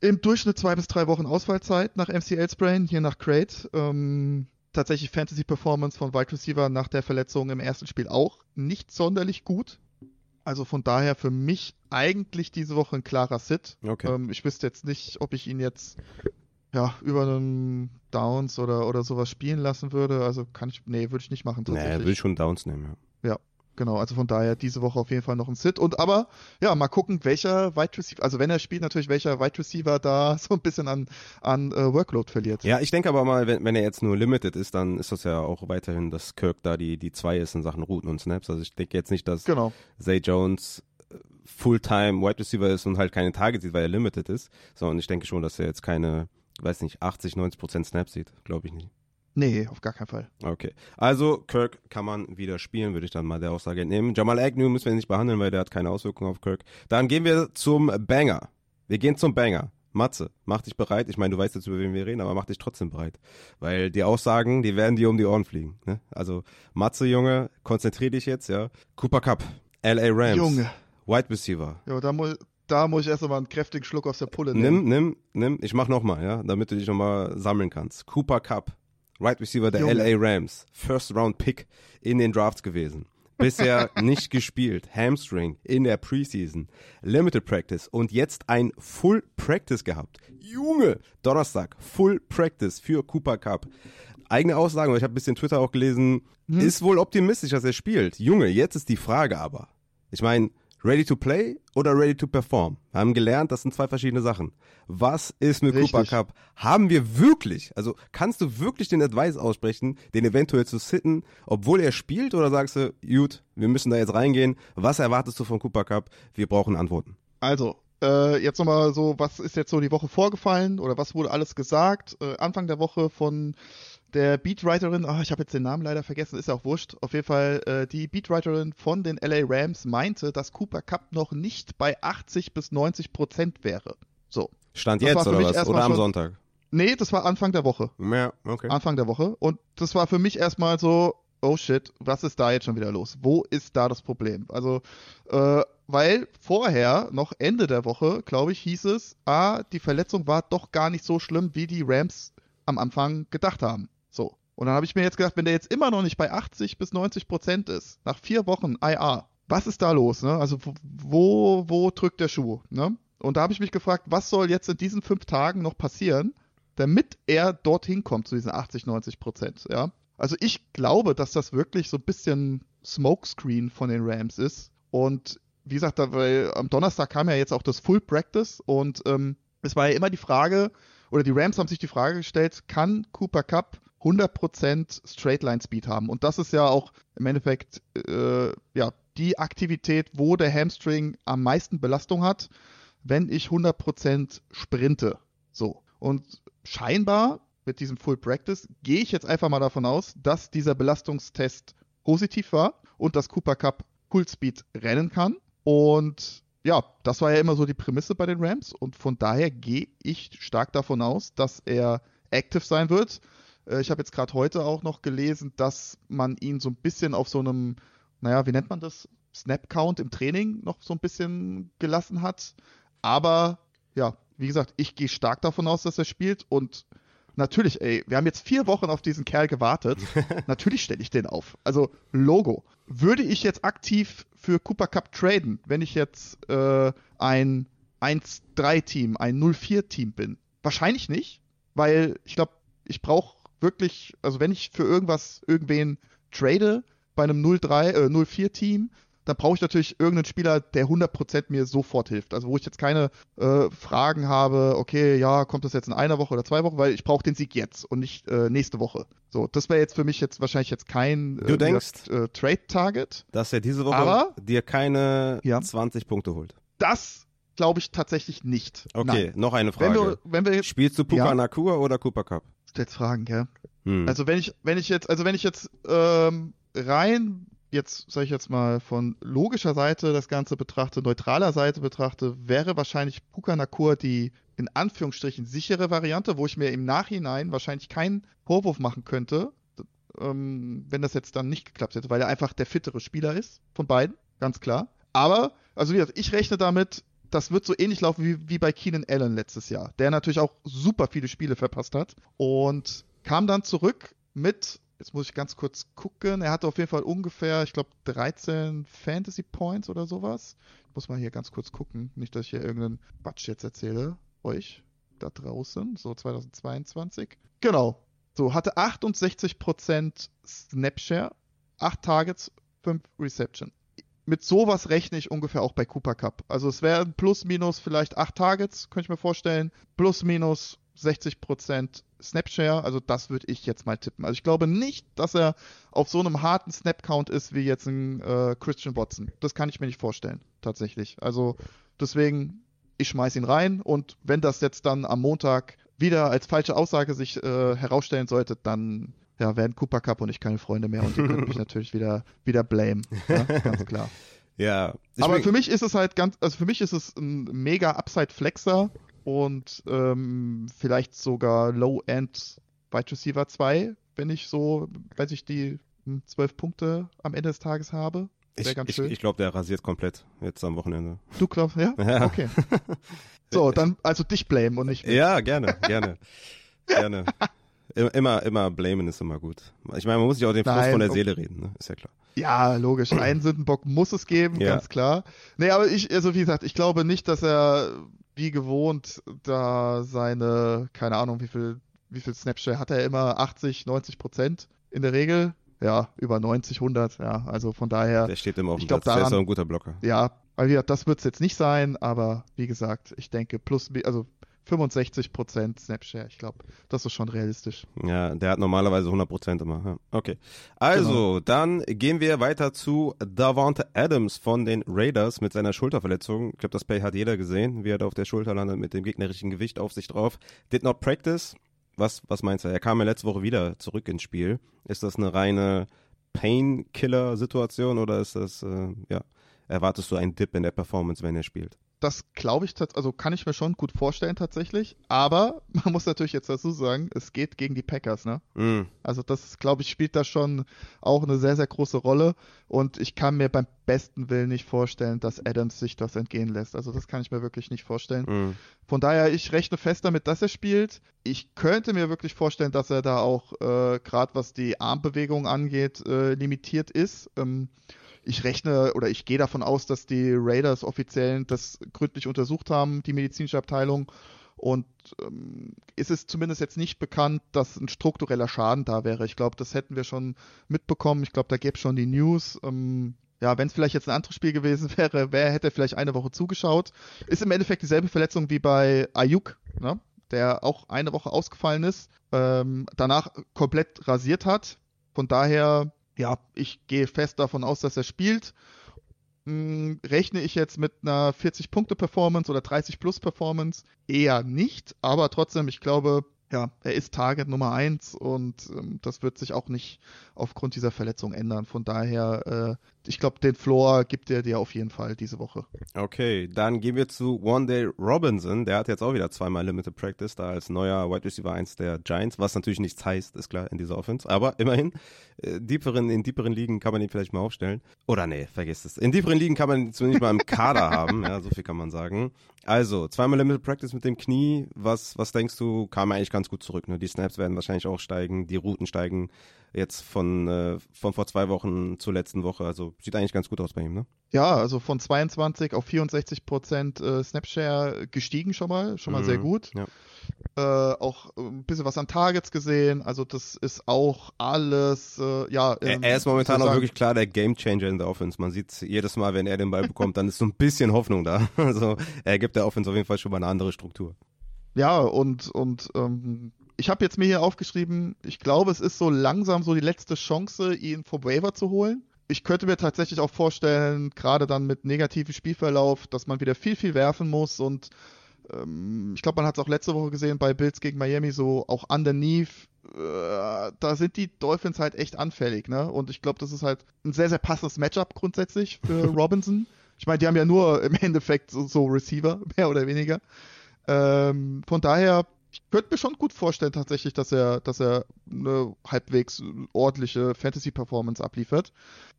Im Durchschnitt zwei bis drei Wochen Ausfallzeit nach MCL-Sprain, hier nach Crate. Ähm, tatsächlich Fantasy-Performance von Wide Receiver nach der Verletzung im ersten Spiel auch nicht sonderlich gut. Also von daher für mich eigentlich diese Woche ein klarer Sit.
Okay.
Ähm, ich wüsste jetzt nicht, ob ich ihn jetzt ja, über einen Downs oder, oder sowas spielen lassen würde. Also kann ich, nee, würde ich nicht machen
Nee, er will schon Downs nehmen, ja.
Genau, also von daher diese Woche auf jeden Fall noch ein Sit. Und aber, ja, mal gucken, welcher Wide Receiver, also wenn er spielt, natürlich welcher Wide Receiver da [LAUGHS] so ein bisschen an, an äh, Workload verliert.
Ja, ich denke aber mal, wenn, wenn er jetzt nur limited ist, dann ist das ja auch weiterhin, dass Kirk da die, die zwei ist in Sachen Routen und Snaps. Also ich denke jetzt nicht, dass
Genau.
Zay Jones äh, Fulltime Wide Receiver ist und halt keine Targets sieht, weil er limited ist, sondern ich denke schon, dass er jetzt keine, weiß nicht, 80, 90 Prozent Snaps sieht. Glaube ich nicht.
Nee, auf gar keinen Fall.
Okay. Also Kirk kann man wieder spielen, würde ich dann mal der Aussage entnehmen. Jamal Agnew müssen wir nicht behandeln, weil der hat keine Auswirkungen auf Kirk. Dann gehen wir zum Banger. Wir gehen zum Banger. Matze, mach dich bereit. Ich meine, du weißt jetzt, über wen wir reden, aber mach dich trotzdem bereit. Weil die Aussagen, die werden dir um die Ohren fliegen. Ne? Also, Matze, Junge, konzentrier dich jetzt, ja. Cooper Cup, LA Rams,
Junge.
Wide Receiver.
Ja, da, mu da muss ich erst mal einen kräftigen Schluck aus der Pulle
Nimm,
nehmen.
nimm, nimm. Ich mach nochmal, ja, damit du dich nochmal sammeln kannst. Cooper Cup, Wide Receiver der
Junge.
LA Rams, First Round Pick in den Drafts gewesen. Bisher [LAUGHS] nicht gespielt, Hamstring in der Preseason, Limited Practice und jetzt ein Full Practice gehabt. Junge, Donnerstag, Full Practice für Cooper Cup. Eigene Aussagen, weil ich habe ein bisschen Twitter auch gelesen,
Hm.
ist wohl optimistisch, dass er spielt. Junge, jetzt ist die Frage aber. Ich meine, ready to play oder ready to perform? Wir haben gelernt, das sind zwei verschiedene Sachen. Was ist mit
Richtig.
Cooper Cup? Haben wir wirklich, also kannst du wirklich den Advice aussprechen, den eventuell zu sitten, obwohl er spielt oder sagst du, gut, wir müssen da jetzt reingehen. Was erwartest du von Cooper Cup? Wir brauchen Antworten.
Also, äh, jetzt nochmal so, was ist jetzt so die Woche vorgefallen oder was wurde alles gesagt? Äh, Anfang der Woche von der Beatwriterin, ah, ich habe jetzt den Namen leider vergessen, ist ja auch wurscht. Auf jeden Fall, äh, die Beatwriterin von den LA Rams meinte, dass Cooper Cup noch nicht bei 80 bis 90 Prozent wäre. So.
Stand
Das
jetzt oder was? Oder am
schon-
Sonntag?
Nee, das war Anfang der Woche.
Ja, okay.
Anfang der Woche. Und das war für mich erstmal so, oh shit, was ist da jetzt schon wieder los? Wo ist da das Problem? Also, äh, weil vorher, noch Ende der Woche, glaube ich, hieß es, ah, die Verletzung war doch gar nicht so schlimm, wie die Rams am Anfang gedacht haben. Und dann habe ich mir jetzt gedacht, wenn der jetzt immer noch nicht bei 80 bis 90 Prozent ist, nach vier Wochen IR, was ist da los? Ne? Also wo- wo, wo drückt der Schuh? Ne? Und da habe ich mich gefragt, was soll jetzt in diesen fünf Tagen noch passieren, damit er dorthin kommt zu diesen 80, 90 Prozent, ja. Also ich glaube, dass das wirklich so ein bisschen Smokescreen von den Rams ist. Und wie gesagt, da, weil am Donnerstag kam ja jetzt auch das Full Practice und ähm, es war ja immer die Frage, oder die Rams haben sich die Frage gestellt, kann Cooper Cup 100% Straight Line Speed haben? Und das ist ja auch im Endeffekt äh, ja, die Aktivität, wo der Hamstring am meisten Belastung hat, wenn ich 100% sprinte. So. Und scheinbar mit diesem Full Practice gehe ich jetzt einfach mal davon aus, dass dieser Belastungstest positiv war und dass Cooper Cup Full Speed rennen kann. Und ja, das war ja immer so die Prämisse bei den Rams und von daher gehe ich stark davon aus, dass er active sein wird. Äh, Ich habe jetzt gerade heute auch noch gelesen, dass man ihn so ein bisschen auf so einem, naja, wie nennt man das? Snap-Count im Training noch so ein bisschen gelassen hat. Aber ja, wie gesagt, ich gehe stark davon aus, dass er spielt und natürlich, ey, wir haben jetzt vier Wochen auf diesen Kerl gewartet. [LAUGHS] natürlich stelle ich den auf. Also Logo. Würde ich jetzt aktiv für Cooper Cup traden, wenn ich jetzt äh, ein 1-3-Team, ein 0-4-Team bin? Wahrscheinlich nicht, weil ich glaube, ich brauche wirklich, also wenn ich für irgendwas irgendwen trade bei einem 0-3, äh, 0-4-Team, dann brauche ich natürlich irgendeinen Spieler, der 100% mir sofort hilft. Also wo ich jetzt keine äh, Fragen habe, okay, ja, kommt das jetzt in einer Woche oder zwei Wochen, weil ich brauche den Sieg jetzt und nicht äh, nächste Woche. So, das wäre jetzt für mich jetzt wahrscheinlich jetzt kein
denkst,
äh, Trade-Target.
dass er diese Woche
Aber-
dir keine
Ja.
20 Punkte holt.
Das glaube ich tatsächlich nicht.
Okay,
Nein.
noch eine
Wenn
Frage.
wir, wenn wir jetzt
Spielst du Puka
Ja.
Nakua oder Cooper Cup?
Jetzt fragen, gell?
Hm.
Also wenn ich, wenn ich jetzt, also wenn ich jetzt ähm, rein, jetzt sage ich jetzt mal von logischer Seite das Ganze betrachte, neutraler Seite betrachte, wäre wahrscheinlich Puka Nakur die in Anführungsstrichen sichere Variante, wo ich mir im Nachhinein wahrscheinlich keinen Vorwurf machen könnte, ähm, wenn das jetzt dann nicht geklappt hätte, weil er einfach der fittere Spieler ist von beiden, ganz klar. Aber, also wie gesagt, ich rechne damit, das wird so ähnlich laufen wie, wie bei Keenan Allen letztes Jahr, der natürlich auch super viele Spiele verpasst hat und kam dann zurück mit, jetzt muss ich ganz kurz gucken, er hatte auf jeden Fall ungefähr, ich glaube, 13 Fantasy Points oder sowas. Ich muss mal hier ganz kurz gucken, nicht, dass ich hier irgendeinen Quatsch jetzt erzähle, euch da draußen, so 2022. Genau, so, hatte 68% Snapshare, 8 Targets, 5 Reception. Mit sowas rechne ich ungefähr auch bei Cooper Cup. Also es wären plus minus vielleicht 8 Targets, könnte ich mir vorstellen. Plus minus 60% Snapshare, also das würde ich jetzt mal tippen. Also ich glaube nicht, dass er auf so einem harten Snap-Count ist wie jetzt ein äh, Christian Watson. Das kann ich mir nicht vorstellen, tatsächlich. Also deswegen, ich schmeiß ihn rein und wenn das jetzt dann am Montag wieder als falsche Aussage sich äh, herausstellen sollte, dann ja, werden Cooper Cup und ich keine Freunde mehr und ihr könnt mich [LAUGHS] natürlich wieder, wieder blame. Ja, ganz klar. [LAUGHS]
Ja.
Aber für mich ist es halt ganz, also für mich ist es ein mega Upside-Flexer und ähm, vielleicht sogar Low-End Wide Receiver 2, wenn ich so, weiß ich, die hm, 12 Punkte am Ende des Tages habe.
Ich,
ganz
ich,
schön.
ich glaube, der rasiert komplett jetzt am Wochenende.
Du glaubst, ja? [LAUGHS]
Ja.
Okay. So, dann also dich blame und nicht mich.
Ja, gerne, gerne. gerne. Immer, immer blamen ist immer gut. Ich meine, man muss sich auch den Frust
Nein,
von der
oh.
Seele reden, ne? Ist ja klar.
Ja, logisch. Einen Sündenbock muss es geben,
Ja.
ganz klar. Nee, aber ich, also wie gesagt, ich glaube nicht, dass er wie gewohnt da seine, keine Ahnung, wie viel, wie viel Snapshare hat er immer? 80, 90 Prozent in der Regel. Ja, über 90, 100, ja. Also von daher,
Der steht immer auf dem Platz. Der ist
daran-
auch ein guter Blocker.
ja, weil wie gesagt, das wird es jetzt nicht sein, aber wie gesagt, ich denke plus, also 65 Prozent Snapshare, ich glaube, das ist schon realistisch.
Ja, der hat normalerweise 100% immer. Okay. Also,
Genau.
dann gehen wir weiter zu Davante Adams von den Raiders mit seiner Schulterverletzung. Ich glaube, das Play hat jeder gesehen, wie er da auf der Schulter landet mit dem gegnerischen Gewicht auf sich drauf. Did not practice. Was, was meinst du? Er kam ja letzte Woche wieder zurück ins Spiel. Ist das eine reine Painkiller-Situation oder ist das, äh, ja, erwartest du einen Dip in der Performance, wenn er spielt?
Das glaube ich, also kann ich mir schon gut vorstellen tatsächlich. Aber [LAUGHS] man muss natürlich jetzt dazu sagen, es geht gegen die Packers, ne?
Mm,
Also das, glaube ich, spielt da schon auch eine sehr, sehr große Rolle. Und ich kann mir beim besten Willen nicht vorstellen, dass Adams sich das entgehen lässt. Also das kann ich mir wirklich nicht vorstellen.
mm.
Von daher, ich rechne fest damit, dass er spielt. Ich könnte mir wirklich vorstellen, dass er da auch, äh, gerade was die Armbewegung angeht, äh, limitiert ist. Ähm, ich rechne oder ich gehe davon aus, dass die Raiders offiziell das gründlich untersucht haben, die medizinische Abteilung. Und ähm, ist es zumindest jetzt nicht bekannt, dass ein struktureller Schaden da wäre. Ich glaube, das hätten wir schon mitbekommen. Ich glaube, da gäbe es schon die News. Ähm, ja, wenn es vielleicht jetzt ein anderes Spiel gewesen [LAUGHS] wäre, wer hätte vielleicht eine Woche zugeschaut. Ist im Endeffekt dieselbe Verletzung wie bei Ayuk, ne? der auch eine Woche ausgefallen ist, ähm, danach komplett rasiert hat. Von daher, ja, ich gehe fest davon aus, dass er spielt. Hm, rechne ich jetzt mit einer 40-Punkte-Performance oder 30-Plus-Performance? Eher nicht, aber trotzdem, ich glaube, ja, er ist Target Nummer eins und ähm, das wird sich auch nicht aufgrund dieser Verletzung ändern. Von daher, äh, ich glaube, den Floor gibt er dir auf jeden Fall diese Woche.
Okay, dann gehen wir zu One Day Robinson. Der hat jetzt auch wieder zweimal Limited Practice, da als neuer Wide Receiver 1 der Giants, was natürlich nichts heißt, ist klar, in dieser Offense. Aber immerhin, äh, tieferen, in tieferen Ligen kann man ihn vielleicht mal aufstellen. Oder nee, vergiss es. In tieferen Ligen kann man ihn zumindest mal im Kader [LAUGHS] haben, ja, so viel kann man sagen. Also, zweimal Limited Practice mit dem Knie. Was, was denkst du, kam eigentlich ganz gut zurück. Ne? Die Snaps werden wahrscheinlich auch steigen, die Routen steigen jetzt von, äh, von vor zwei Wochen zur letzten Woche. Also sieht eigentlich ganz gut aus bei ihm, ne?
Ja, also von 22 auf 64 Prozent äh, Snapshare gestiegen schon mal, schon mal
Mhm,
sehr gut.
ja.
Äh, auch ein bisschen was an Targets gesehen, also das ist auch alles, äh, ja.
Er,
ähm,
er ist momentan auch wirklich klar der Gamechanger in der Offense. Man sieht jedes Mal, wenn er den Ball bekommt, dann ist so ein bisschen Hoffnung da. [LAUGHS] Also er gibt der Offense auf jeden Fall schon mal eine andere Struktur.
Ja, und, und ähm, ich habe jetzt mir hier aufgeschrieben, ich glaube, es ist so langsam so die letzte Chance, ihn vom Waiver zu holen. Ich könnte mir tatsächlich auch vorstellen, gerade dann mit negativem Spielverlauf, dass man wieder viel, viel werfen muss und ähm, ich glaube, man hat es auch letzte Woche gesehen bei Bills gegen Miami, so auch underneath, äh, da sind die Dolphins halt echt anfällig, ne? Und ich glaube, das ist halt ein sehr, sehr passendes Matchup grundsätzlich für [LAUGHS] Robinson. Ich meine, die haben ja nur im Endeffekt so, so Receiver, [LAUGHS] mehr oder weniger. Ähm, von daher, ich könnte mir schon gut vorstellen tatsächlich, dass er, dass er eine halbwegs ordentliche Fantasy-Performance abliefert.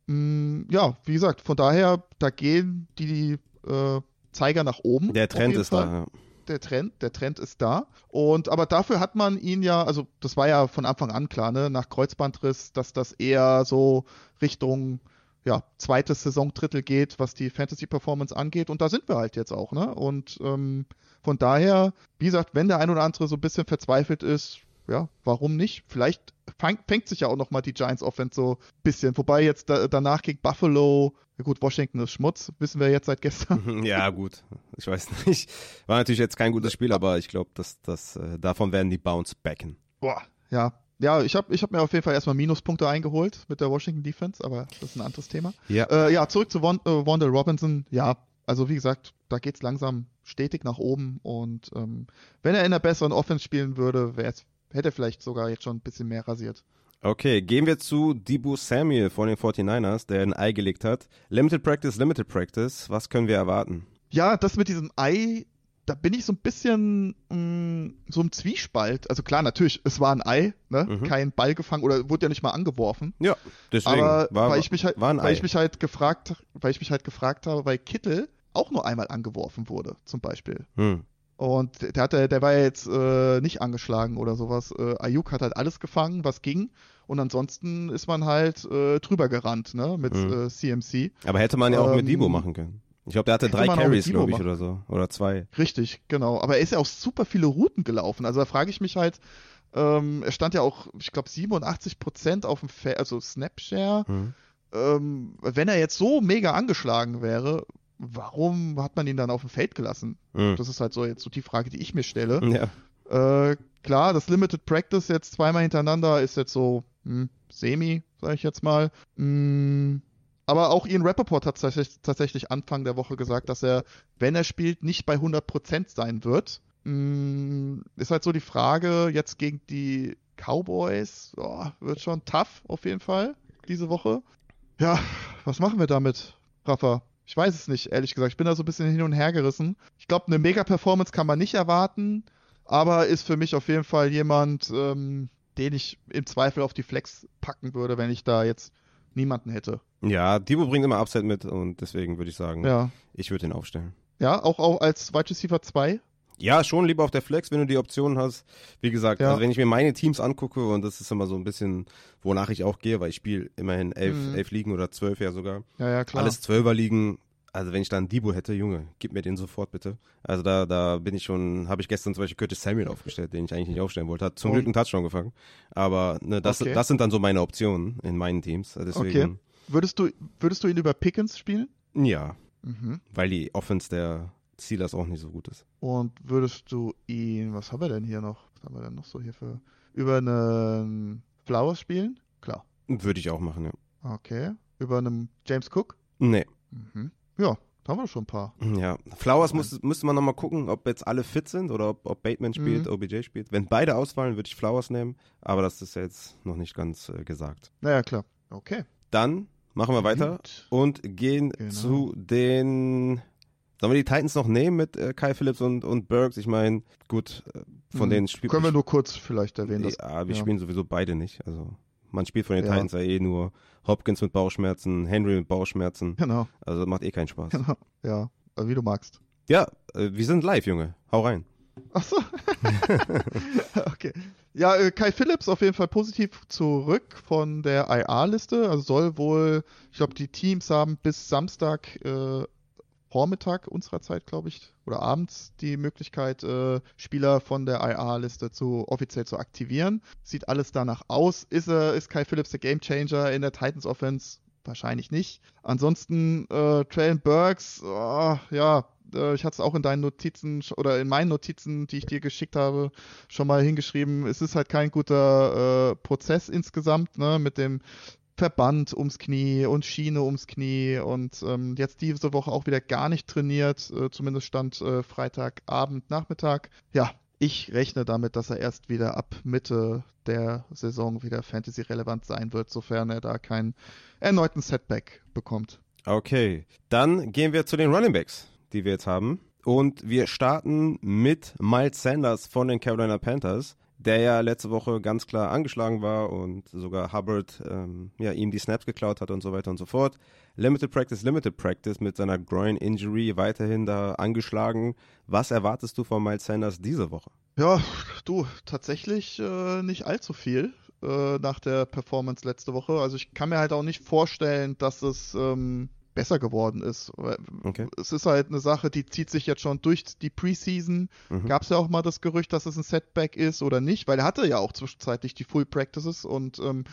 Mm, ja, wie gesagt, von daher, da gehen die äh, Zeiger nach oben.
Der Trend ist
Fall
da. Ja.
der Trend, der Trend ist da. Und aber dafür hat man ihn ja, also das war ja von Anfang an klar, ne, nach Kreuzbandriss, dass das eher so Richtung ja, zweites Saisondrittel geht, was die Fantasy Performance angeht. Und da sind wir halt jetzt auch, ne? Und ähm, von daher, wie gesagt, wenn der ein oder andere so ein bisschen verzweifelt ist, ja, warum nicht? Vielleicht fang, fängt sich ja auch nochmal die Giants Offense so ein bisschen. Wobei jetzt da, danach gegen Buffalo, ja gut, Washington ist Schmutz, wissen wir jetzt seit gestern. [LAUGHS]
ja, gut. Ich weiß nicht. War natürlich jetzt kein gutes Spiel, aber ich glaube, dass, dass, äh, davon werden die Bounce backen.
Boah, ja. Ja, ich habe ich hab mir auf jeden Fall erstmal Minuspunkte eingeholt mit der Washington Defense, aber das ist ein anderes Thema.
Ja.
Äh, ja, zurück zu Won äh, Robinson. Ja, also wie gesagt, da geht's langsam stetig nach oben und ähm, wenn er in einer besseren Offense spielen würde, hätte er vielleicht sogar jetzt schon ein bisschen mehr rasiert.
Okay, gehen wir zu Debo Samuel von den 49ers, der ein Ei gelegt hat. Limited Practice, Limited Practice. Was können wir erwarten?
Ja, das mit diesem Ei, da bin ich so ein bisschen mh, so im Zwiespalt. Also klar, natürlich, es war ein Ei, ne?
Mhm.
kein Ball gefangen oder wurde ja nicht mal angeworfen.
Ja, deswegen.
Aber
war,
weil ich mich halt, weil
Ei.
ich mich halt gefragt, weil ich mich halt gefragt habe, weil Kittel auch nur einmal angeworfen wurde, zum Beispiel.
hm.
Und der hatte, der war ja jetzt äh, nicht angeschlagen oder sowas. Äh, Ayuk hat halt alles gefangen, was ging. Und ansonsten ist man halt äh, drüber gerannt, ne, mit äh, CMC.
Aber hätte man ja auch mit
Ähm,
Debo machen können. Ich glaube, der hatte drei Carries, glaube ich,
machen
oder so. Oder zwei.
Richtig, genau. Aber er ist ja auch super viele Routen gelaufen. Also da frage ich mich halt, ähm, er stand ja auch, ich glaube, 87 Prozent auf dem Feld, also Snapshare.
Hm.
ähm, wenn er jetzt so mega angeschlagen wäre, warum hat man ihn dann auf dem Feld gelassen?
Hm.
Das ist halt so jetzt so die Frage, die ich mir stelle. [LAUGHS]
Ja.
Äh, klar, das Limited Practice jetzt zweimal hintereinander ist jetzt so hm, semi, sage ich jetzt mal. Hm, aber auch Ian Rappaport hat tatsächlich, tatsächlich Anfang der Woche gesagt, dass er, wenn er spielt, nicht bei 100% sein wird. Hm, ist halt so die Frage, jetzt gegen die Cowboys, oh, wird schon tough auf jeden Fall diese Woche. Ja, was machen wir damit, Rafa? Ich weiß es nicht, ehrlich gesagt. Ich bin da so ein bisschen hin und her gerissen. Ich glaube, eine Mega-Performance kann man nicht erwarten, aber ist für mich auf jeden Fall jemand, ähm, den ich im Zweifel auf die Flex packen würde, wenn ich da jetzt niemanden hätte.
ja, Debo bringt immer Upside mit und deswegen würde ich sagen,
Ja.
ich würde ihn aufstellen.
Ja, auch, auch als Wide Receiver 2.
Ja, schon lieber auf der Flex, wenn du die Option hast. Wie gesagt,
Ja.
also wenn ich mir meine Teams angucke, und das ist immer so ein bisschen, wonach ich auch gehe, weil ich spiele immerhin elf,
Mhm.
elf Ligen oder zwölf ja sogar.
Ja, ja, klar.
Alles Zwölfer Ligen. Also wenn ich da einen Debo hätte, Junge, gib mir den sofort bitte. Also da, da bin ich schon, habe ich gestern zum Beispiel Curtis Samuel aufgestellt, den ich eigentlich nicht aufstellen wollte. Hat zum
Und-
Glück einen Touchdown gefangen. Aber ne, das,
Okay.
das sind dann so meine Optionen in meinen Teams. Deswegen,
Würdest du, würdest du ihn über Pickens spielen?
ja,
Mhm.
weil die Offense der Steelers auch nicht so gut ist.
Und würdest du ihn, was haben wir denn hier noch? Was haben wir denn noch so hier für, über einen Flowers spielen? Klar.
Würde ich auch machen, ja.
Okay. Über einen James Cook?
Nee.
Mhm. Ja, haben wir schon ein paar.
Ja, Flowers muss, müsste man nochmal gucken, ob jetzt alle fit sind oder ob, ob Bateman spielt,
Mhm.
OBJ spielt. Wenn beide ausfallen, würde ich Flowers nehmen, aber das ist ja jetzt noch nicht ganz äh, gesagt.
Naja, klar. Okay.
Dann machen wir weiter
Gut.
und gehen
Genau.
zu den. Sollen wir die Titans noch nehmen mit äh, Kai Phillips und, und Burks? Ich meine, gut, äh, von
Mhm.
denen spielt
Können wir nur kurz vielleicht erwähnen. Dass,
Ja, wir
ja.
spielen sowieso beide nicht. Also man spielt von den
Ja.
Titans ja eh nur Hopkins mit Bauchschmerzen, Henry mit Bauchschmerzen.
Genau.
Also macht eh keinen Spaß.
Genau. Ja, äh, wie du magst.
Ja, äh, wir sind live, Junge. Hau rein.
Ach so. [LAUGHS] okay. Ja, äh, Kai Phillips auf jeden Fall positiv zurück von der IR-Liste. Also soll wohl, ich glaube, die Teams haben bis Samstag äh, Vormittag unserer Zeit, glaube ich, oder abends die Möglichkeit, äh, Spieler von der IR-Liste zu offiziell zu aktivieren. Sieht alles danach aus. Ist, er, ist Kai Phillips der Gamechanger in der Titans Offense? Wahrscheinlich nicht. Ansonsten äh, Traylon Burks, oh, ja, äh, ich hatte es auch in deinen Notizen oder in meinen Notizen, die ich dir geschickt habe, schon mal hingeschrieben. Es ist halt kein guter äh, Prozess insgesamt, ne, mit dem Verband ums Knie und Schiene ums Knie und ähm, jetzt diese Woche auch wieder gar nicht trainiert, äh, zumindest stand äh, Freitagabend, Nachmittag. Ja, ich rechne damit, dass er erst wieder ab Mitte der Saison wieder Fantasy-relevant sein wird, sofern er da keinen erneuten Setback bekommt.
Okay, dann gehen wir zu den Running Backs, die wir jetzt haben. Und wir starten mit Miles Sanders von den Carolina Panthers, der ja letzte Woche ganz klar angeschlagen war und sogar Hubbard ähm, ja, ihm die Snaps geklaut hat und so weiter und so fort. Limited Practice, Limited Practice mit seiner Groin Injury weiterhin da angeschlagen. Was erwartest du von Miles Sanders diese Woche?
Ja, du, tatsächlich äh, nicht allzu viel äh, nach der Performance letzte Woche. Also ich kann mir halt auch nicht vorstellen, dass es ähm, besser geworden ist.
Okay.
Es ist halt eine Sache, die zieht sich jetzt schon durch die Preseason.
Mhm.
Gab es ja auch mal das Gerücht, dass es ein Setback ist oder nicht, weil er hatte ja auch zwischenzeitlich die Full Practices und ähm,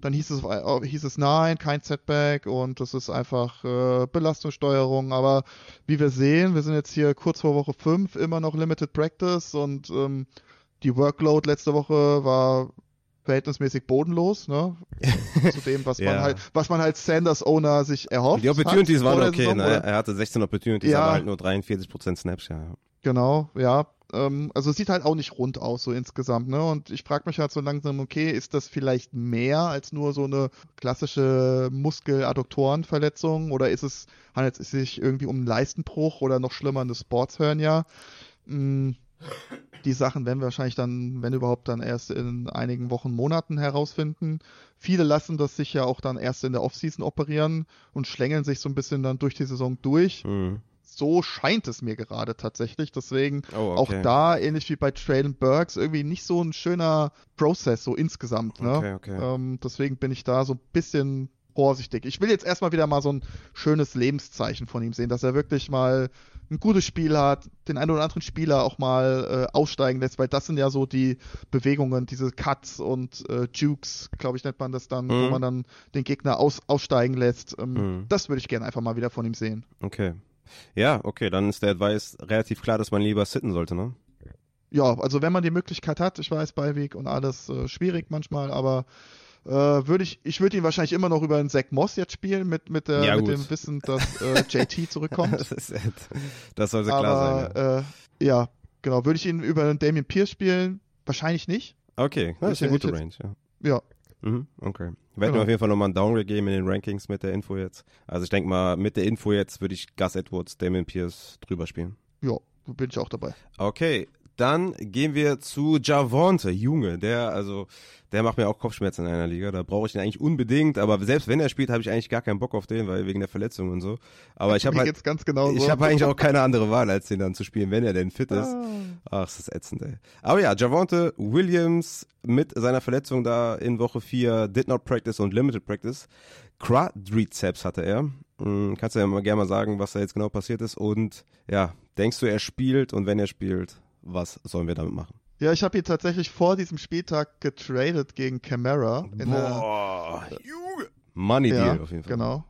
dann hieß es, äh, hieß es nein, kein Setback und das ist einfach äh, Belastungssteuerung. Aber wie wir sehen, wir sind jetzt hier kurz vor Woche 5, immer noch Limited Practice und ähm, die Workload letzte Woche war verhältnismäßig bodenlos, ne? [LAUGHS] Zu dem, was
Ja.
man halt, was man halt Sanders Owner sich erhofft.
Die Opportunities
hat
waren okay, ne? Er hatte 16 Opportunities,
Ja.
aber halt nur 43% Snaps, ja.
Genau, ja. Ähm, also es sieht halt auch nicht rund aus, so insgesamt, ne? Und ich frage mich halt so langsam, okay, ist das vielleicht mehr als nur so eine klassische Muskeladduktorenverletzung oder ist es, handelt es sich irgendwie um einen Leistenbruch oder noch schlimmer eine Sportshernia? Mm, Die Sachen werden wir wahrscheinlich dann, wenn überhaupt, dann erst in einigen Wochen, Monaten herausfinden. Viele lassen das sich ja auch dann erst in der Offseason operieren und schlängeln sich so ein bisschen dann durch die Saison durch.
Mhm.
So scheint es mir gerade tatsächlich. Deswegen
Oh,
auch
okay.
da, ähnlich wie bei Traylon Burks, irgendwie nicht so ein schöner Prozess, so insgesamt. Ne?
Okay, okay.
Ähm, deswegen bin ich da so ein bisschen vorsichtig. Ich will jetzt erstmal wieder mal so ein schönes Lebenszeichen von ihm sehen, dass er wirklich mal ein gutes Spiel hat, den einen oder anderen Spieler auch mal äh, aussteigen lässt, weil das sind ja so die Bewegungen, diese Cuts und äh, Jukes, glaube ich, nennt man das dann, wo
Mhm.
man dann den Gegner aus, aussteigen lässt. Ähm,
Mhm.
Das würde ich gerne einfach mal wieder von ihm sehen.
Okay. Ja, okay, dann ist der Advice relativ klar, dass man lieber sitten sollte, ne?
Ja, also wenn man die Möglichkeit hat, ich weiß, Beiweg und alles äh, schwierig manchmal, aber äh, würde ich, ich würde ihn wahrscheinlich immer noch über einen Zack Moss jetzt spielen, mit, mit, der,
Ja,
mit dem Wissen, dass äh, [LAUGHS] JT zurückkommt.
Das, ist, das sollte klar sein. Ja.
aber äh, ja, genau, würde ich ihn über einen Damien Pierce spielen? Wahrscheinlich nicht.
Okay, das ist eine
ich
gute Range, ja.
Ja,
Mhm, okay. Wir werden
Genau.
auf jeden Fall nochmal ein Downgrade geben in den Rankings mit der Info jetzt. Also ich denke mal, mit der Info jetzt würde ich Gus Edwards, Damon Pierce drüber spielen.
ja, bin ich auch dabei.
Okay, dann gehen wir zu Javonte, Junge, der, also, der macht mir auch Kopfschmerzen in einer Liga. Da brauche ich ihn eigentlich unbedingt, aber selbst wenn er spielt, habe ich eigentlich gar keinen Bock auf den, weil wegen der Verletzung und so. Aber ich habe halt,
genau
ich
so.
habe eigentlich auch keine andere Wahl, als den dann zu spielen, wenn er denn fit ist.
Ah.
Ach, das ist ätzend, ey. Aber ja, Javonte Williams mit seiner Verletzung da in Woche 4, did not practice und limited practice. Quadriceps hatte er. Hm, kannst du ja mal gerne mal sagen, was da jetzt genau passiert ist. Und ja, denkst du, er spielt? Und wenn er spielt, was sollen wir damit machen?
Ja, ich habe ihn tatsächlich vor diesem Spieltag getradet gegen Camara. In der,
Boah, Junge. Money
ja,
Deal auf jeden Fall.
genau.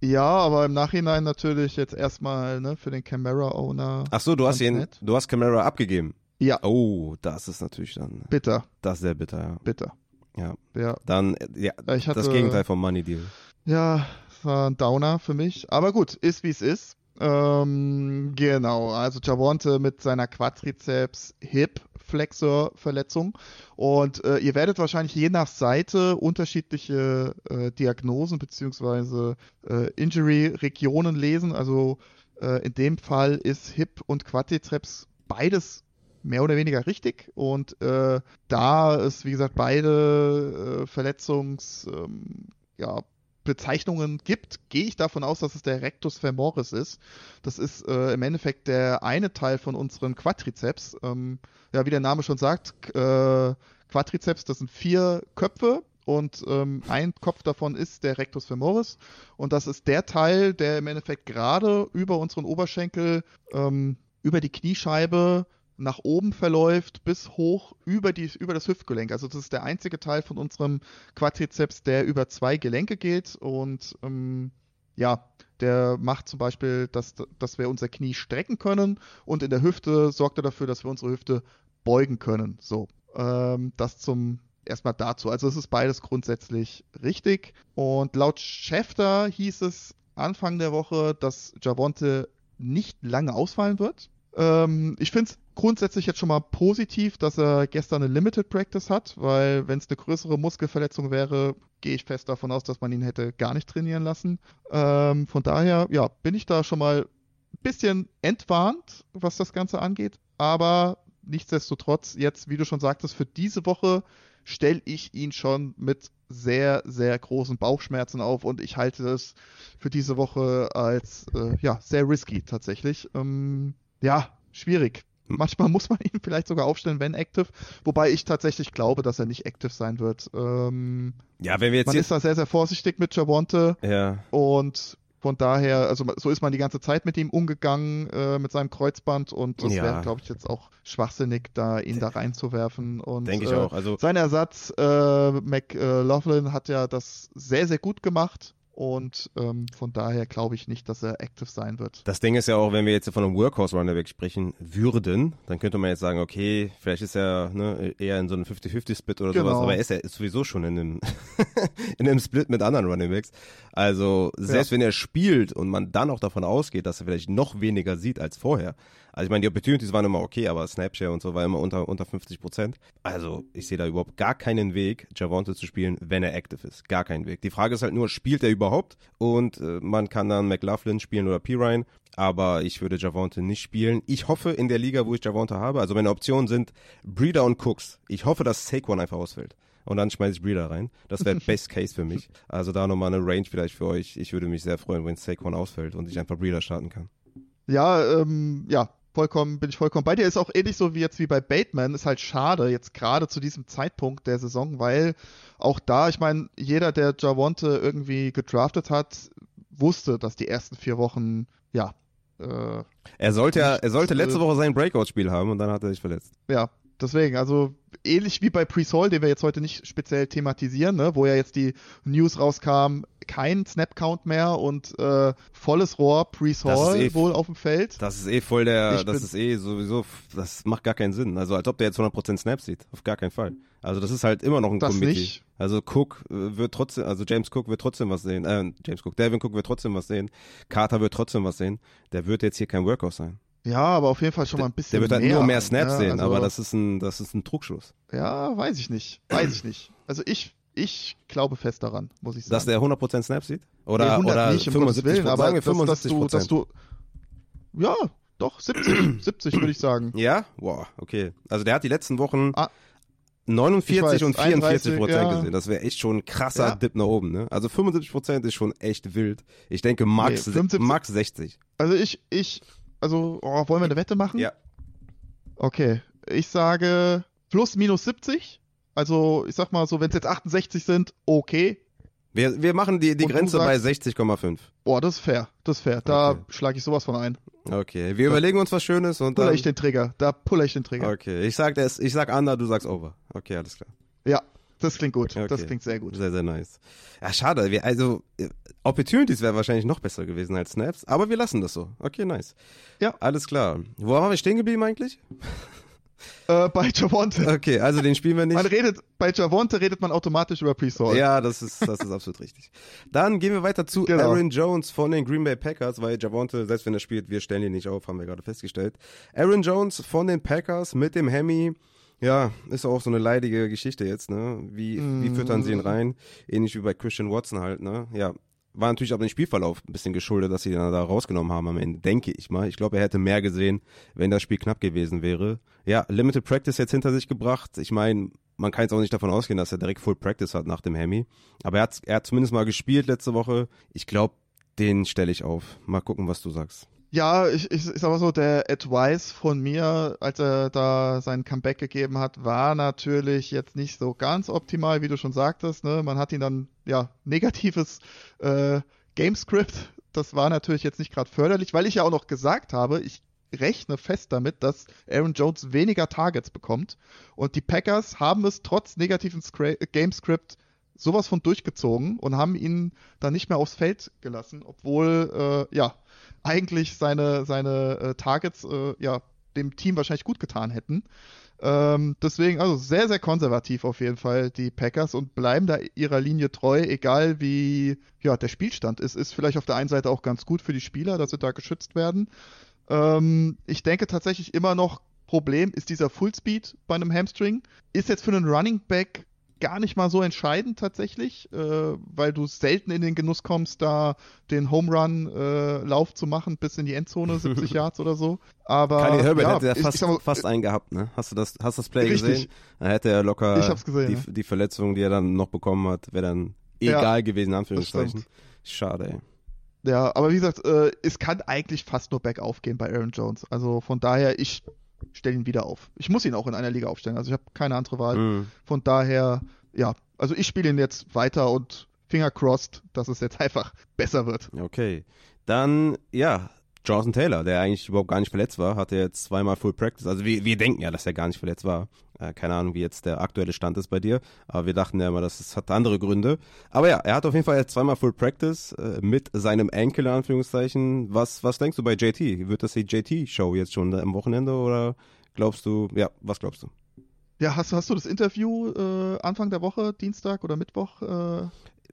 Ja, aber im Nachhinein natürlich jetzt erstmal ne, für den Camara-Owner.
Ach so, du hast ihn,
nett.
du hast Camara abgegeben.
Ja,
Oh, das ist natürlich dann,
bitter,
das ist sehr bitter, ja.
bitter.
Ja,
Ja,
dann, ja,
ich hatte,
das Gegenteil vom Money Deal.
Ja, war ein Downer für mich. Aber gut, ist wie es ist. Ähm, genau, also Javonte mit seiner Quadrizeps Hip Flexor Verletzung und äh, ihr werdet wahrscheinlich je nach Seite unterschiedliche äh, Diagnosen beziehungsweise äh, Injury Regionen lesen. Also äh, in dem Fall ist Hip und Quadrizeps beides mehr oder weniger richtig und äh, da es wie gesagt beide äh, Verletzungs ähm, ja, Bezeichnungen gibt, gehe ich davon aus, dass es der Rectus femoris ist. Das ist äh, im Endeffekt der eine Teil von unserem Quadrizeps. Ähm, ja, wie der Name schon sagt, äh, Quadrizeps, das sind vier Köpfe und ähm, ein Kopf davon ist der Rectus femoris und das ist der Teil, der im Endeffekt gerade über unseren Oberschenkel, ähm, über die Kniescheibe nach oben verläuft bis hoch über, die, über das Hüftgelenk. Also das ist der einzige Teil von unserem Quadrizeps, der über zwei Gelenke geht und ähm, ja, der macht zum Beispiel, dass, dass wir unser Knie strecken können und in der Hüfte sorgt er dafür, dass wir unsere Hüfte beugen können. So, ähm, das zum erstmal dazu. Also es ist beides grundsätzlich richtig und laut Schäfter hieß es Anfang der Woche, dass Javonte nicht lange ausfallen wird. Ähm, ich finde es grundsätzlich jetzt schon mal positiv, dass er gestern eine Limited Practice hat, weil wenn es eine größere Muskelverletzung wäre, gehe ich fest davon aus, dass man ihn hätte gar nicht trainieren lassen. Ähm, von daher, ja, bin ich da schon mal ein bisschen entwarnt, was das Ganze angeht, aber nichtsdestotrotz, jetzt, wie du schon sagtest, für diese Woche stelle ich ihn schon mit sehr, sehr großen Bauchschmerzen auf und ich halte es für diese Woche als äh, ja, sehr risky tatsächlich. Ähm, ja, schwierig. Manchmal muss man ihn vielleicht sogar aufstellen, wenn active. Wobei ich tatsächlich glaube, dass er nicht active sein wird. Ähm,
ja, wenn wir jetzt
man ist da sehr, sehr vorsichtig mit Javonte.
Ja.
Und von daher, also so ist man die ganze Zeit mit ihm umgegangen, äh, mit seinem Kreuzband. Und das
Ja.
wäre, glaube ich, jetzt auch schwachsinnig, da ihn da reinzuwerfen. Und
Denke ich
äh,
auch. Also
sein Ersatz, äh, McLaughlin, hat ja das sehr, sehr gut gemacht. Und ähm, von daher glaube ich nicht, dass er active sein wird.
Das Ding ist ja auch, wenn wir jetzt von einem Workhorse Runnerback sprechen würden, dann könnte man jetzt sagen, okay, vielleicht ist er ne, eher in so einem 50-50-Split oder
Genau.
sowas, aber er ist ja sowieso schon in einem, [LAUGHS] in einem Split mit anderen Runningbacks. Also selbst wenn er spielt und man dann auch davon ausgeht, dass er vielleicht noch weniger sieht als vorher. Also ich meine, die Opportunities waren immer okay, aber Snapshare und so war immer unter, unter 50 Prozent. Also ich sehe da überhaupt gar keinen Weg, Javonte zu spielen, wenn er active ist. Gar keinen Weg. Die Frage ist halt nur, spielt er überhaupt? Und äh, man kann dann McLaughlin spielen oder Pirine, aber ich würde Javonte nicht spielen. Ich hoffe in der Liga, wo ich Javonte habe, also meine Optionen sind Breeder und Cooks. Ich hoffe, dass Saquon einfach ausfällt. Und dann schmeiße ich Breeder rein. Das wäre [LAUGHS] Best Case für mich. Also da nochmal eine Range vielleicht für euch. Ich würde mich sehr freuen, wenn Saquon ausfällt und ich einfach Breeder starten kann.
Ja, ähm, ja, vollkommen, bin ich vollkommen bei dir. Ist auch ähnlich so wie jetzt wie bei Bateman. Ist halt schade, jetzt gerade zu diesem Zeitpunkt der Saison, weil auch da, ich meine, jeder, der Javonte irgendwie gedraftet hat, wusste, dass die ersten vier Wochen, ja, äh,
Er sollte ja, er sollte letzte Woche sein Breakout-Spiel haben und dann hat er sich verletzt.
ja, deswegen, also ähnlich wie bei Priest Hall, den wir jetzt heute nicht speziell thematisieren, ne, wo ja jetzt die News rauskam, kein Snap-Count mehr und äh, volles Rohr, Priest Hall
eh-
wohl auf dem Feld.
Das ist eh voll der,
Ich
das ist eh sowieso, das macht gar keinen Sinn. Also als ob der jetzt 100% Snaps sieht. Auf gar keinen Fall. Also das ist halt immer noch ein
Das
Committee.
nicht.
Also Cook äh, wird trotzdem, also James Cook wird trotzdem was sehen. Äh, James Cook, Devin Cook wird trotzdem was sehen. Carter wird trotzdem was sehen. Der wird jetzt hier kein Workhorse sein.
Ja, aber auf jeden Fall schon mal ein bisschen
Der wird halt
mehr.
nur mehr Snaps
ja,
sehen,
also-
aber das ist ein, das ist ein Trugschluss.
Ja, weiß ich nicht. Weiß ich nicht. Also ich, ich glaube fest daran, muss ich sagen.
Dass der 100% Snaps sieht? Oder,
Nee, 100
oder
nicht, um Gottes
75%,
Willen, aber
sagen wir
dass, dass
75%.
du, dass du, ja, doch, 70, 70 [CLEARS THROAT] würde ich sagen.
Ja? Wow, okay. Also der hat die letzten Wochen
Ah.
49
Ich weiß,
und 44
31,
Prozent
ja.
gesehen. Das wäre echt schon ein krasser
Ja.
Dip nach oben, ne? Also 75 Prozent ist schon echt wild. Ich denke max,
Nee, 75
max 60.
Also ich, ich, also, oh, wollen wir eine Wette machen?
Ja.
Okay, ich sage plus minus 70. Also, ich sag mal so, wenn es jetzt 68 sind, okay.
Wir, wir machen die, die
Und
Grenze bei
sagst-
60,5.
Boah, das ist fair, das ist fair. Da
Okay.
schlage ich sowas von ein.
Okay, wir überlegen uns was Schönes und
Puller
dann...
ich den Trigger, da puller ich den Trigger.
Okay, ich sag, das, ich sag under, du sagst over. Okay, alles klar.
Ja, das klingt gut, das
Okay.
klingt sehr gut.
Sehr, sehr nice. Ja, schade. Wir, also, äh, Opportunities wäre wahrscheinlich noch besser gewesen als Snaps, aber wir lassen das so. Okay, nice.
Ja.
Alles klar. Wo waren wir stehen geblieben eigentlich?
Äh, bei Javonte.
Okay, also den spielen wir nicht.
Man redet, bei Javonte redet man automatisch über Pre-Salt.
Ja, das ist, das ist absolut richtig. Dann gehen wir weiter zu
Genau.
Aaron Jones von den Green Bay Packers, weil Javonte, selbst wenn er spielt, wir stellen ihn nicht auf, haben wir gerade festgestellt. Aaron Jones von den Packers mit dem Hemi. Ja, ist auch so eine leidige Geschichte jetzt, ne? Wie, wie füttern sie ihn rein? Ähnlich wie bei Christian Watson halt, ne? Ja, war natürlich aber den Spielverlauf ein bisschen geschuldet, dass sie ihn da rausgenommen haben am Ende, denke ich mal. Ich glaube, er hätte mehr gesehen, wenn das Spiel knapp gewesen wäre. Ja, Limited Practice jetzt hinter sich gebracht. Ich meine, man kann jetzt auch nicht davon ausgehen, dass er direkt Full Practice hat nach dem Hemi. Aber er hat, er hat zumindest mal gespielt letzte Woche. Ich glaube, den stelle ich auf. Mal gucken, was du sagst.
Ja, ich, ich, ich sag mal so, der Advice von mir, als er da sein Comeback gegeben hat, war natürlich jetzt nicht so ganz optimal, wie du schon sagtest. Ne? Man hat ihn dann, ja, negatives äh, Gamescript. Das war natürlich jetzt nicht gerade förderlich, weil ich ja auch noch gesagt habe, ich rechne fest damit, dass Aaron Jones weniger Targets bekommt. Und die Packers haben es trotz negativen Gamescript sowas von durchgezogen und haben ihn dann nicht mehr aufs Feld gelassen, obwohl, äh, ja, eigentlich seine, seine äh, Targets äh, ja, dem Team wahrscheinlich gut getan hätten. Ähm, deswegen, also sehr, sehr konservativ auf jeden Fall die Packers und bleiben da ihrer Linie treu, egal wie ja, der Spielstand ist. Ist vielleicht auf der einen Seite auch ganz gut für die Spieler, dass sie da geschützt werden. Ähm, ich denke tatsächlich immer noch, Problem ist dieser Fullspeed bei einem Hamstring. Ist jetzt für einen Running Back gar nicht mal so entscheidend tatsächlich, äh, weil du selten in den Genuss kommst, da den Home Run äh, Lauf zu machen bis in die Endzone, 70 [LAUGHS] Yards oder so. Aber
Kali Herbert
ja,
hätte ja fast,
ich sag mal,
fast einen gehabt, ne? Hast du das, hast du das Play
Richtig.
gesehen? Da hätte er locker
Ich hab's gesehen,
die, die Verletzung, die er dann noch bekommen hat, wäre dann
Ja,
egal gewesen, in
das
Anführungszeichen. Schade, ey.
Ja, aber wie gesagt, äh, es kann eigentlich fast nur bergauf gehen bei Aaron Jones. Also von daher, ich stelle ihn wieder auf. Ich muss ihn auch in einer Liga aufstellen. Also ich habe keine andere Wahl.
Mhm.
Von daher, ja, also ich spiele ihn jetzt weiter und Finger crossed, dass es jetzt [LAUGHS] einfach besser wird.
Okay. Dann, ja, Jonathan Taylor, der eigentlich überhaupt gar nicht verletzt war, hatte jetzt zweimal Full Practice. Also wir, wir denken ja, dass er gar nicht verletzt war. Äh, keine Ahnung, wie jetzt der aktuelle Stand ist bei dir. Aber wir dachten ja immer, dass es hat andere Gründe. Aber ja, er hat auf jeden Fall jetzt zweimal Full Practice äh, mit seinem Enkel, in Anführungszeichen. Was, was denkst du bei JT? Wird das die JT-Show jetzt schon am Wochenende oder glaubst du, ja, was glaubst du?
Ja, hast, du- hast du das Interview äh, Anfang der Woche, Dienstag oder Mittwoch? Äh,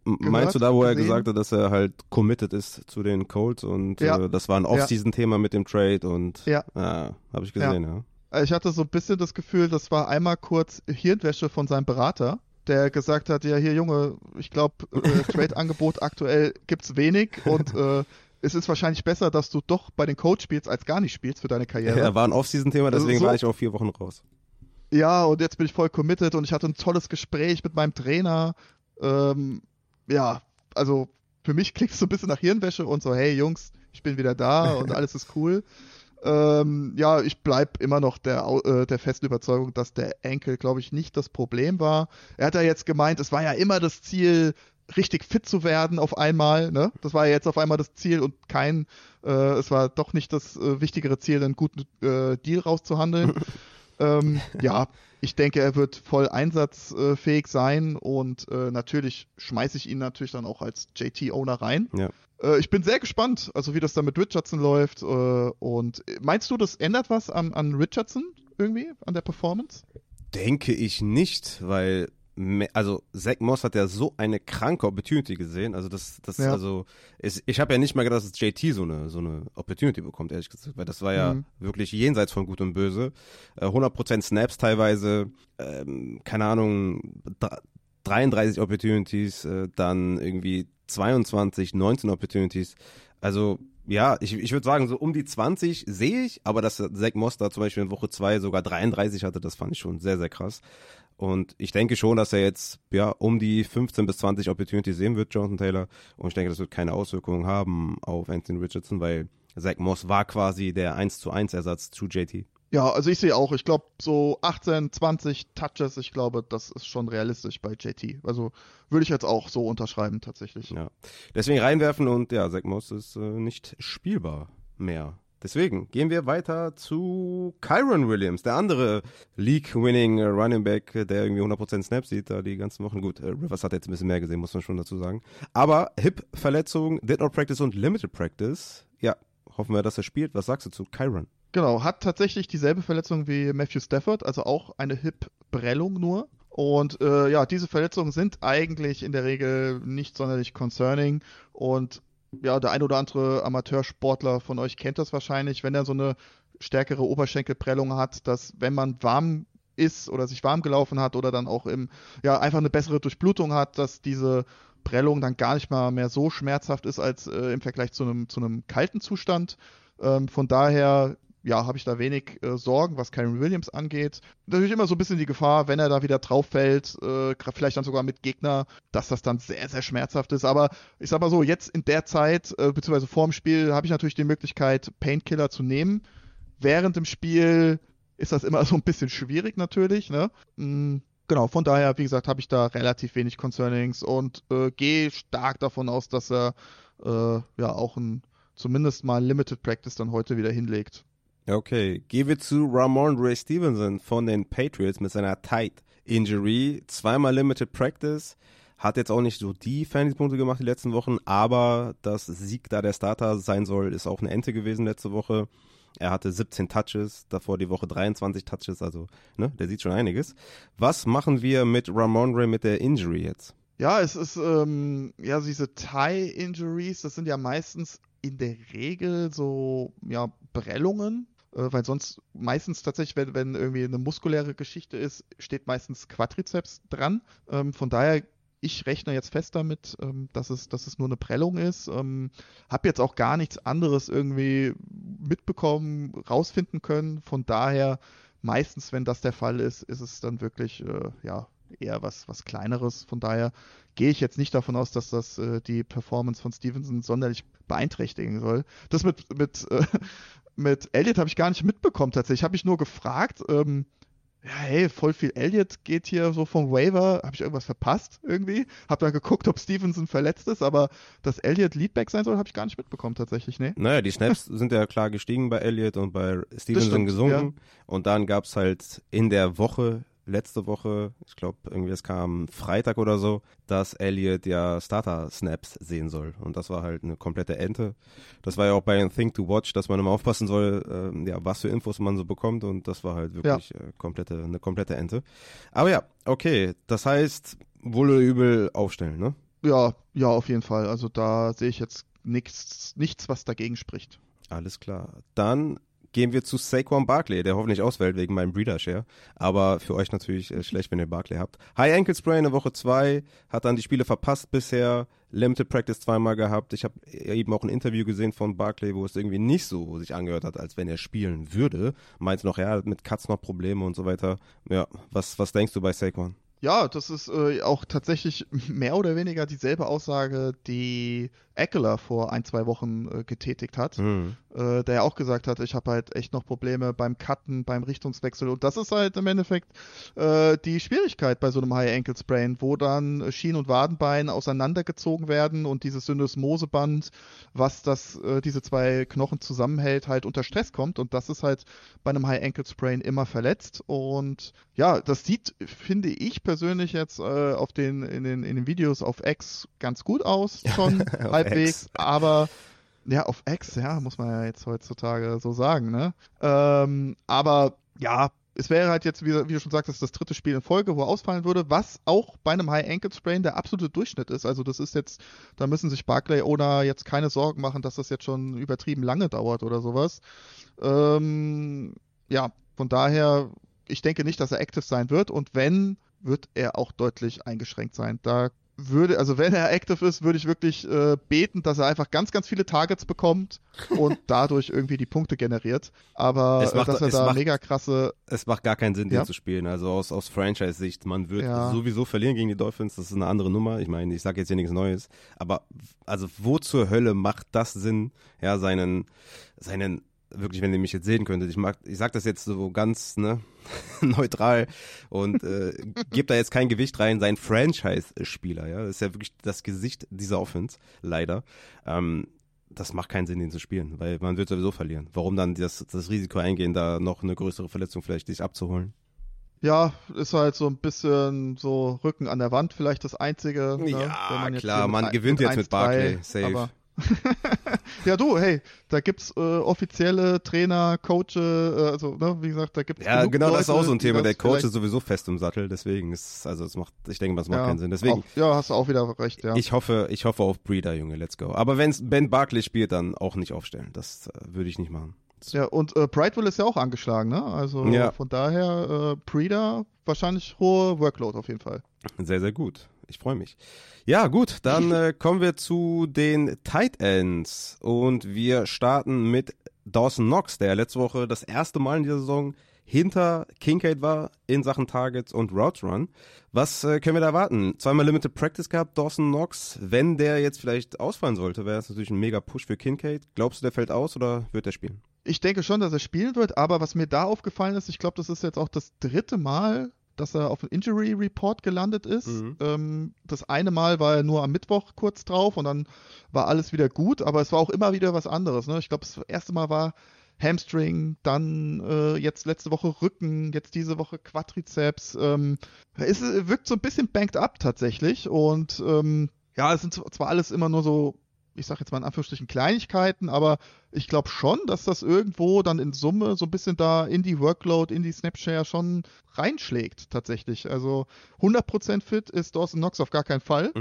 Meinst du da, wo er
gesehen?
gesagt hat, dass er halt committed ist zu den Colts und
Ja.
äh, das war ein Off-Season-Thema mit dem Trade und
Ja.
ah, habe ich gesehen, ja.
Ich hatte so ein bisschen das Gefühl, das war einmal kurz Hirnwäsche von seinem Berater, der gesagt hat, ja hier Junge, ich glaube, äh, [LAUGHS] Trade-Angebot aktuell gibt's wenig und äh, es ist wahrscheinlich besser, dass du doch bei den Coach spielst, als gar nicht spielst für deine Karriere.
Ja, war ein Off-Season-Thema, deswegen
so-
war ich auch vier Wochen raus.
Ja, und jetzt bin ich voll committed und ich hatte ein tolles Gespräch mit meinem Trainer. Ähm, ja, also für mich klingt es so ein bisschen nach Hirnwäsche und so, hey Jungs, ich bin wieder da und [LAUGHS] alles ist cool. Ähm, ja, ich bleib immer noch der, äh, der festen Überzeugung, dass der Enkel, glaube ich, nicht das Problem war. Er hat ja jetzt gemeint, es war ja immer das Ziel, richtig fit zu werden auf einmal. Ne? Das war ja jetzt auf einmal das Ziel und kein, äh, es war doch nicht das äh, wichtigere Ziel, einen guten äh, Deal rauszuhandeln. [LAUGHS] ähm, [LAUGHS] ja, ich denke, er wird voll einsatzfähig sein und äh, natürlich schmeiße ich ihn natürlich dann auch als JT-Owner rein.
Ja.
Äh, ich bin sehr gespannt, also wie das dann mit Richardson läuft. Äh, und meinst du, das ändert was an, an Richardson irgendwie, an der Performance?
Denke ich nicht, weil also Zach Moss hat ja so eine kranke Opportunity gesehen. Also das, das,
Ja.
also ist, ich habe ja nicht mal gedacht, dass JT so eine so eine Opportunity bekommt, ehrlich gesagt, weil das war ja
Mhm.
wirklich jenseits von Gut und Böse. Äh, 100% Snaps teilweise, ähm, keine Ahnung, dr- 33 Opportunities, äh, dann irgendwie 22, 19 Opportunities. Also ja, ich, ich würde sagen, so um die 20 sehe ich, aber dass Zach Moss da zum Beispiel in Woche 2 sogar 33 hatte, das fand ich schon sehr, sehr krass. Und ich denke schon, dass er jetzt ja um die 15 bis 20 Opportunities sehen wird, Jonathan Taylor. Und ich denke, das wird keine Auswirkungen haben auf Anthony Richardson, weil Zach Moss war quasi der 1 zu 1 Ersatz zu JT.
Ja, also ich sehe auch, ich glaube so 18, 20 Touches, ich glaube, das ist schon realistisch bei JT. Also würde ich jetzt auch so unterschreiben tatsächlich.
Ja. Deswegen reinwerfen und ja, Zach Moss ist äh, nicht spielbar mehr. Deswegen gehen wir weiter zu Kyron Williams, der andere League-winning äh, Running Back, der irgendwie 100% Snaps sieht, da die ganzen Wochen. Gut, äh, Rivers hat jetzt ein bisschen mehr gesehen, muss man schon dazu sagen. Aber Hip-Verletzung, Did Not Practice und Limited Practice. Ja, hoffen wir, dass er spielt. Was sagst du zu Kyron?
Genau, hat tatsächlich dieselbe Verletzung wie Matthew Stafford, also auch eine Hip-Prellung nur. Und äh, ja, diese Verletzungen sind eigentlich in der Regel nicht sonderlich concerning. Und ja, der ein oder andere Amateursportler von euch kennt das wahrscheinlich, wenn er so eine stärkere Oberschenkelprellung hat, dass wenn man warm ist oder sich warm gelaufen hat oder dann auch im, ja, einfach eine bessere Durchblutung hat, dass diese Prellung dann gar nicht mal mehr so schmerzhaft ist als äh, im Vergleich zu einem, zu einem kalten Zustand. Ähm, von daher ja, habe ich da wenig äh, Sorgen, was Kyron Williams angeht. Natürlich immer so ein bisschen die Gefahr, wenn er da wieder drauf fällt, äh, vielleicht dann sogar mit Gegner, dass das dann sehr, sehr schmerzhaft ist. Aber ich sag mal so, jetzt in der Zeit, äh, beziehungsweise vorm Spiel, habe ich natürlich die Möglichkeit, Painkiller zu nehmen. Während dem Spiel ist das immer [LAUGHS] so ein bisschen schwierig natürlich, ne? Mhm. Genau, von daher, wie gesagt, habe ich da relativ wenig Concernings und äh, gehe stark davon aus, dass er äh, ja auch ein zumindest mal Limited Practice dann heute wieder hinlegt.
Okay, gehen wir zu Ramon Ray Stevenson von den Patriots mit seiner Tight Injury. Zweimal Limited Practice. Hat jetzt auch nicht so die Fantasy-Punkte gemacht die letzten Wochen, aber das Sieg da der Starter sein soll, ist auch eine Ente gewesen letzte Woche. Er hatte 17 Touches, davor die Woche 23 Touches, also ne, der sieht schon einiges. Was machen wir mit Ramon Ray mit der Injury jetzt?
Ja, es ist, ähm, ja, diese Thigh-Injuries, das sind ja meistens in der Regel so, ja, Prellungen, weil sonst meistens tatsächlich, wenn, wenn irgendwie eine muskuläre Geschichte ist, steht meistens Quadrizeps dran. Ähm, von daher ich rechne jetzt fest damit, ähm, dass, es, dass es nur eine Prellung ist. Ähm, hab jetzt auch gar nichts anderes irgendwie mitbekommen, rausfinden können. Von daher, meistens, wenn das der Fall ist, ist es dann wirklich äh, ja, eher was, was Kleineres. Von daher gehe ich jetzt nicht davon aus, dass das äh, die Performance von Stevenson sonderlich beeinträchtigen soll. Das mit, mit, äh, mit Elliot habe ich gar nicht mitbekommen tatsächlich. Ich habe mich nur gefragt, ähm, ja, hey, voll viel Elliot geht hier so vom Waiver. Habe ich irgendwas verpasst irgendwie? Habe dann geguckt, ob Stevenson verletzt ist, aber dass Elliot Leadback sein soll, habe ich gar nicht mitbekommen tatsächlich, ne?
Naja, die Snaps [LAUGHS] sind ja klar gestiegen bei Elliot und bei Stevenson stimmt, gesunken. Ja. Und dann gab es halt in der Woche letzte Woche, ich glaube, irgendwie es kam Freitag oder so, dass Elliot ja Starter-Snaps sehen soll. Und das war halt eine komplette Ente. Das war ja auch bei Think to Watch, dass man immer aufpassen soll, äh, ja, was für Infos man so bekommt. Und das war halt wirklich ja. äh, komplette, eine komplette Ente. Aber ja, okay. Das heißt, wohl oder übel aufstellen, ne?
Ja, ja, auf jeden Fall. Also da sehe ich jetzt nichts, nichts, was dagegen spricht.
Alles klar. Dann gehen wir zu Saquon Barkley, der hoffentlich ausfällt wegen meinem Breeder-Share. Aber für euch natürlich äh, schlecht, wenn ihr Barkley habt. High Ankle Sprain in Woche 2, hat dann die Spiele verpasst bisher. Limited Practice zweimal gehabt. Ich habe eben auch ein Interview gesehen von Barkley, wo es irgendwie nicht so sich angehört hat, als wenn er spielen würde. Meint noch, ja, mit Cuts noch Probleme und so weiter. Ja, was, was denkst du bei Saquon?
Ja, das ist äh, auch tatsächlich mehr oder weniger dieselbe Aussage, die Eckler vor ein, zwei Wochen äh, getätigt hat, mhm. äh, der ja auch gesagt hat, ich habe halt echt noch Probleme beim Cutten, beim Richtungswechsel. Und das ist halt im Endeffekt äh, die Schwierigkeit bei so einem High Ankle Sprain, wo dann Schien- und Wadenbein auseinandergezogen werden und dieses Syndesmoseband, was das, äh, diese zwei Knochen zusammenhält, halt unter Stress kommt. Und das ist halt bei einem High Ankle Sprain immer verletzt. Und ja, das sieht, finde ich persönlich jetzt äh, auf den in, den in den Videos auf X ganz gut aus [LAUGHS] schon [LAUGHS] halbwegs, aber ja, auf X, ja, muss man ja jetzt heutzutage so sagen, ne? Ähm, aber ja, es wäre halt jetzt, wie, wie, du schon sagtest, das dritte Spiel in Folge, wo er ausfallen würde, was auch bei einem High Ankle Sprain der absolute Durchschnitt ist. Also das ist jetzt, da müssen sich Barclay oder jetzt keine Sorgen machen, dass das jetzt schon übertrieben lange dauert oder sowas. Ähm, ja, von daher, ich denke nicht, dass er active sein wird und wenn, wird er auch deutlich eingeschränkt sein. Da würde, also wenn er active ist, würde ich wirklich äh, beten, dass er einfach ganz, ganz viele Targets bekommt und [LAUGHS] dadurch irgendwie die Punkte generiert. Aber
macht,
dass er da macht, mega krasse.
Es macht gar keinen Sinn, ja? den zu spielen. Also aus, aus Franchise-Sicht, man wird ja. sowieso verlieren gegen die Dolphins, das ist eine andere Nummer. Ich meine, ich sage jetzt hier nichts Neues. Aber also wo zur Hölle macht das Sinn, ja, seinen, seinen wirklich, wenn ihr mich jetzt sehen könntet, ich mag, ich sag das jetzt so ganz ne, [LAUGHS] neutral und äh, gebt da jetzt kein Gewicht rein, sein Franchise-Spieler, ja, das ist ja wirklich das Gesicht dieser Offense, leider. Ähm, das macht keinen Sinn, den zu spielen, weil man wird sowieso verlieren. Warum dann das, das Risiko eingehen, da noch eine größere Verletzung vielleicht sich abzuholen?
Ja, ist halt so ein bisschen so Rücken an der Wand vielleicht das Einzige.
Ne, ja, klar, man gewinnt jetzt mit Barclay, safe.
Ja, du, hey, da gibt's äh, offizielle Trainer, Coaches, äh, also, ne, wie gesagt, da gibt's
Ja, genau, das ist auch
Leute,
so ein Thema. Der Coach ist sowieso fest im Sattel, deswegen ist, also es macht, ich denke mal, es macht
ja,
keinen Sinn. Deswegen,
Auch, ja, hast du auch wieder recht, ja.
ich hoffe, ich hoffe auf Breeder, Junge, let's go. Aber wenn Ben Barkley spielt, dann auch nicht aufstellen. Das äh, würde ich nicht machen.
Ja, und äh, Prideville ist ja auch angeschlagen, ne? Also
Ja.
von daher, äh, Breeder, wahrscheinlich hohe Workload auf jeden Fall.
Sehr, sehr gut. Ich freue mich. Ja, gut, dann [LAUGHS] äh, kommen wir zu den Tight Ends und wir starten mit Dawson Knox, der letzte Woche das erste Mal in dieser Saison hinter Kincaid war in Sachen Targets und Routes Run. Was äh, können wir da erwarten? Zweimal Limited Practice gehabt, Dawson Knox. Wenn der jetzt vielleicht ausfallen sollte, wäre es natürlich ein mega Push für Kincaid. Glaubst du, der fällt aus oder wird er spielen?
Ich denke schon, dass er spielen wird, aber was mir da aufgefallen ist, ich glaube, das ist jetzt auch das dritte Mal, dass er auf dem Injury Report gelandet ist.
Mhm.
Ähm, das eine Mal war er nur am Mittwoch kurz drauf und dann war alles wieder gut, aber es war auch immer wieder was anderes. Ne? Ich glaube, das erste Mal war Hamstring, dann äh, jetzt letzte Woche Rücken, jetzt diese Woche Quadrizeps. Ähm, es ist- wirkt so ein bisschen banked up tatsächlich und ähm, ja, es sind zwar alles immer nur so, ich sag jetzt mal in Anführungsstrichen Kleinigkeiten, aber ich glaube schon, dass das irgendwo dann in Summe so ein bisschen da in die Workload, in die Snapshare schon reinschlägt tatsächlich. Also 100% fit ist Dawson Knox auf gar keinen Fall.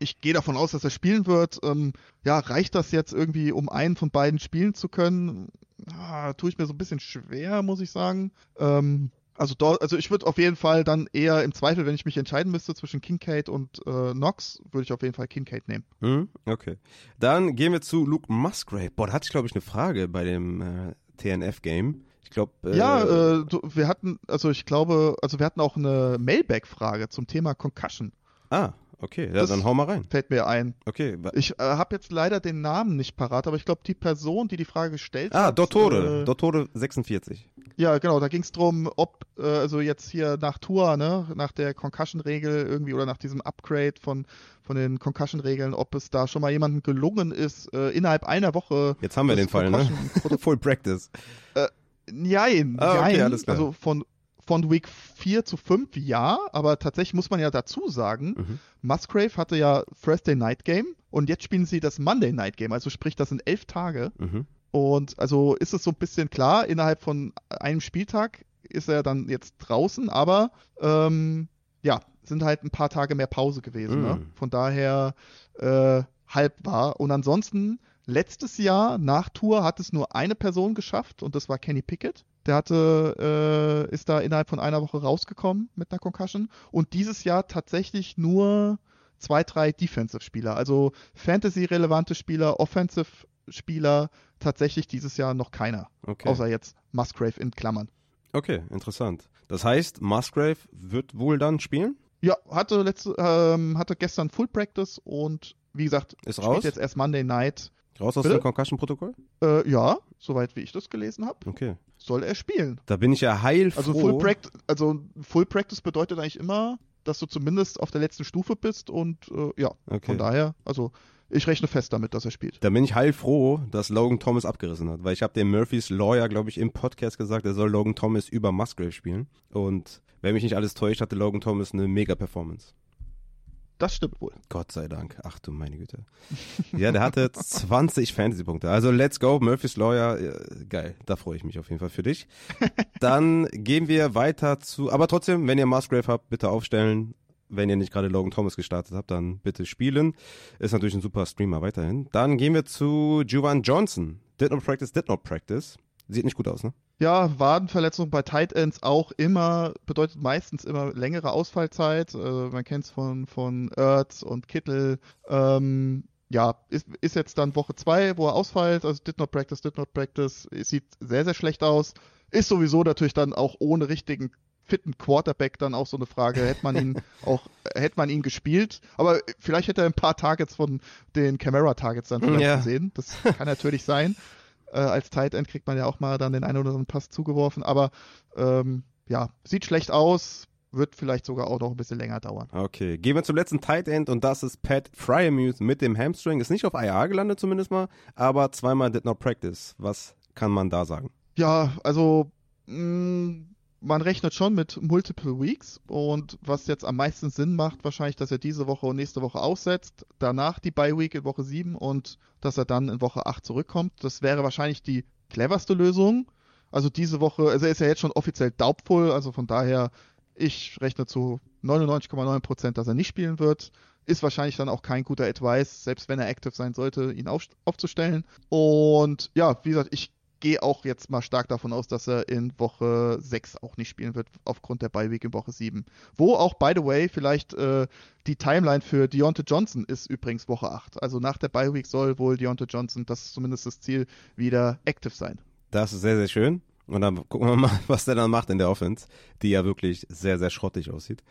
Ich gehe davon aus, dass er spielen wird. Ähm, ja, reicht das jetzt irgendwie, um einen von beiden spielen zu können? Ah, tue ich mir so ein bisschen schwer, muss ich sagen. Ähm, also, dort, also ich würde auf jeden Fall dann eher im Zweifel, wenn ich mich entscheiden müsste zwischen Kincaid und äh, Knox, würde ich auf jeden Fall Kincaid nehmen.
Mhm, Okay. Dann gehen wir zu Luke Musgrave. Boah, da hatte ich, glaube ich, eine Frage bei dem äh, TNF-Game. Ich glaube, äh,
Ja, äh, du, wir hatten, also ich glaube, also wir hatten auch eine Mailback-Frage zum Thema Concussion.
Ah, okay. Ja, dann hau mal rein.
Fällt mir ein.
Okay.
Ich äh, habe jetzt leider den Namen nicht parat, aber ich glaube, die Person, die die Frage gestellt
Ah,
hat.
Dottore.
Äh,
Dottore 46.
ja, genau, da ging es darum, ob, äh, also jetzt hier nach Tour, ne, nach der Concussion-Regel irgendwie oder nach diesem Upgrade von, von den Concussion-Regeln, ob es da schon mal jemandem gelungen ist, äh, innerhalb einer Woche.
Jetzt haben wir den Fall, ne? [LAUGHS] Full Practice.
Nein,
Ah, okay,
nein.
alles klar.
Also von, von Week 4 zu 5 ja, aber tatsächlich muss man ja dazu sagen,
Mhm.
Musgrave hatte ja Thursday Night Game und jetzt spielen sie das Monday Night Game, also sprich, das sind elf Tage.
Mhm.
Und also ist es so ein bisschen klar, innerhalb von einem Spieltag ist er dann jetzt draußen, aber ähm, ja, sind halt ein paar Tage mehr Pause gewesen. Ne?
Mm.
Von daher äh, halb war. Und ansonsten, letztes Jahr nach Tour hat es nur eine Person geschafft und das war Kenny Pickett. Der hatte, äh, ist da innerhalb von einer Woche rausgekommen mit einer Concussion. Und dieses Jahr tatsächlich nur zwei, drei Defensive-Spieler. Also Fantasy-relevante Spieler, Offensive-Spieler, tatsächlich dieses Jahr noch keiner.
Okay.
Außer jetzt Musgrave in Klammern.
okay, interessant. Das heißt, Musgrave wird wohl dann spielen?
Ja, hatte letzte, ähm, hatte gestern Full Practice und wie gesagt,
Ist
spielt
raus?
jetzt erst Monday Night.
Raus aus
Bitte?
dem Concussion-Protokoll?
Äh, ja, soweit wie ich das gelesen habe,
Okay.
soll er spielen.
Da bin ich ja heilfroh.
Also Full Practice, also Full Practice bedeutet eigentlich immer, dass du zumindest auf der letzten Stufe bist und äh, ja,
Okay.
von daher, also ich rechne fest damit, dass er spielt.
Da bin ich heilfroh, dass Logan Thomas abgerissen hat, weil ich habe dem Murphys Lawyer, glaube ich, im Podcast gesagt, er soll Logan Thomas über Musgrave spielen. Und wenn mich nicht alles täuscht, hatte Logan Thomas eine Mega-Performance.
Das stimmt wohl.
Gott sei Dank. Ach du meine Güte. Ja, der hatte [LAUGHS] 20 Fantasy-Punkte. Also let's go, Murphys Lawyer. Geil, da freue ich mich auf jeden Fall für dich. Dann gehen wir weiter zu, aber trotzdem, wenn ihr Musgrave habt, bitte aufstellen. Wenn ihr nicht gerade Logan Thomas gestartet habt, dann bitte spielen. Ist natürlich ein super Streamer weiterhin. Dann gehen wir zu Juwan Johnson. Did not practice, did not practice. Sieht nicht gut aus, ne?
Ja, Wadenverletzung bei Tight Ends auch immer, bedeutet meistens immer längere Ausfallzeit. Äh, man kennt es von, von Ertz und Kittel. Ähm, ja, ist, ist jetzt dann Woche zwei, wo er ausfällt. Also did not practice, did not practice. Es sieht sehr, sehr schlecht aus. Ist sowieso natürlich dann auch ohne richtigen fitten Quarterback dann auch so eine Frage. Hätte man ihn [LAUGHS] auch, hätte man ihn gespielt. Aber vielleicht hätte er ein paar Targets von den Camera-Targets dann vielleicht
Ja.
gesehen. Das kann natürlich sein. Äh, als Tight End kriegt man ja auch mal dann den einen oder anderen Pass zugeworfen. Aber ähm, ja, sieht schlecht aus. Wird vielleicht sogar auch noch ein bisschen länger dauern.
Okay, gehen wir zum letzten Tight End und das ist Pat Fryermuth mit dem Hamstring. Ist nicht auf IR gelandet zumindest mal, aber zweimal did not practice. Was kann man da sagen?
Ja, also mh, man rechnet schon mit Multiple Weeks und was jetzt am meisten Sinn macht, wahrscheinlich, dass er diese Woche und nächste Woche aussetzt, danach die Bye Week in Woche 7 und dass er dann in Woche 8 zurückkommt. Das wäre wahrscheinlich die cleverste Lösung. Also diese Woche, also er ist ja jetzt schon offiziell daubvoll, also von daher, ich rechne zu 99,9%, dass er nicht spielen wird. Ist wahrscheinlich dann auch kein guter Advice, selbst wenn er active sein sollte, ihn auf, aufzustellen. Und ja, wie gesagt, ich gehe auch jetzt mal stark davon aus, dass er in Woche 6 auch nicht spielen wird, aufgrund der Week in Woche 7. Wo auch, by the way, vielleicht äh, die Timeline für Deontay Johnson ist übrigens Woche 8. Also nach der Week soll wohl Deontay Johnson, das ist zumindest das Ziel, wieder active sein.
Das ist sehr, sehr schön. Und dann gucken wir mal, [LAUGHS] was der dann macht in der Offense, die ja wirklich sehr, sehr schrottig aussieht.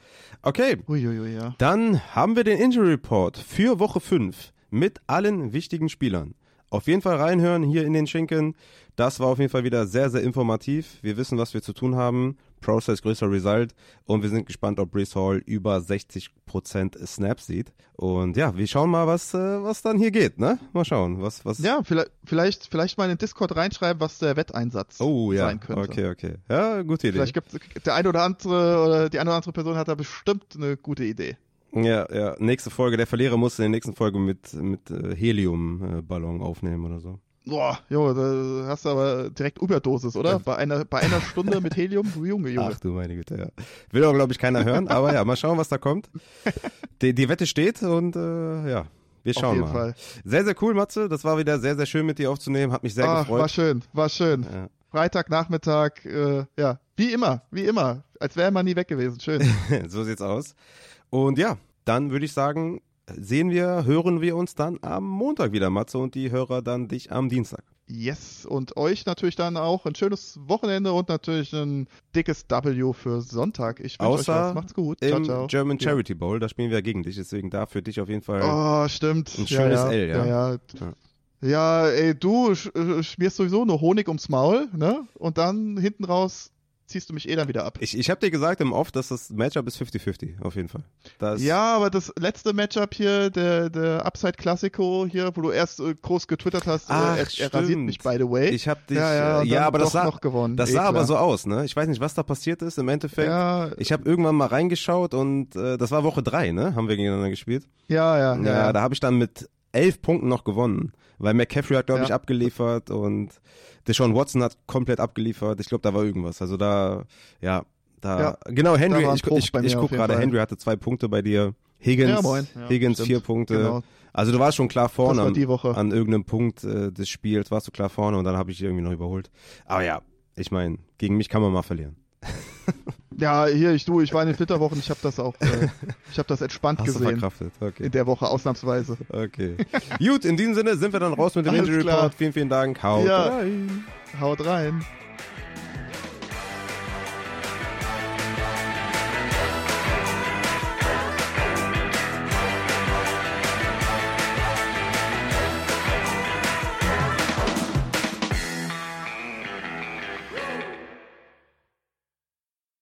Okay.
Uiuiui, ja.
Dann haben wir den Injury Report für Woche 5 mit allen wichtigen Spielern. Auf jeden Fall reinhören hier in den Schinken. Das war auf jeden Fall wieder sehr, sehr informativ. Wir wissen, was wir zu tun haben. Process größer Result. Und wir sind gespannt, ob Brees Hall über 60% Snaps sieht. Und ja, wir schauen mal, was, äh, was dann hier geht, ne? Mal schauen, was, was.
Ja, vielleicht, vielleicht, vielleicht mal in den Discord reinschreiben, was der Wetteinsatz
oh, ja.
sein könnte.
Okay, okay. Ja, gute Idee.
Vielleicht gibt der eine oder andere oder die eine oder andere Person hat da bestimmt eine gute Idee.
Ja, ja. Nächste Folge, der Verlierer muss in der nächsten Folge mit, mit äh, Heliumballon aufnehmen oder so.
Boah, jo, da hast du aber direkt Überdosis, oder? Bei einer, bei einer Stunde mit Helium, Junge, Junge.
Ach du meine Güte, ja. Will auch, glaube ich, keiner hören, aber ja, mal schauen, was da kommt. [LAUGHS] Die, die Wette steht und äh, ja, wir schauen
Auf jeden
mal.
Fall.
Sehr, sehr cool, Matze. Das war wieder sehr, sehr schön mit dir aufzunehmen. Hat mich sehr
Ach,
gefreut.
war schön, war schön.
Ja.
Freitagnachmittag, äh, ja, wie immer, wie immer. Als wäre man nie weg gewesen. Schön. [LAUGHS]
so sieht's aus. Und ja, dann würde ich sagen, sehen wir, hören wir uns dann am Montag wieder, Matze, und die Hörer dann dich am Dienstag.
Yes, und euch natürlich dann auch ein schönes Wochenende und natürlich ein dickes W für Sonntag. Ich wünsche euch was. Macht's gut.
Im
ciao, ciao.
German
Ja.
Charity Bowl, da spielen wir gegen dich, deswegen da für dich auf jeden Fall.
Oh, stimmt.
Ein schönes
ja, ja,
L, ja.
Ja, ja.
Ja.
ja ey, du äh, schmierst sowieso nur Honig ums Maul, ne? Und dann hinten raus ziehst du mich eh dann wieder ab.
Ich, ich habe dir gesagt im Off, dass das Matchup ist 50-50, auf jeden Fall. Das,
Ja, aber das letzte Matchup hier, der, der Upside Classico hier, wo du erst äh, groß getwittert hast, äh,
Ach,
er, er rasiert mich, by the way.
Ich habe dich.
ja, ja,
äh, ja aber das sah,
noch gewonnen.
das
Eh
sah aber
klar.
so aus, ne? Ich weiß nicht, was da passiert ist im Endeffekt.
Ja,
Ich habe irgendwann mal reingeschaut und äh, das war Woche drei, ne? Haben wir gegeneinander gespielt.
ja, ja, ja.
Ja,
ja.
da habe ich dann mit elf Punkten noch gewonnen, weil McCaffrey hat, glaube
Ja.
ich, abgeliefert und Deshaun Watson hat komplett abgeliefert. Ich glaube, da war irgendwas. Also da, ja, da,
Ja,
genau, Henry,
da
ich, ich, ich
mir
guck
auf jeden
gerade. Henry hatte zwei Punkte bei dir. Higgins,
Ja, moin. Ja,
Higgins
stimmt.
vier Punkte.
Genau.
Also du warst schon klar vorne an,
die Woche.
an irgendeinem Punkt äh, des Spiels, warst du klar vorne und dann habe ich dich irgendwie noch überholt. Aber ja, ich meine, gegen mich kann man mal verlieren. [LAUGHS] [LAUGHS]
Ja, hier, ich du, ich war in den Flitterwochen, ich habe das auch, äh, [LAUGHS] ich habe das entspannt
Hast
gesehen.
verkraftet, okay.
In der Woche ausnahmsweise.
Okay. Gut, in diesem Sinne sind wir dann raus mit dem
Alles
Injury. Report. Vielen, vielen Dank. Haut
Ja.
rein.
Haut rein.